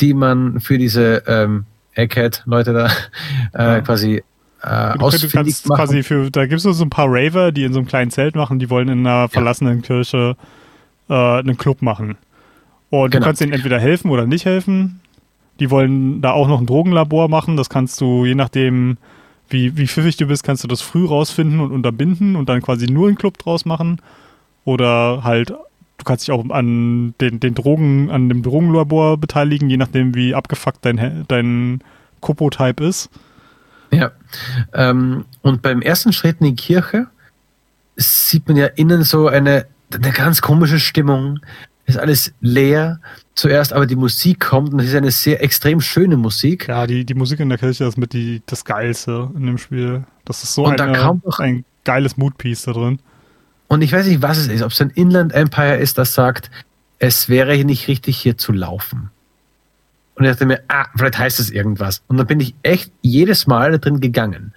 die man für diese ähm, Egghead-Leute da (laughs) äh, ja. quasi äh, du, kannst machen. quasi für, da gibt es so ein paar Raver, die in so einem kleinen Zelt machen, die wollen in einer verlassenen ja. Kirche äh, einen Club machen. Und genau. du kannst denen entweder helfen oder nicht helfen. Die wollen da auch noch ein Drogenlabor machen. Das kannst du, je nachdem, wie, wie pfiffig du bist, kannst du das früh rausfinden und unterbinden und dann quasi nur einen Club draus machen. Oder halt, du kannst dich auch an den, den Drogen, an dem Drogenlabor beteiligen, je nachdem, wie abgefuckt dein, dein Kopo-Type ist. Ja. Ähm, und beim ersten Schritt in die Kirche sieht man ja innen so eine, eine ganz komische Stimmung. Ist alles leer zuerst, aber die Musik kommt und es ist eine sehr extrem schöne Musik. Ja, die, die Musik in der Kirche ist mit die, das Geilste in dem Spiel. Das ist so und eine, ein geiles Moodpiece da drin. Und ich weiß nicht, was es ist, ob es ein Inland Empire ist, das sagt, es wäre nicht richtig hier zu laufen. Und ich dachte mir, ah, vielleicht heißt das irgendwas. Und dann bin ich echt jedes Mal da drin gegangen.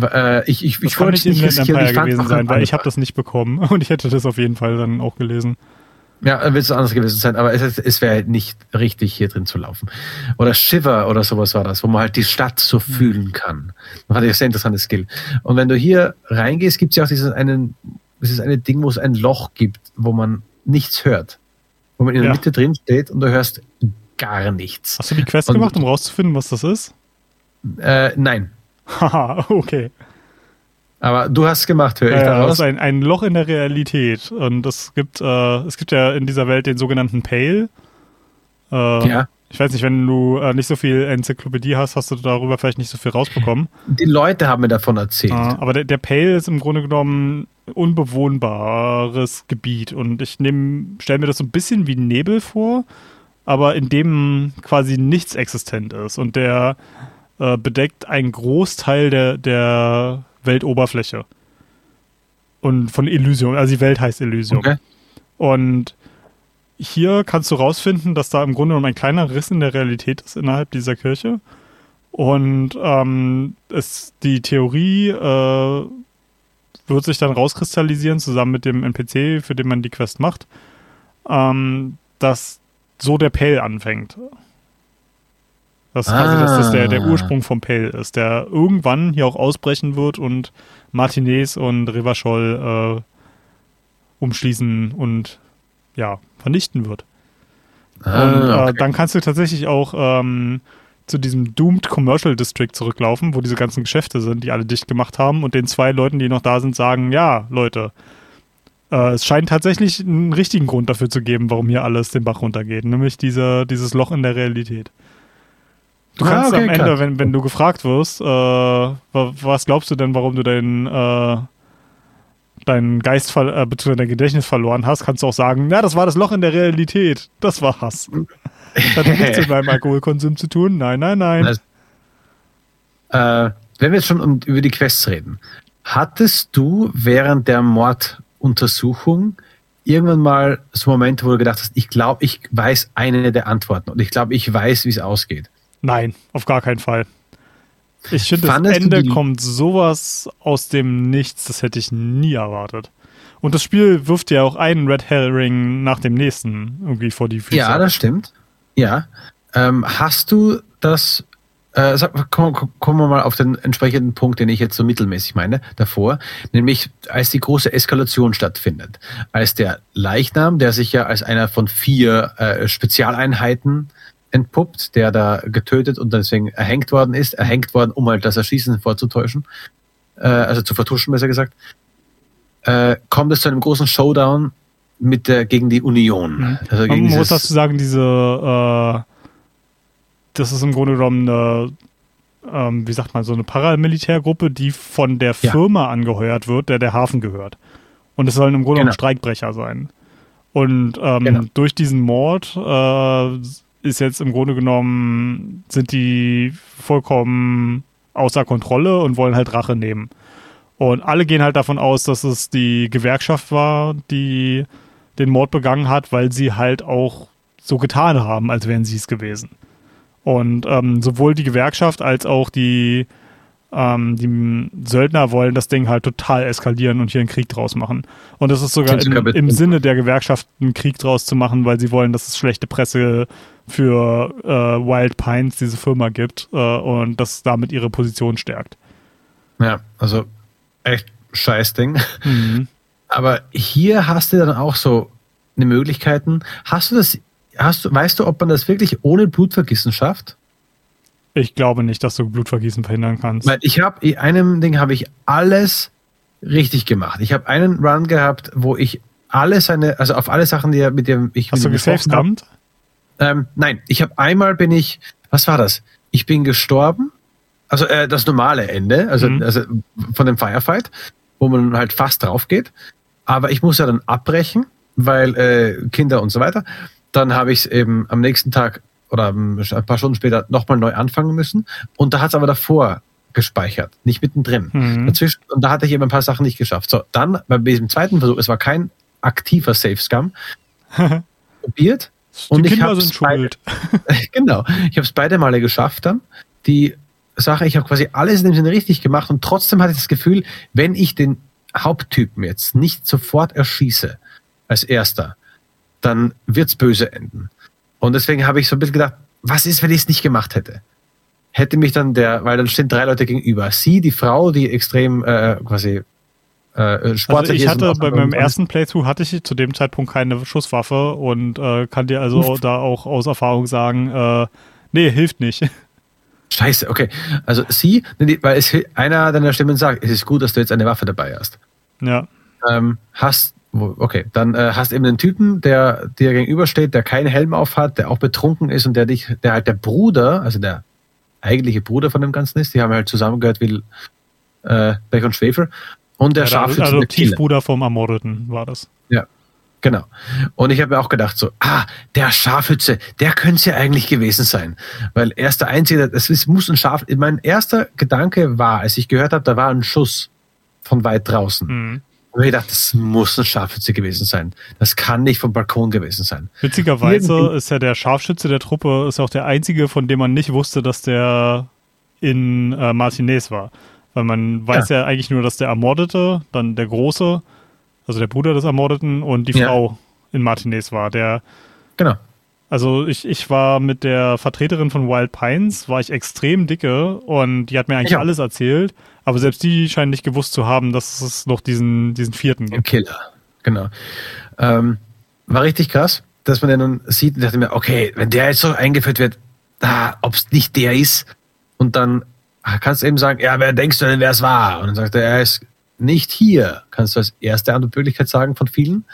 Äh, ich ich, ich wollte nicht riskieren. Ich gewesen sein, weil ich habe das nicht bekommen (laughs) und ich hätte das auf jeden Fall dann auch gelesen. Ja, wird es anders gewesen sein, aber es, es wäre halt nicht richtig, hier drin zu laufen. Oder Shiver oder sowas war das, wo man halt die Stadt so mhm. fühlen kann. Das hatte ich ein sehr interessantes Skill. Und wenn du hier reingehst, gibt es ja auch dieses einen, es ist ein Ding, wo es ein Loch gibt, wo man nichts hört. Wo man in der ja. Mitte drin steht und du hörst gar nichts. Hast du die Quest und, gemacht, um rauszufinden, was das ist? Äh, nein. Haha, (laughs) okay. Aber du hast es gemacht, höre ich ja, daraus. Das ist ein, ein Loch in der Realität. Und es gibt, äh, es gibt ja in dieser Welt den sogenannten Pale. Äh, ja. Ich weiß nicht, wenn du äh, nicht so viel Enzyklopädie hast, hast du darüber vielleicht nicht so viel rausbekommen. Die Leute haben mir davon erzählt. Ah, aber der, der Pale ist im Grunde genommen unbewohnbares Gebiet. Und ich stelle mir das so ein bisschen wie Nebel vor aber in dem quasi nichts existent ist. Und der äh, bedeckt einen Großteil der, der Weltoberfläche. Und von Elysium, also die Welt heißt Elysium. Okay. Und hier kannst du rausfinden, dass da im Grunde genommen ein kleiner Riss in der Realität ist innerhalb dieser Kirche. Und ähm, es, die Theorie äh, wird sich dann rauskristallisieren, zusammen mit dem NPC, für den man die Quest macht, ähm, dass so der Pale anfängt. Das ist quasi, dass das der, der ah. Ursprung vom Pale ist, der irgendwann hier auch ausbrechen wird und Martinez und Revachol äh, umschließen und ja, vernichten wird. Ah, und äh, okay. dann kannst du tatsächlich auch ähm, zu diesem Doomed Commercial District zurücklaufen, wo diese ganzen Geschäfte sind, die alle dicht gemacht haben und den zwei Leuten, die noch da sind, sagen, ja, Leute, äh, es scheint tatsächlich einen richtigen Grund dafür zu geben, warum hier alles den Bach runtergeht, nämlich diese, dieses Loch in der Realität. Du kannst ah, okay, am Ende, wenn, wenn du gefragt wirst, äh, was glaubst du denn, warum du deinen äh, deinen Geist äh, bzw. dein Gedächtnis verloren hast, kannst du auch sagen, na, das war das Loch in der Realität. Das war Hass. (laughs) Das hat nichts mit meinem Alkoholkonsum zu tun. Nein, nein, nein. Also, äh, wenn wir jetzt schon um, über die Quests reden, hattest du während der Morduntersuchung irgendwann mal so Momente, wo du gedacht hast, ich glaube, ich weiß eine der Antworten und ich glaube, ich weiß, wie es ausgeht? Nein, auf gar keinen Fall. Ich finde, das Ende kommt sowas aus dem Nichts, das hätte ich nie erwartet. Und das Spiel wirft ja auch einen Red Herring nach dem nächsten irgendwie vor die Füße. Ja, das stimmt. Ja. Ähm, hast du das, äh, sag, kommen, kommen wir mal auf den entsprechenden Punkt, den ich jetzt so mittelmäßig meine, davor, nämlich als die große Eskalation stattfindet. Als der Leichnam, der sich ja als einer von vier äh, Spezialeinheiten entpuppt, der da getötet und deswegen erhängt worden ist, erhängt worden, um halt das Erschießen vorzutäuschen, äh, also zu vertuschen, besser gesagt, äh, kommt es zu einem großen Showdown mit der gegen die Union. Also gegen Man muss dazu sagen, diese äh, das ist im Grunde genommen eine, ähm, wie sagt man, so eine Paramilitärgruppe, die von der Firma ja. angeheuert wird, der der Hafen gehört. Und es sollen im Grunde genau. genommen Streikbrecher sein. Und ähm, genau. durch diesen Mord äh, ist jetzt im Grunde genommen, sind die vollkommen außer Kontrolle und wollen halt Rache nehmen. Und alle gehen halt davon aus, dass es die Gewerkschaft war, die den Mord begangen hat, weil sie halt auch so getan haben, als wären sie es gewesen. Und ähm, sowohl die Gewerkschaft als auch die, ähm, die Söldner wollen das Ding halt total eskalieren und hier einen Krieg draus machen. Und es ist sogar in, im Sinne der Gewerkschaft einen Krieg draus zu machen, weil sie wollen, dass es schlechte Presse für äh, Wild Pines, diese Firma, gibt äh, und das damit ihre Position stärkt. Ja, also echt scheiß Ding. Mhm. Aber hier hast du dann auch so eine Möglichkeiten. Hast du das, hast du, weißt du, ob man das wirklich ohne Blutvergießen schafft? Ich glaube nicht, dass du Blutvergießen verhindern kannst. Weil ich habe, in einem Ding habe ich alles richtig gemacht. Ich habe einen Run gehabt, wo ich alle seine, also auf alle Sachen, die er mit dem ich Hast mit du gesavescammt? Ähm, nein, ich habe einmal bin ich, was war das? Ich bin gestorben. Also äh, das normale Ende, also, mhm. also von dem Firefight, wo man halt fast drauf geht. Aber ich muss ja dann abbrechen, weil äh, Kinder und so weiter. Dann habe ich es eben am nächsten Tag oder ein paar Stunden später nochmal neu anfangen müssen. Und da hat es aber davor gespeichert, nicht mittendrin. Mhm. Dazwischen, und da hatte ich eben ein paar Sachen nicht geschafft. So, dann bei diesem zweiten Versuch, es war kein aktiver Safe Scum, (laughs) probiert und die Kinder sind schuld. (laughs) genau. Ich habe es beide Male geschafft dann. Die Sache, ich habe quasi alles in dem Sinne richtig gemacht und trotzdem hatte ich das Gefühl, wenn ich den Haupttypen jetzt nicht sofort erschieße als erster, dann wird's böse enden. Und deswegen habe ich so ein bisschen gedacht, was ist, wenn ich es nicht gemacht hätte? Hätte mich dann der, weil dann stehen drei Leute gegenüber. Sie, die Frau, die extrem äh, quasi äh, Sport also ich hatte bei meinem ersten Playthrough hatte ich zu dem Zeitpunkt keine Schusswaffe und äh, kann dir also da auch aus Erfahrung sagen, äh, nee, hilft nicht. Scheiße, okay. Also sie, weil es einer deiner Stimmen sagt, es ist gut, dass du jetzt eine Waffe dabei hast. Ja. Ähm, hast, okay, dann äh, hast eben einen Typen, der dir gegenübersteht, der keinen Helm auf hat, der auch betrunken ist und der dich, der halt der Bruder, also der eigentliche Bruder von dem Ganzen ist, die haben halt zusammengehört wie äh, Bech und Schwefel und der, ja, Scharfschütze. Also Adoptivbruder vom Ermordeten war das. Ja, genau. Und ich habe mir auch gedacht, so, ah, der Scharfschütze, der könnte es ja eigentlich gewesen sein. Weil er ist der Einzige, es muss ein Schaf. Mein erster Gedanke war, als ich gehört habe, da war ein Schuss von weit draußen. Mhm. Und ich dachte, das muss ein Scharfschütze gewesen sein. Das kann nicht vom Balkon gewesen sein. Witzigerweise Irgendwie. ist ja der Scharfschütze der Truppe ist auch der einzige, von dem man nicht wusste, dass der in äh, Martinez war. Weil man weiß ja. ja. eigentlich nur, dass der Ermordete, dann der Große, also der Bruder des Ermordeten und die ja. Frau in Martinez war. Der, genau. Also ich, ich war mit der Vertreterin von Wild Pines, war ich extrem dicke und die hat mir eigentlich alles erzählt, aber selbst die scheinen nicht gewusst zu haben, dass es noch diesen, diesen vierten gibt. Killer, genau. Ähm, war richtig krass, dass man den dann sieht und dachte mir, okay, wenn der jetzt so eingeführt wird, ah, ob es nicht der ist und dann kannst du eben sagen, ja, wer denkst du denn, wer es war? Und dann sagt er, er ist nicht hier. Kannst du als erste Antwortmöglichkeit sagen von vielen.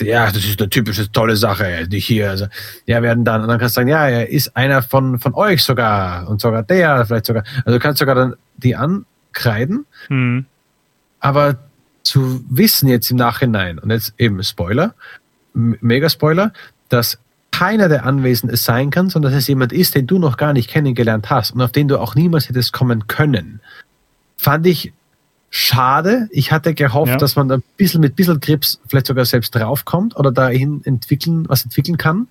Ja, das ist eine typische tolle Sache, er ist nicht hier. Also, ja, werden dann, und dann kannst du sagen, ja, er ist einer von, von euch sogar und sogar der, vielleicht sogar. Also du kannst sogar dann die ankreiden. Mhm. Aber zu wissen jetzt im Nachhinein, und jetzt eben Spoiler, mega Spoiler, dass keiner der Anwesenden es sein kann, sondern dass es jemand ist, den du noch gar nicht kennengelernt hast und auf den du auch niemals hättest kommen können. Fand ich schade. Ich hatte gehofft, ja. dass man ein bisschen mit ein bisschen Grips vielleicht sogar selbst draufkommt oder dahin entwickeln, was entwickeln kann.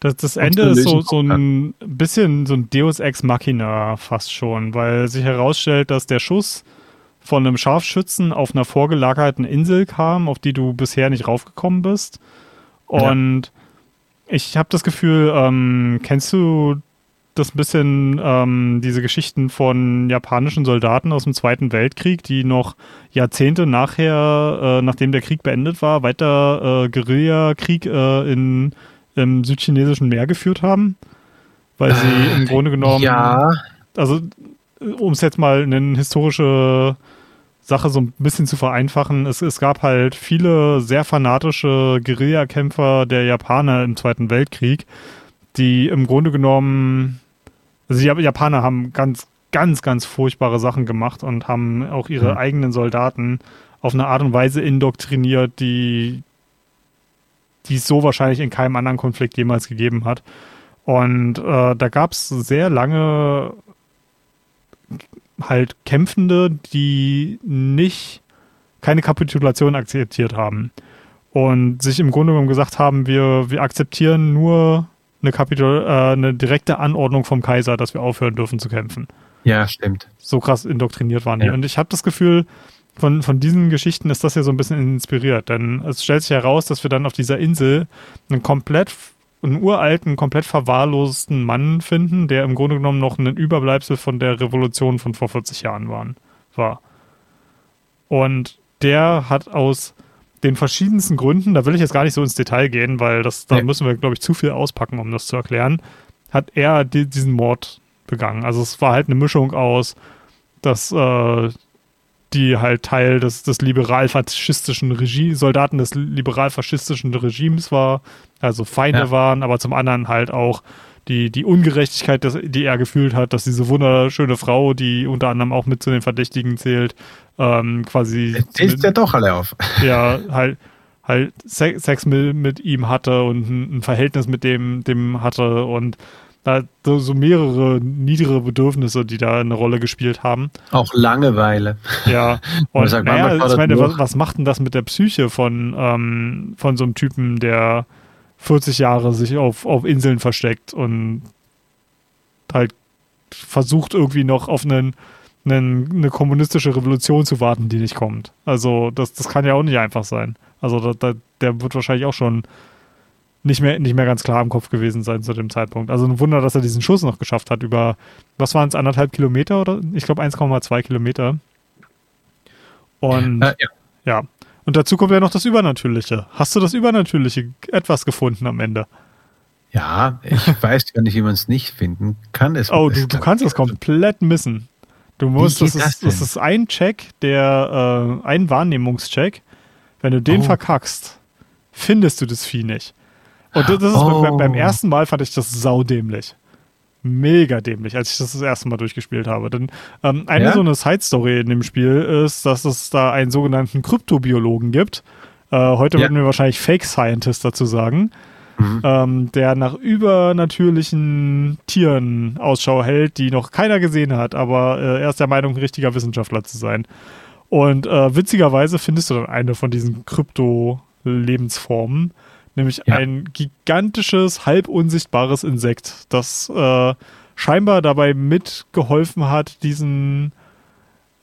Das, das Ende ist so, so ein bisschen so ein Deus Ex Machina fast schon, weil sich herausstellt, dass der Schuss von einem Scharfschützen auf einer vorgelagerten Insel kam, auf die du bisher nicht raufgekommen bist. Und ja ich habe das Gefühl, ähm, kennst du das ein bisschen, ähm, diese Geschichten von japanischen Soldaten aus dem Zweiten Weltkrieg, die noch Jahrzehnte nachher, äh, nachdem der Krieg beendet war, weiter äh, Guerillakrieg äh, in, im südchinesischen Meer geführt haben? Weil sie im Grunde genommen. Ja. Also, um es jetzt mal in eine historische Sache so ein bisschen zu vereinfachen. Es, es gab halt viele sehr fanatische Guerillakämpfer der Japaner im Zweiten Weltkrieg, die im Grunde genommen, also die Japaner haben ganz, ganz, ganz furchtbare Sachen gemacht und haben auch ihre mhm. eigenen Soldaten auf eine Art und Weise indoktriniert, die, die es so wahrscheinlich in keinem anderen Konflikt jemals gegeben hat. Und äh, da gab es sehr lange halt Kämpfende, die nicht keine Kapitulation akzeptiert haben und sich im Grunde genommen gesagt haben, wir, wir akzeptieren nur eine, Kapitul äh, eine direkte Anordnung vom Kaiser, dass wir aufhören dürfen zu kämpfen. Ja, stimmt. So krass indoktriniert waren die. Ja. Und ich habe das Gefühl, von, von diesen Geschichten ist das ja so ein bisschen inspiriert, denn es stellt sich heraus, dass wir dann auf dieser Insel einen komplett einen uralten, komplett verwahrlosten Mann finden, der im Grunde genommen noch ein Überbleibsel von der Revolution von vor 40 Jahren waren, war. Und der hat aus den verschiedensten Gründen, da will ich jetzt gar nicht so ins Detail gehen, weil das, da ja. müssen wir, glaube ich, zu viel auspacken, um das zu erklären, hat er die, diesen Mord begangen. Also es war halt eine Mischung aus, dass äh, die halt Teil des, des liberal-faschistischen Regimes, Soldaten des liberal-faschistischen Regimes war, also Feinde ja. waren, aber zum anderen halt auch die, die Ungerechtigkeit, das, die er gefühlt hat, dass diese wunderschöne Frau, die unter anderem auch mit zu den Verdächtigen zählt, ähm, quasi. Zählt ja doch alle auf. (laughs) Ja, halt, halt Sex mit, ihm hatte und ein, Verhältnis mit dem, dem hatte und so, so mehrere niedere Bedürfnisse, die da eine Rolle gespielt haben. Auch Langeweile. Ja, (laughs) und sagt, naja, ich meine, was, was, macht denn das mit der Psyche von, ähm, von so einem Typen, der 40 Jahre sich auf, auf Inseln versteckt und halt versucht irgendwie noch auf einen, einen, eine kommunistische Revolution zu warten, die nicht kommt. Also das, das kann ja auch nicht einfach sein. Also da, da, der wird wahrscheinlich auch schon nicht mehr, nicht mehr ganz klar im Kopf gewesen sein zu dem Zeitpunkt. Also ein Wunder, dass er diesen Schuss noch geschafft hat über, was waren es, anderthalb Kilometer oder ich glaube 1,2 Kilometer. Und äh, ja. ja. Und dazu kommt ja noch das Übernatürliche. Hast du das Übernatürliche etwas gefunden am Ende? Ja, ich (laughs) weiß gar nicht, wie man es nicht finden kann. Es oh, du, du kannst es komplett missen. Du musst, das, das, ist, das ist ein Check, der, äh, ein Wahrnehmungscheck. Wenn du den oh. verkackst, findest du das Vieh nicht. Und das ist oh. beim, beim, ersten Mal fand ich das saudämlich. Mega dämlich, als ich das das erste Mal durchgespielt habe. Denn ähm, eine ja? so eine Side-Story in dem Spiel ist, dass es da einen sogenannten Kryptobiologen gibt. Äh, heute ja. würden wir wahrscheinlich Fake Scientist dazu sagen. Mhm. Ähm, der nach übernatürlichen Tieren Ausschau hält, die noch keiner gesehen hat, aber äh, er ist der Meinung, ein richtiger Wissenschaftler zu sein. Und äh, witzigerweise findest du dann eine von diesen Krypto-Lebensformen, nämlich ja. ein gigantisches, halb unsichtbares Insekt, das äh, scheinbar dabei mitgeholfen hat, diesen,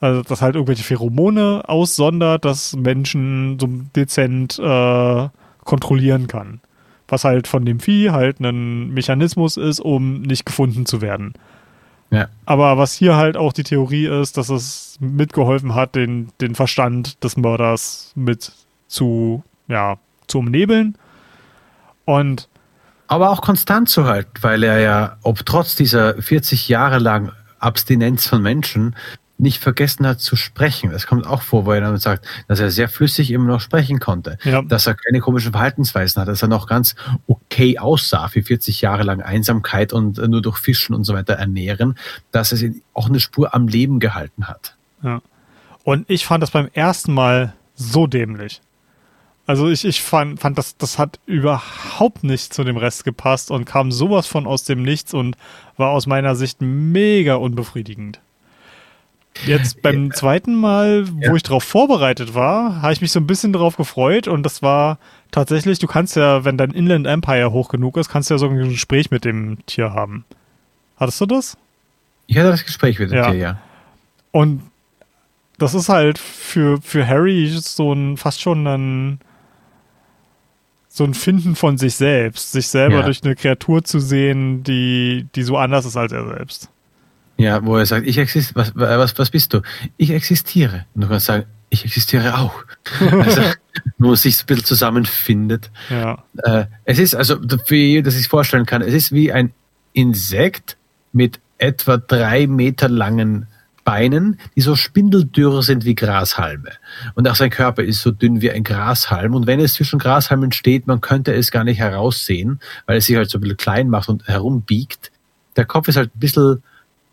also das halt irgendwelche Pheromone aussondert, dass Menschen so dezent äh, kontrollieren kann. Was halt von dem Vieh halt ein Mechanismus ist, um nicht gefunden zu werden. Ja. Aber was hier halt auch die Theorie ist, dass es mitgeholfen hat, den, den Verstand des Mörders mit zu, ja, zu umnebeln. Und aber auch konstant zu halten, weil er ja, ob trotz dieser 40 Jahre lang Abstinenz von Menschen, nicht vergessen hat zu sprechen. Das kommt auch vor, wo er dann sagt, dass er sehr flüssig immer noch sprechen konnte, ja. dass er keine komischen Verhaltensweisen hat, dass er noch ganz okay aussah für 40 Jahre lang Einsamkeit und nur durch Fischen und so weiter ernähren, dass es ihn auch eine Spur am Leben gehalten hat. Ja. Und ich fand das beim ersten Mal so dämlich. Also ich, ich fand, fand das, das hat überhaupt nicht zu dem Rest gepasst und kam sowas von aus dem Nichts und war aus meiner Sicht mega unbefriedigend. Jetzt beim zweiten Mal, wo ja. ich darauf vorbereitet war, habe ich mich so ein bisschen darauf gefreut und das war tatsächlich, du kannst ja, wenn dein Inland Empire hoch genug ist, kannst du ja so ein Gespräch mit dem Tier haben. Hattest du das? Ich hatte das Gespräch mit dem ja. Tier, ja. Und das ist halt für, für Harry so ein fast schon ein so ein Finden von sich selbst, sich selber ja. durch eine Kreatur zu sehen, die, die so anders ist als er selbst. Ja, wo er sagt, ich existiere, was, was, was bist du? Ich existiere. Und du kannst sagen, ich existiere auch. (laughs) also, wo man sich ein bisschen zusammenfindet. Ja. Äh, es ist, also, jeden, das ich vorstellen kann, es ist wie ein Insekt mit etwa drei Meter langen Beinen, die so spindeldürr sind wie Grashalme. Und auch sein Körper ist so dünn wie ein Grashalm. Und wenn es zwischen Grashalmen steht, man könnte es gar nicht heraussehen, weil es sich halt so ein bisschen klein macht und herumbiegt. Der Kopf ist halt ein bisschen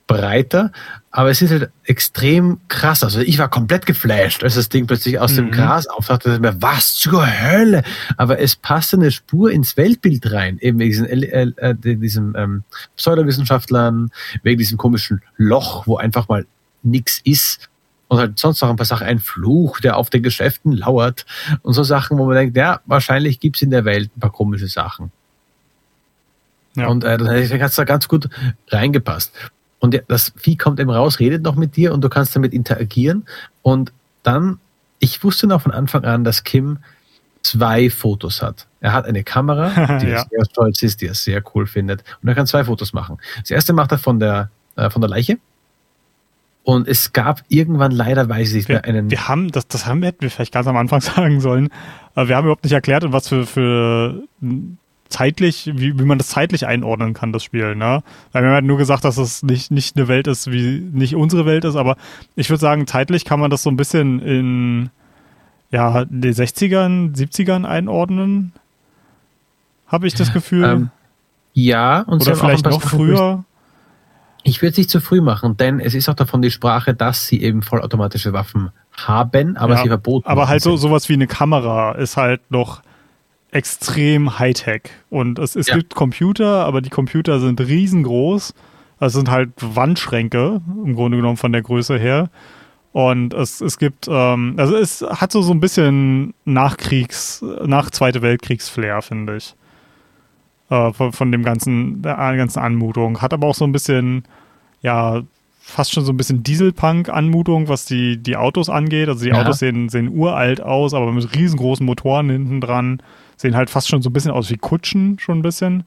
breiter, aber es ist halt extrem krass. Also ich war komplett geflasht, als das Ding plötzlich aus mhm. dem Gras auftauchte. Mir, was zur Hölle? Aber es passte eine Spur ins Weltbild rein, eben wegen diesen, äh, diesem ähm, Pseudowissenschaftlern, wegen diesem komischen Loch, wo einfach mal nichts ist. Und halt sonst noch ein paar Sachen, ein Fluch, der auf den Geschäften lauert und so Sachen, wo man denkt, ja, wahrscheinlich gibt's in der Welt ein paar komische Sachen. Ja. Und äh, dann hat es da ganz gut reingepasst. Und das Vieh kommt eben raus, redet noch mit dir und du kannst damit interagieren. Und dann, ich wusste noch von Anfang an, dass Kim zwei Fotos hat. Er hat eine Kamera, (laughs) die ja. sehr stolz ist, die er sehr cool findet. Und er kann zwei Fotos machen. Das erste macht er von der, äh, von der Leiche. Und es gab irgendwann leider, weiß ich nicht mehr, einen. Wir haben, das, das haben wir, hätten wir vielleicht ganz am Anfang (laughs) sagen sollen. Aber wir haben überhaupt nicht erklärt, was für, für zeitlich, wie, wie man das zeitlich einordnen kann, das Spiel, ne? Weil wir haben halt nur gesagt, dass es nicht, nicht eine Welt ist, wie nicht unsere Welt ist, aber ich würde sagen, zeitlich kann man das so ein bisschen in ja, den 60ern, 70ern einordnen. Habe ich das Gefühl. Ähm, ja, und oder vielleicht noch früher. Ich würde es nicht zu früh machen, denn es ist auch davon die Sprache, dass sie eben vollautomatische Waffen haben, aber ja, sie verboten Aber halt so sowas wie eine Kamera ist halt noch extrem Hightech. Und es, es ja. gibt Computer, aber die Computer sind riesengroß. Das sind halt Wandschränke, im Grunde genommen von der Größe her. Und es, es gibt, ähm, also es hat so, so ein bisschen Nachkriegs-, nach Zweite Weltkriegs-Flair, finde ich. Äh, von, von dem ganzen, der ganzen Anmutung. Hat aber auch so ein bisschen, ja, fast schon so ein bisschen Dieselpunk-Anmutung, was die, die Autos angeht. Also die ja. Autos sehen, sehen uralt aus, aber mit riesengroßen Motoren hinten dran sehen halt fast schon so ein bisschen aus wie Kutschen, schon ein bisschen.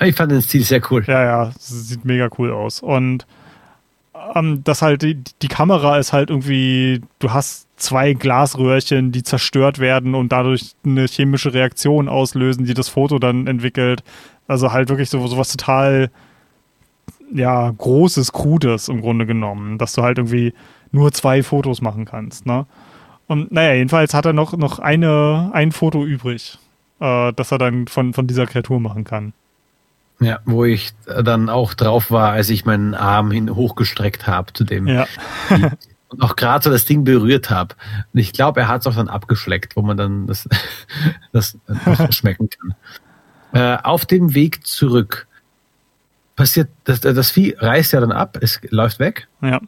Ich fand den Stil sehr cool. Ja, ja, sieht mega cool aus. Und ähm, das halt, die, die Kamera ist halt irgendwie, du hast zwei Glasröhrchen, die zerstört werden und dadurch eine chemische Reaktion auslösen, die das Foto dann entwickelt. Also halt wirklich so, so was total, ja, großes, krudes im Grunde genommen, dass du halt irgendwie nur zwei Fotos machen kannst, ne? Und naja, jedenfalls hat er noch, noch eine, ein Foto übrig äh, das er dann von, von dieser Kreatur machen kann. Ja, wo ich dann auch drauf war, als ich meinen Arm hin hochgestreckt habe zu dem. Ja. und auch gerade so das Ding berührt habe. Und ich glaube, er hat es auch dann abgeschleckt, wo man dann das, (laughs) das schmecken kann. Äh, auf dem Weg zurück passiert, das, das Vieh reißt ja dann ab, es läuft weg. Ja.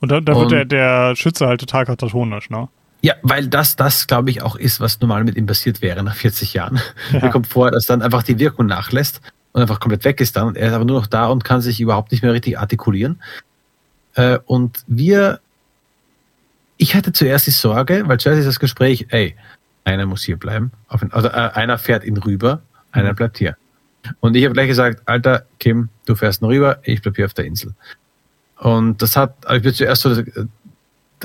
Und da, da wird der, der Schütze halt total katatonisch, ne? Ja, weil das, das glaube ich auch ist, was normal mit ihm passiert wäre nach 40 Jahren. Ja. Mir kommt vor, dass dann einfach die Wirkung nachlässt und einfach komplett weg ist dann. Und er ist aber nur noch da und kann sich überhaupt nicht mehr richtig artikulieren. Äh, und wir, ich hatte zuerst die Sorge, weil zuerst ist das Gespräch, ey, einer muss hier bleiben. Also äh, einer fährt ihn rüber, einer mhm. bleibt hier. Und ich habe gleich gesagt, Alter, Kim, du fährst noch rüber, ich bleib hier auf der Insel. Und das hat, ich bin zuerst so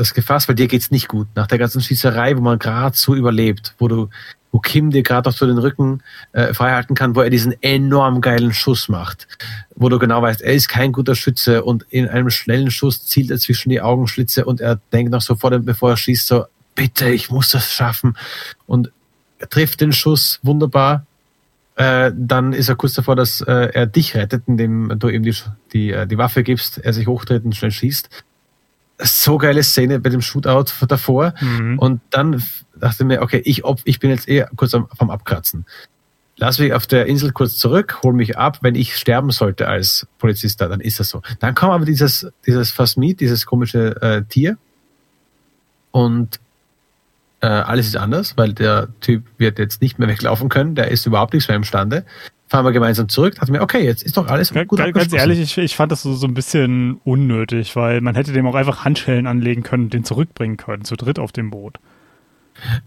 das gefasst, weil dir geht's nicht gut. Nach der ganzen Schießerei, wo man gerade so überlebt, wo du, wo Kim dir gerade noch so den Rücken äh, freihalten kann, wo er diesen enorm geilen Schuss macht, wo du genau weißt, er ist kein guter Schütze und in einem schnellen Schuss zielt er zwischen die Augenschlitze und er denkt noch sofort, bevor er schießt, so, bitte, ich muss das schaffen. Und er trifft den Schuss wunderbar. Äh, dann ist er kurz davor, dass äh, er dich rettet, indem du ihm die, die, äh, die Waffe gibst, er sich hochtritt und schnell schießt so geile Szene bei dem Shootout davor. Mhm. Und dann dachte ich mir, okay, ich, ich bin jetzt eh kurz am, vom Abkratzen. Lass mich auf der Insel kurz zurück, hol mich ab. Wenn ich sterben sollte als Polizist da, dann ist das so. Dann kam aber dieses, dieses Phasmid, dieses komische äh, Tier. Und äh, alles ist anders, weil der Typ wird jetzt nicht mehr weglaufen können. Der ist überhaupt nichts mehr imstande fahren wir gemeinsam zurück. Dachte mir, okay, jetzt ist doch alles gut. Ganz, ganz ehrlich, ich, ich fand das so, so ein bisschen unnötig, weil man hätte dem auch einfach Handschellen anlegen können und den zurückbringen können, zu dritt auf dem Boot.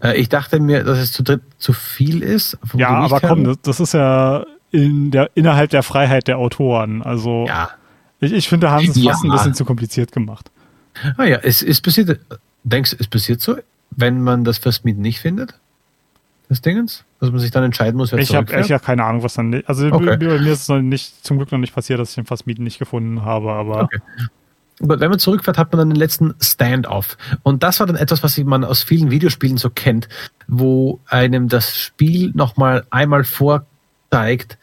Äh, ich dachte mir, dass es zu dritt zu viel ist. Ja, aber komm, das, das, ist ja in der, innerhalb der Freiheit der Autoren. Also ja. ich, ich finde, da haben sie es fast ein bisschen zu kompliziert gemacht. Ah ja, es ist passiert, denkst du, es passiert so, wenn man das First Meet nicht findet? des Dingens? Dass man sich dann entscheiden muss, wer Ich habe ja keine Ahnung, was dann. Also okay. bei mir ist es nicht, zum Glück noch nicht passiert, dass ich den Fastmieten nicht gefunden habe, aber. Okay. Aber wenn man zurückfährt, hat man dann den letzten Stand-off. Und das war dann etwas, was man aus vielen Videospielen so kennt, wo einem das Spiel nochmal einmal vorzeigt,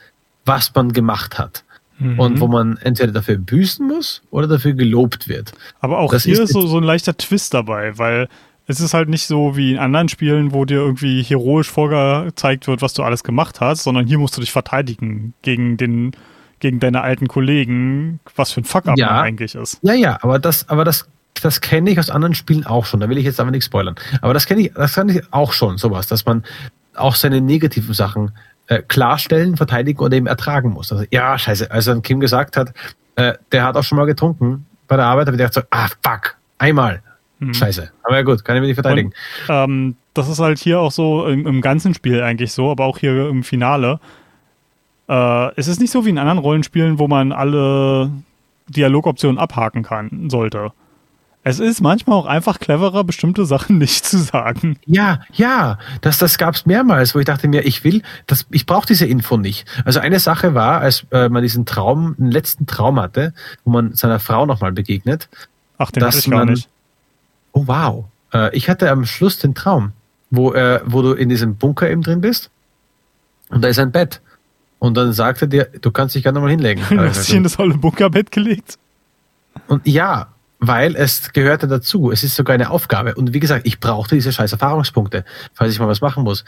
was man gemacht hat. Mhm. Und wo man entweder dafür büßen muss oder dafür gelobt wird. Aber auch das hier ist so, so ein leichter Twist dabei, weil es ist halt nicht so wie in anderen Spielen, wo dir irgendwie heroisch vorgezeigt wird, was du alles gemacht hast, sondern hier musst du dich verteidigen gegen den, gegen deine alten Kollegen, was für ein Fuck-up ja. eigentlich ist. Ja, ja, aber das, aber das, das kenne ich aus anderen Spielen auch schon. Da will ich jetzt aber nicht spoilern. Aber das kenne ich, das kann ich auch schon, sowas, dass man auch seine negativen Sachen äh, klarstellen, verteidigen oder eben ertragen muss. Also, ja, scheiße. Als dann Kim gesagt hat, äh, der hat auch schon mal getrunken bei der Arbeit, habe ich gedacht so, ah, fuck, einmal. Mhm. Scheiße. Aber ja gut, kann ich mir nicht verteidigen. Und, ähm, das ist halt hier auch so im, im, ganzen Spiel eigentlich so, aber auch hier im Finale. Äh, es ist nicht so wie in anderen Rollenspielen, wo man alle Dialogoptionen abhaken kann, sollte. Es ist manchmal auch einfach cleverer, bestimmte Sachen (laughs) nicht zu sagen. Ja, ja, das, das gab es mehrmals, wo ich dachte mir, ich will, das, ich brauche diese Info nicht. Also eine Sache war, als äh, man diesen Traum, einen letzten Traum hatte, wo man seiner Frau nochmal begegnet. Ach, den dass hatte ich gar man, nicht oh wow, äh, ich hatte am Schluss den Traum, wo, äh, wo du in diesem Bunker eben drin bist und da ist ein Bett. Und dann sagte dir, du kannst dich gerne mal hinlegen. (laughs) Du hast dich in das holle Bunkerbett gelegt? Und ja, weil es gehörte dazu. Es ist sogar eine Aufgabe. Und wie gesagt, ich brauchte diese scheiß Erfahrungspunkte, falls ich mal was machen muss.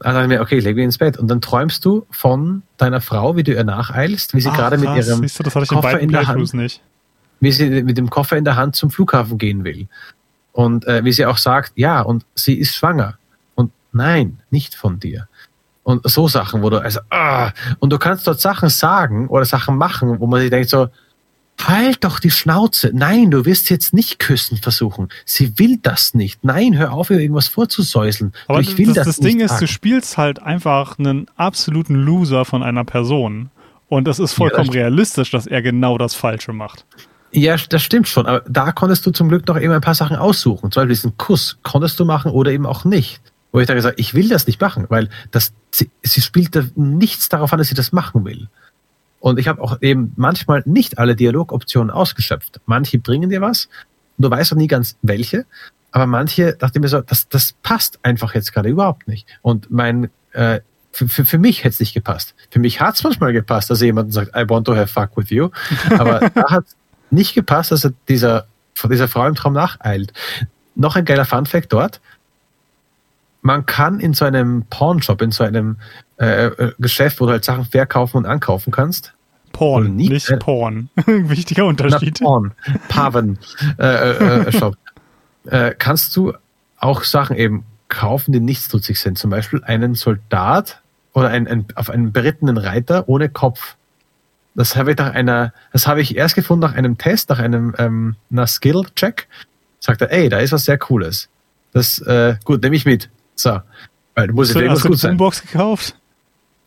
Dann dachte ich mir, okay, leg mich ins Bett. Und dann träumst du von deiner Frau, wie du ihr nacheilst, wie sie Ach, gerade mit ihrem du, Koffer in, in der Hand, nicht. wie sie mit dem Koffer in der Hand zum Flughafen gehen will. Und äh, wie sie auch sagt, ja, und sie ist schwanger. Und nein, nicht von dir. Und so Sachen, wo du, also, ah, und du kannst dort Sachen sagen oder Sachen machen, wo man sich denkt so, halt doch die Schnauze. Nein, du wirst jetzt nicht küssen versuchen. Sie will das nicht. Nein, hör auf, ihr irgendwas vorzusäuseln. Aber ich will das, das, das Ding ist, du spielst halt einfach einen absoluten Loser von einer Person. Und es ist vollkommen ja, das realistisch, dass er genau das Falsche macht. Ja, das stimmt schon. Aber da konntest du zum Glück noch eben ein paar Sachen aussuchen. Zum Beispiel diesen Kuss konntest du machen oder eben auch nicht. Wo ich dann gesagt ich will das nicht machen, weil das, sie, sie spielt da nichts darauf an, dass sie das machen will. Und ich habe auch eben manchmal nicht alle Dialogoptionen ausgeschöpft. Manche bringen dir was, du weißt auch nie ganz welche, aber manche dachte ich mir so, das, das passt einfach jetzt gerade überhaupt nicht. Und mein, äh, für, für, für mich hätte es nicht gepasst. Für mich hat es manchmal gepasst, dass jemand sagt, I want to have fuck with you. Aber (laughs) da hat nicht gepasst, dass er dieser, dieser Frau im Traum nacheilt. Noch ein geiler Funfact dort. Man kann in so einem Pawnshop, in so einem äh, Geschäft, wo du halt Sachen verkaufen und ankaufen kannst, Porn, nicht, nicht äh, Porn. (laughs) Wichtiger Unterschied. Porn, Paven (laughs) äh, äh, äh, Shop. äh, kannst du auch Sachen eben kaufen, die nichtsnutzig sind. Zum Beispiel einen Soldat oder ein, ein, auf einen berittenen Reiter ohne Kopf. Das habe ich nach einer, das habe ich erst gefunden nach einem Test, nach einem ähm, Skill-Check. Sagt er, ey, da ist was sehr Cooles. Das, äh, gut, nehme ich mit. So. Weil du musst hast du, die Boombox gekauft?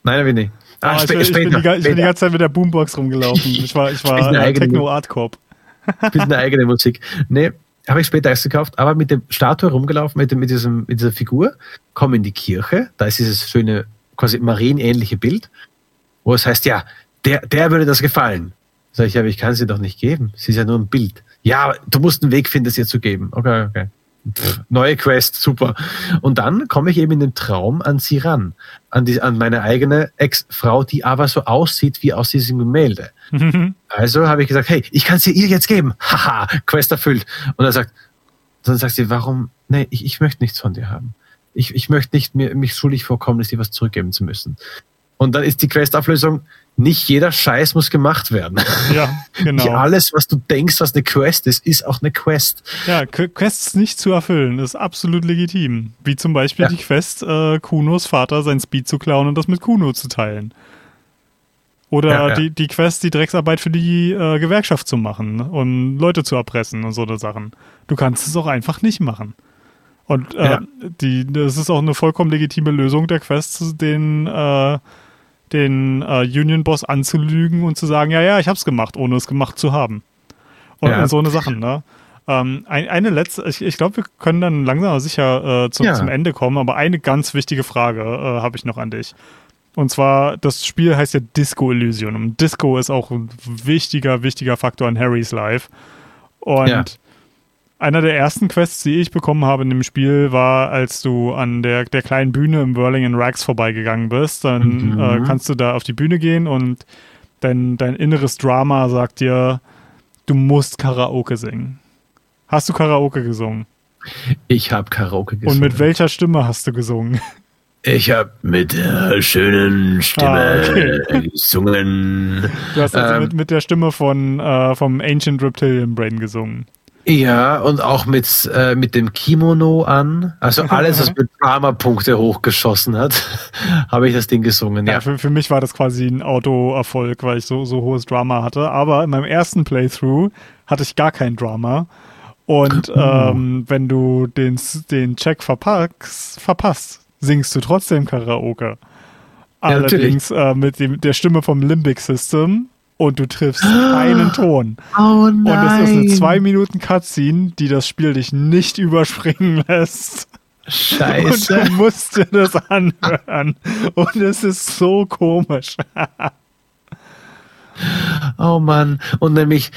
Nein, habe ich nicht. Ah, oh, ich, bin, ich, bin die, ich, bin die, ganze Zeit mit der Boombox rumgelaufen. (laughs) Ich war, ich war äh, Techno-Art-Corp. Bisschen eine eigene Musik. Nee, habe ich später erst gekauft, aber mit der Statue rumgelaufen, mit, dem, mit, diesem, mit dieser Figur, komme in die Kirche, da ist dieses schöne, quasi marienähnliche Bild, wo es heißt, ja, der, der würde das gefallen. Sag ich, aber ich kann sie doch nicht geben. Sie ist ja nur ein Bild. Ja, du musst einen Weg finden, es ihr zu geben. Okay, okay. Pff, neue Quest, super. Und dann komme ich eben in den Traum an sie ran, an, die, an meine eigene Ex-Frau, die aber so aussieht wie aus diesem Gemälde. Mhm. (laughs) Also habe ich gesagt, hey, ich kann sie ihr jetzt geben. (laughs) Haha, Quest erfüllt. Und er sagt, dann sagt sie, warum? Nee, ich, ich möchte nichts von dir haben. Ich, ich möchte nicht mir, mich schuldig vorkommen, dir was zurückgeben zu müssen. Und dann ist die Questauflösung, nicht jeder Scheiß muss gemacht werden. Ja, (laughs) genau. Nicht alles, was du denkst, was eine Quest ist, ist auch eine Quest. Ja, Quests nicht zu erfüllen, ist absolut legitim. Wie zum Beispiel ja. die Quest, äh, Kunos Vater sein Speed zu klauen und das mit Kuno zu teilen. Oder ja, ja. Die, die Quest, die Drecksarbeit für die äh, Gewerkschaft zu machen und Leute zu erpressen und so eine Sachen. Du kannst es auch einfach nicht machen. Und äh, die, das ist auch eine vollkommen legitime Lösung der Quest, den äh, den äh, Union-Boss anzulügen und zu sagen, ja, ja, ich hab's gemacht, ohne es gemacht zu haben. Und, ja. und so eine Sachen, ne? Ähm, ein, eine letzte, ich, ich glaube, wir können dann langsam aber sicher äh, zu, ja. zum Ende kommen, aber eine ganz wichtige Frage äh, habe ich noch an dich. Und zwar, das Spiel heißt ja Disco Elysium. Und Disco ist auch ein wichtiger, wichtiger Faktor in Harrys Life. Und ja einer der ersten Quests, die ich bekommen habe in dem Spiel, war, als du an der, der kleinen Bühne im Whirling in Rags vorbeigegangen bist. Dann mhm. äh, kannst du da auf die Bühne gehen und dein, dein inneres Drama sagt dir, du musst Karaoke singen. Hast du Karaoke gesungen? Ich habe Karaoke gesungen. Und mit welcher Stimme hast du gesungen? Ich habe mit der schönen Stimme ah, okay. gesungen. Du hast also ähm, mit, mit der Stimme von äh, vom Ancient Reptilian Brain gesungen. Ja, und auch mit, äh, mit dem Kimono an. Also alles, was (laughs) mit Drama-Punkte hochgeschossen hat, (laughs) habe ich das Ding gesungen. Ja, ja für, für mich war das quasi ein Auto-Erfolg, weil ich so, so hohes Drama hatte. Aber in meinem ersten Playthrough hatte ich gar kein Drama. Und uh. (laughs) ähm, wenn du den, den Check verpackst, verpasst, singst du trotzdem Karaoke. Allerdings ja, äh, mit dem, der Stimme vom Limbic System und du triffst keinen (gasps) Ton. Oh nein. Und es ist eine zwei Minuten Cutscene, die das Spiel dich nicht überspringen lässt. Scheiße. Und du musst dir das anhören. Und es ist so komisch. oh Mann. Und nämlich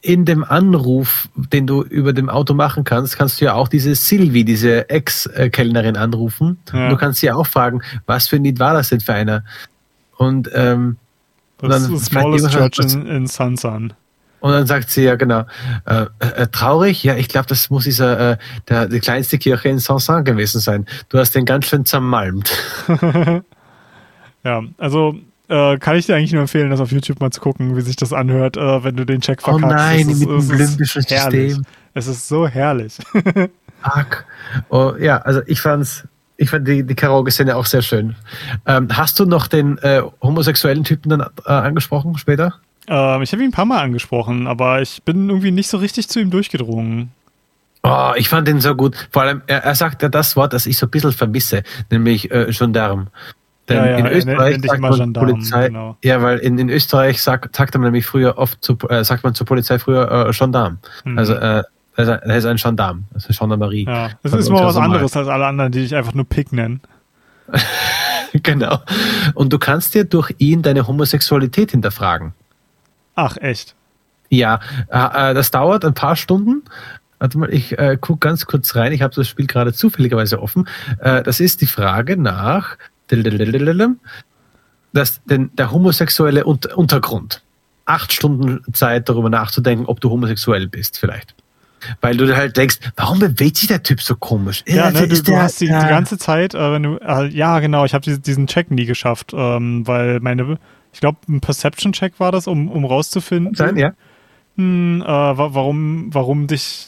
in dem Anruf, den du über dem Auto machen kannst, kannst du ja auch diese Sylvie, diese Ex-Kellnerin anrufen. Ja. du kannst sie auch fragen, was für ein Lied war das denn für einer? Und ähm, das ist Smallest Church in, in Sansan. Und dann sagt sie ja genau, äh, äh, traurig, ja, ich glaube, das muss dieser, äh, der, die kleinste Kirche in Sansan gewesen sein. Du hast den ganz schön zermalmt. (laughs) (laughs) ja, also äh, kann ich dir eigentlich nur empfehlen, das auf YouTube mal zu gucken, wie sich das anhört, äh, wenn du den Check verkackst. Oh nein, ist, mit dem olympischen System. Es ist so herrlich. (laughs) Fuck. Oh, ja, also ich fand's ich fand die, die Karaoke-Szene auch sehr schön. Ähm, hast du noch den äh, homosexuellen Typen dann äh, angesprochen später? Ähm, ich habe ihn ein paar Mal angesprochen, aber ich bin irgendwie nicht so richtig zu ihm durchgedrungen. Oh, ich fand ihn so gut. Vor allem, er, er sagt ja das Wort, das ich so ein bisschen vermisse, nämlich äh, Gendarm. Denn ja, ja, in Österreich sagt man Gendarm, Polizei, genau. ja, weil in, in Österreich sagt, sagt man nämlich früher oft zu, äh, sagt man zur Polizei früher äh, Gendarm. Mhm. Also äh, er ist ein Gendarm, das ist Gendarmerie. Ja, das ist mal was anderes als alle anderen, die dich einfach nur Pick nennen. (laughs) genau. Und du kannst dir durch ihn deine Homosexualität hinterfragen. Ach, echt? Ja, äh, äh das dauert ein paar Stunden. Warte mal, ich äh, gucke ganz kurz rein. Ich habe das Spiel gerade zufälligerweise offen. Äh, das ist die Frage nach das, den, der homosexuelle Untergrund. Acht Stunden Zeit, darüber nachzudenken, ob du homosexuell bist, vielleicht. Weil du halt denkst, warum bewegt sich der Typ so komisch? Ja, ne, du, du hast die, ja. die, ganze Zeit, äh, wenn du, äh, ja genau, ich habe diesen Check nie geschafft, ähm, weil meine, Ich glaube, ein Perception-Check war das, um, um rauszufinden, Sein, ja. hm, äh, wa- warum, warum dich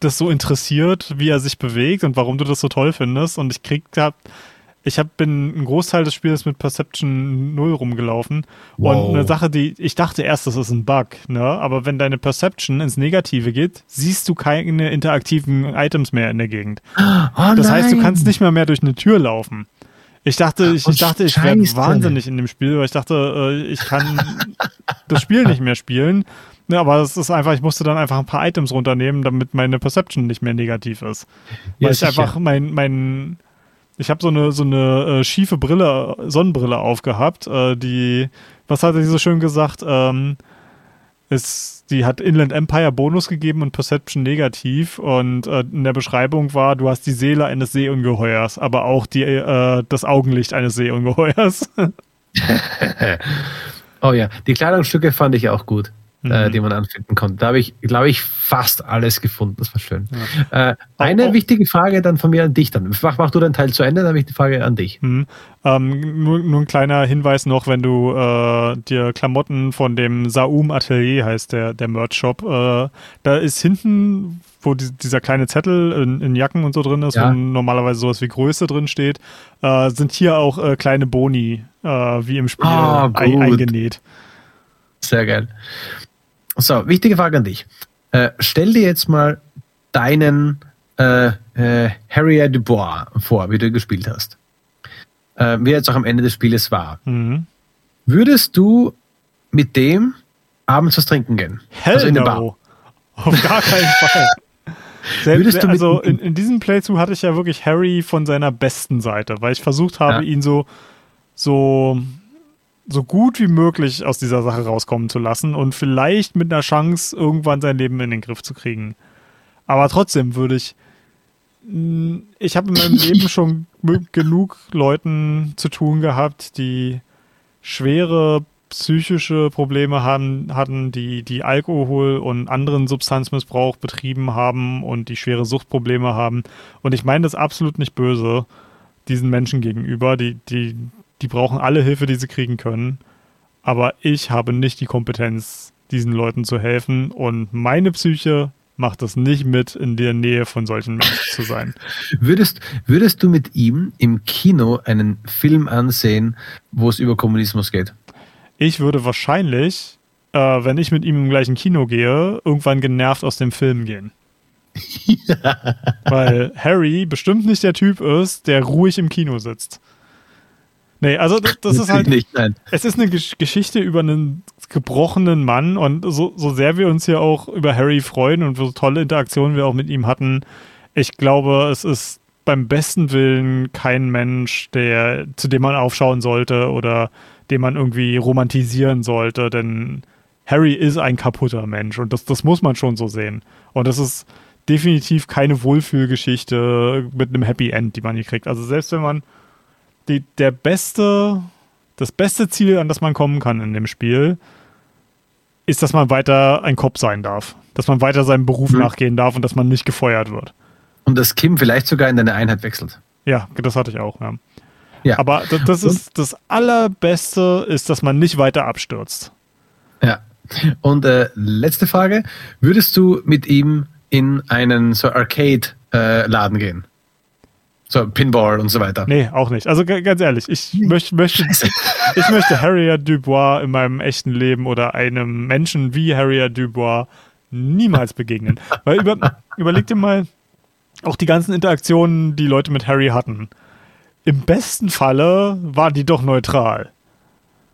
das so interessiert, wie er sich bewegt und warum du das so toll findest. Und ich krieg da, ich hab, bin einen Großteil des Spiels mit Perception 0 rumgelaufen. Wow. Und eine Sache, die, ich dachte erst, das ist ein Bug, ne? Aber wenn deine Perception ins Negative geht, siehst du keine interaktiven Items mehr in der Gegend. (gasps) Oh, Das heißt, du kannst nicht mehr mehr durch eine Tür laufen. Ich dachte, ich, ich dachte, ich werde wahnsinnig in dem Spiel, weil ich dachte, äh, ich kann (laughs) das Spiel nicht mehr spielen. Ja, aber es ist einfach, ich musste dann einfach ein paar Items runternehmen, damit meine Perception nicht mehr negativ ist. Ja, Weil ich sicher. einfach mein, mein, ich habe so eine so eine äh, schiefe Brille, Sonnenbrille aufgehabt, äh, die, was hat er so schön gesagt? Ähm, ist, die hat Inland Empire Bonus gegeben und Perception negativ und äh, in der Beschreibung war, du hast die Seele eines Seeungeheuers, aber auch die, äh, das Augenlicht eines Seeungeheuers. (laughs) Oh ja, die Kleidungsstücke fand ich auch gut, äh, Mhm. die man anfinden konnte. Da habe ich, glaube ich, fast alles gefunden. Das war schön. Äh, Auch- eine auch- wichtige Frage dann von mir an dich dann. Mach, mach du deinen Teil zu Ende, dann habe ich die Frage an dich. Hm. Ähm, nur, nur ein kleiner Hinweis noch, wenn du äh, dir Klamotten von dem Saum Atelier heißt der, der Merch-Shop, äh, da ist hinten, wo die, dieser kleine Zettel in, in Jacken und so drin ist, Ja. wo normalerweise sowas wie Größe drin steht, äh, sind hier auch äh, kleine Boni, äh, wie im Spiel, Ah, eingenäht. Sehr geil. So, wichtige Frage an dich. Äh, stell dir jetzt mal deinen äh, äh, Harrier Dubois vor, wie du gespielt hast. Äh, wie er jetzt auch am Ende des Spieles war. Mhm. Würdest du mit dem abends was trinken gehen? Hell also in der no. Bar. Auf gar keinen Fall. (laughs) Selbst, Würdest du mit also in, in diesem Playthrough hatte ich ja wirklich Harry von seiner besten Seite, weil ich versucht habe, Ja. ihn so, so, so gut wie möglich aus dieser Sache rauskommen zu lassen und vielleicht mit einer Chance, irgendwann sein Leben in den Griff zu kriegen. Aber trotzdem würde ich. mh, Ich habe in meinem (laughs) Leben schon genug Leuten zu tun gehabt, die schwere psychische Probleme haben, hatten, die, die Alkohol und anderen Substanzmissbrauch betrieben haben und die schwere Suchtprobleme haben. Und ich meine das absolut nicht böse diesen Menschen gegenüber. Die, die, die brauchen alle Hilfe, die sie kriegen können. Aber ich habe nicht die Kompetenz, diesen Leuten zu helfen. Und meine Psyche macht es nicht mit, in der Nähe von solchen Menschen zu sein. (laughs) Würdest, würdest du mit ihm im Kino einen Film ansehen, wo es über Kommunismus geht? Ich würde wahrscheinlich, äh, wenn ich mit ihm im gleichen Kino gehe, irgendwann genervt aus dem Film gehen. (laughs) Weil Harry bestimmt nicht der Typ ist, der ruhig im Kino sitzt. Nee, also das, das ist halt, nicht, nein. es ist eine Gesch Geschichte über einen gebrochenen Mann und so, so sehr wir uns hier auch über Harry freuen und so tolle Interaktionen wir auch mit ihm hatten, ich glaube, es ist beim besten Willen kein Mensch, der, zu dem man aufschauen sollte oder den man irgendwie romantisieren sollte, denn Harry ist ein kaputter Mensch und das, das muss man schon so sehen. Und das ist definitiv keine Wohlfühlgeschichte mit einem Happy End, die man hier kriegt. Also selbst wenn man die, der beste, das beste Ziel, an das man kommen kann in dem Spiel, ist, dass man weiter ein Cop sein darf. Dass man weiter seinem Beruf Mhm. nachgehen darf und dass man nicht gefeuert wird. Und dass Kim vielleicht sogar in deine Einheit wechselt. Ja, das hatte ich auch, ja. Ja. Aber das, das ist das Allerbeste ist, dass man nicht weiter abstürzt. Ja. Und äh, letzte Frage: Würdest du mit ihm in einen so Arcade-Laden gehen? So Pinball und so weiter. Nee, auch nicht. Also ganz ehrlich, ich möchte, möchte, (laughs) ich möchte Harriet Dubois in meinem echten Leben oder einem Menschen wie Harriet Dubois niemals begegnen. (laughs) Weil über, überleg dir mal auch die ganzen Interaktionen, die Leute mit Harry hatten. Im besten Falle waren die doch neutral.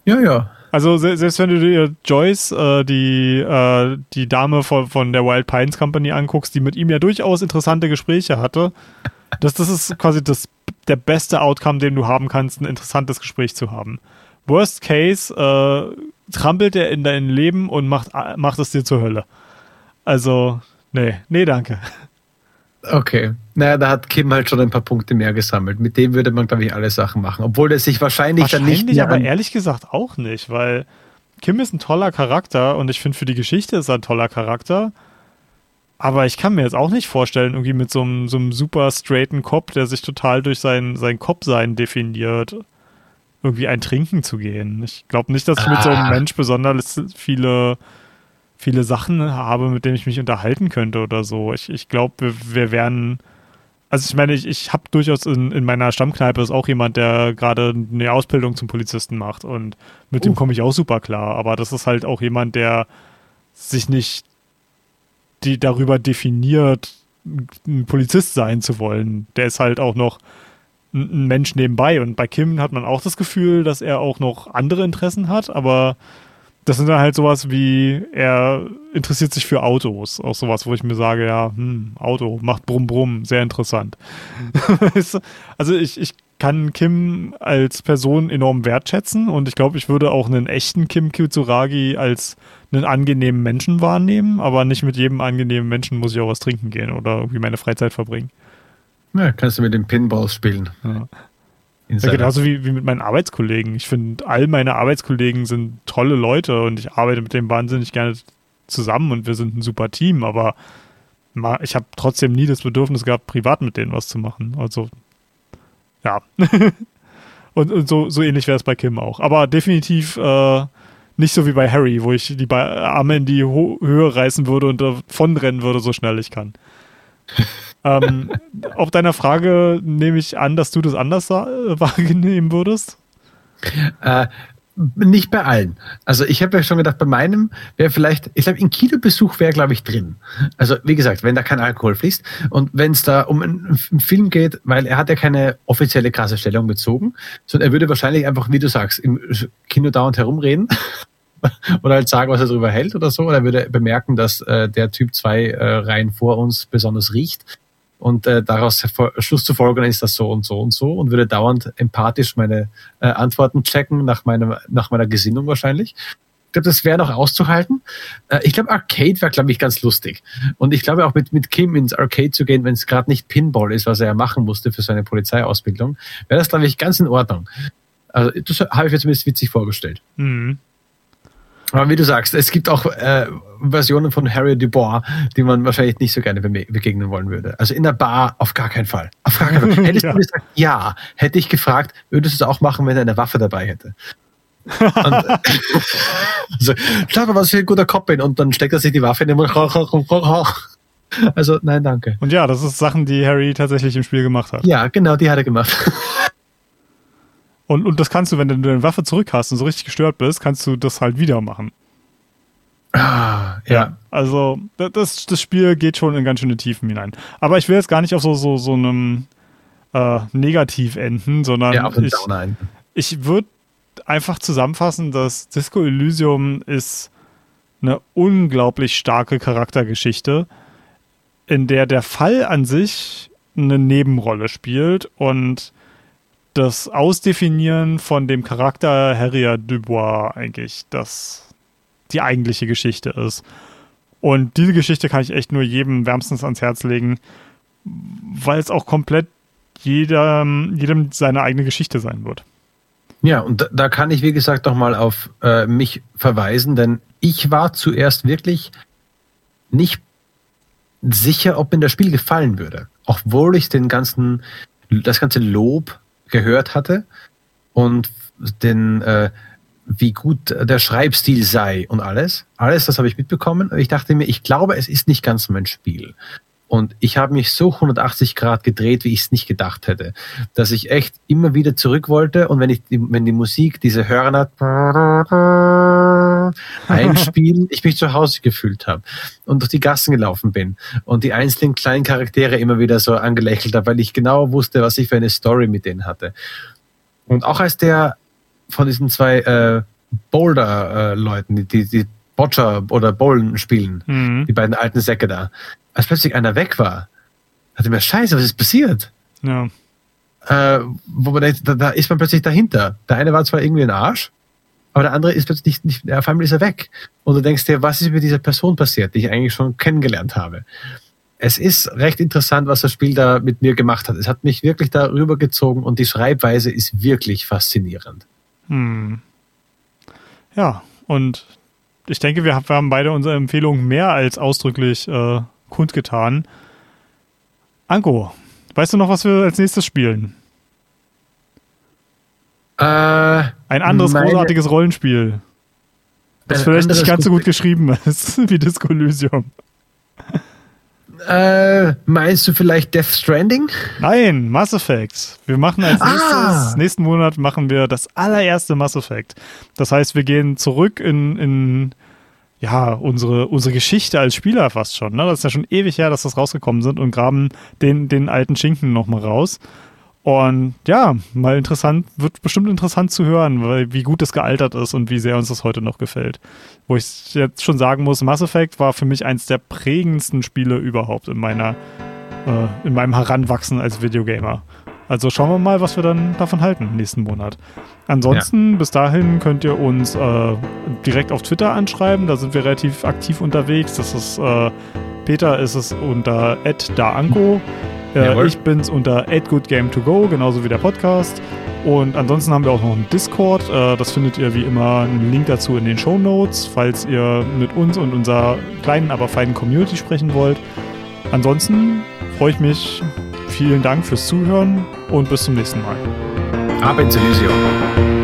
Ja, ja. Also se selbst wenn du dir Joyce, äh, die, äh, die Dame von, von der Wild Pines Company anguckst, die mit ihm ja durchaus interessante Gespräche hatte, das, das ist quasi das, der beste Outcome, den du haben kannst, ein interessantes Gespräch zu haben. Worst Case, äh, trampelt er in dein Leben und macht, macht es dir zur Hölle. Also, nee, nee, danke. Okay. Naja, da hat Kim halt schon ein paar Punkte mehr gesammelt. Mit dem würde man, glaube ich, alle Sachen machen. Obwohl er sich wahrscheinlich, dann nicht Wahrscheinlich, aber ehrlich gesagt auch nicht, weil Kim ist ein toller Charakter und ich finde, für die Geschichte ist er ein toller Charakter. Aber ich kann mir jetzt auch nicht vorstellen, irgendwie mit so einem, so einem super straighten Kopf, der sich total durch sein, sein Kopfsein definiert, irgendwie ein Trinken zu gehen. Ich glaube nicht, dass ich ah. mit so einem ah. Mensch besonders viele, viele Sachen habe, mit denen ich mich unterhalten könnte oder so. Ich, ich glaube, wir, wir wären. Also ich meine, ich, ich habe durchaus in, in meiner Stammkneipe ist auch jemand, der gerade eine Ausbildung zum Polizisten macht und mit uh. dem komme ich auch super klar. Aber das ist halt auch jemand, der sich nicht die darüber definiert, ein Polizist sein zu wollen. Der ist halt auch noch ein Mensch nebenbei. Und bei Kim hat man auch das Gefühl, dass er auch noch andere Interessen hat, aber das sind dann halt sowas wie, er interessiert sich für Autos. Auch sowas, wo ich mir sage, ja, hm, Auto, macht Brumm Brumm, sehr interessant. (laughs) also ich, ich kann Kim als Person enorm wertschätzen und ich glaube, ich würde auch einen echten Kim Kitsuragi als einen angenehmen Menschen wahrnehmen, aber nicht mit jedem angenehmen Menschen muss ich auch was trinken gehen oder irgendwie meine Freizeit verbringen. Ja, kannst du mit dem Pinball spielen. Ja. Ja, genauso wie, wie mit meinen Arbeitskollegen. Ich finde, all meine Arbeitskollegen sind tolle Leute und ich arbeite mit denen wahnsinnig gerne zusammen und wir sind ein super Team, aber ich habe trotzdem nie das Bedürfnis gehabt, privat mit denen was zu machen. Also, ja. (laughs) und, und, so, so ähnlich wäre es bei Kim auch. Aber definitiv äh, nicht so wie bei Harry, wo ich die Arme in die Ho Höhe reißen würde und davonrennen würde, so schnell ich kann. (laughs) ähm, auf deiner Frage nehme ich an, dass du das anders (laughs) wahrnehmen würdest. Äh, nicht bei allen. Also ich habe ja schon gedacht, bei meinem wäre vielleicht, ich glaube, ein Kinobesuch wäre, glaube ich, drin. Also wie gesagt, wenn da kein Alkohol fließt und wenn es da um einen, Film geht, weil er hat ja keine offizielle krasse Stellung bezogen, sondern er würde wahrscheinlich einfach, wie du sagst, im Kino dauernd herumreden (laughs) oder halt sagen, was er darüber hält oder so. Oder er würde bemerken, dass äh, der Typ zwei äh, Reihen vor uns besonders riecht und äh, daraus Schluss zu folgen, ist das so und so und so und würde dauernd empathisch meine äh, Antworten checken nach, meinem, nach meiner Gesinnung wahrscheinlich. Ich glaube, das wäre noch auszuhalten. Äh, ich glaube, Arcade wäre, glaube ich, ganz lustig. Und ich glaube auch mit, mit Kim ins Arcade zu gehen, wenn es gerade nicht Pinball ist, was er ja machen musste für seine Polizeiausbildung, wäre das, glaube ich, ganz in Ordnung. Also das habe ich mir zumindest witzig vorgestellt. Mhm. Aber wie du sagst, es gibt auch äh, Versionen von Harry Dubois, die man wahrscheinlich nicht so gerne begegnen wollen würde. Also in der Bar auf gar keinen Fall. Auf gar keinen Fall. (laughs) Hättest ja. du gesagt, ja, hätte ich gefragt, würdest du es auch machen, wenn er eine Waffe dabei hätte? und, (laughs) also, schau mal, was für ein guter Kopf bin. Und dann steckt er sich die Waffe in den Mund. Also, nein, danke. Und ja, das ist Sachen, die Harry tatsächlich im Spiel gemacht hat. Ja, genau, die hat er gemacht. Und, und das kannst du, wenn du deine Waffe zurück hast und so richtig gestört bist, kannst du das halt wieder machen. Ah, ja. Also, das, das Spiel geht schon in ganz schöne Tiefen hinein. Aber ich will jetzt gar nicht auf so, so, so einem äh, Negativ enden, sondern ja, ich, ich würde einfach zusammenfassen, dass Disco Elysium ist eine unglaublich starke Charaktergeschichte, in der der Fall an sich eine Nebenrolle spielt und das Ausdefinieren von dem Charakter Harrier Dubois eigentlich das die eigentliche Geschichte ist. Und diese Geschichte kann ich echt nur jedem wärmstens ans Herz legen, weil es auch komplett jedem, jedem seine eigene Geschichte sein wird. Ja, und da, kann ich, wie gesagt, nochmal auf äh, mich verweisen, denn ich war zuerst wirklich nicht sicher, ob mir das Spiel gefallen würde. Obwohl ich den ganzen, das ganze Lob gehört hatte und den, äh, wie gut der Schreibstil sei und alles. Alles, das habe ich mitbekommen. Ich dachte mir, ich glaube, es ist nicht ganz mein Spiel. Und ich habe mich so 180 Grad gedreht, wie ich es nicht gedacht hätte. Dass ich echt immer wieder zurück wollte und wenn ich die, wenn die Musik diese Hörner einspielen, (laughs) ich mich zu Hause gefühlt habe und durch die Gassen gelaufen bin und die einzelnen kleinen Charaktere immer wieder so angelächelt habe, weil ich genau wusste, was ich für eine Story mit denen hatte. Und auch als der von diesen zwei äh, Boulder-Leuten, die, die, die Boccia oder Bowlen spielen, mhm. die beiden alten Säcke da, als plötzlich einer weg war, hatte mir Scheiße, was ist passiert? Ja. Äh, wo man denkt, da, da, ist man plötzlich dahinter. Der eine war zwar irgendwie ein Arsch, aber der andere ist plötzlich nicht, nicht auf einmal ist er weg. Und du denkst dir, was ist mit dieser Person passiert, die ich eigentlich schon kennengelernt habe? Es ist recht interessant, was das Spiel da mit mir gemacht hat. Es hat mich wirklich darüber gezogen und die Schreibweise ist wirklich faszinierend. Hm. Ja, und ich denke, wir haben beide unsere Empfehlungen mehr als ausdrücklich äh, kundgetan. Anko, weißt du noch, was wir als nächstes spielen? Äh, Ein anderes meine, großartiges Rollenspiel. Das vielleicht nicht ganz so gut geschrieben ist (laughs) wie Disco Elysium. Äh, meinst du vielleicht Death Stranding? Nein, Mass Effect. Wir machen als ah. nächstes, nächsten Monat machen wir das allererste Mass Effect. Das heißt, wir gehen zurück in, in ja, unsere, unsere Geschichte als Spieler fast schon. Ne? Das ist ja schon ewig her, dass das rausgekommen sind und graben den, den alten Schinken nochmal raus. Und ja, mal interessant, wird bestimmt interessant zu hören, weil, wie gut das gealtert ist und wie sehr uns das heute noch gefällt. Wo ich jetzt schon sagen muss, Mass Effect war für mich eins der prägendsten Spiele überhaupt in meiner, äh, in meinem Heranwachsen als Videogamer. Also schauen wir mal, was wir dann davon halten nächsten Monat. Ansonsten, ja. bis dahin könnt ihr uns äh, direkt auf Twitter anschreiben. Da sind wir relativ aktiv unterwegs. Das ist äh, Peter ist es unter @daanko. Äh, ich bin's unter @goodgame2go, genauso wie der Podcast. Und ansonsten haben wir auch noch einen Discord. Äh, das findet ihr wie immer einen Link dazu in den Show Notes, falls ihr mit uns und unserer kleinen, aber feinen Community sprechen wollt. Ansonsten freue ich mich. Vielen Dank fürs Zuhören und bis zum nächsten Mal. Ab ins Elysium.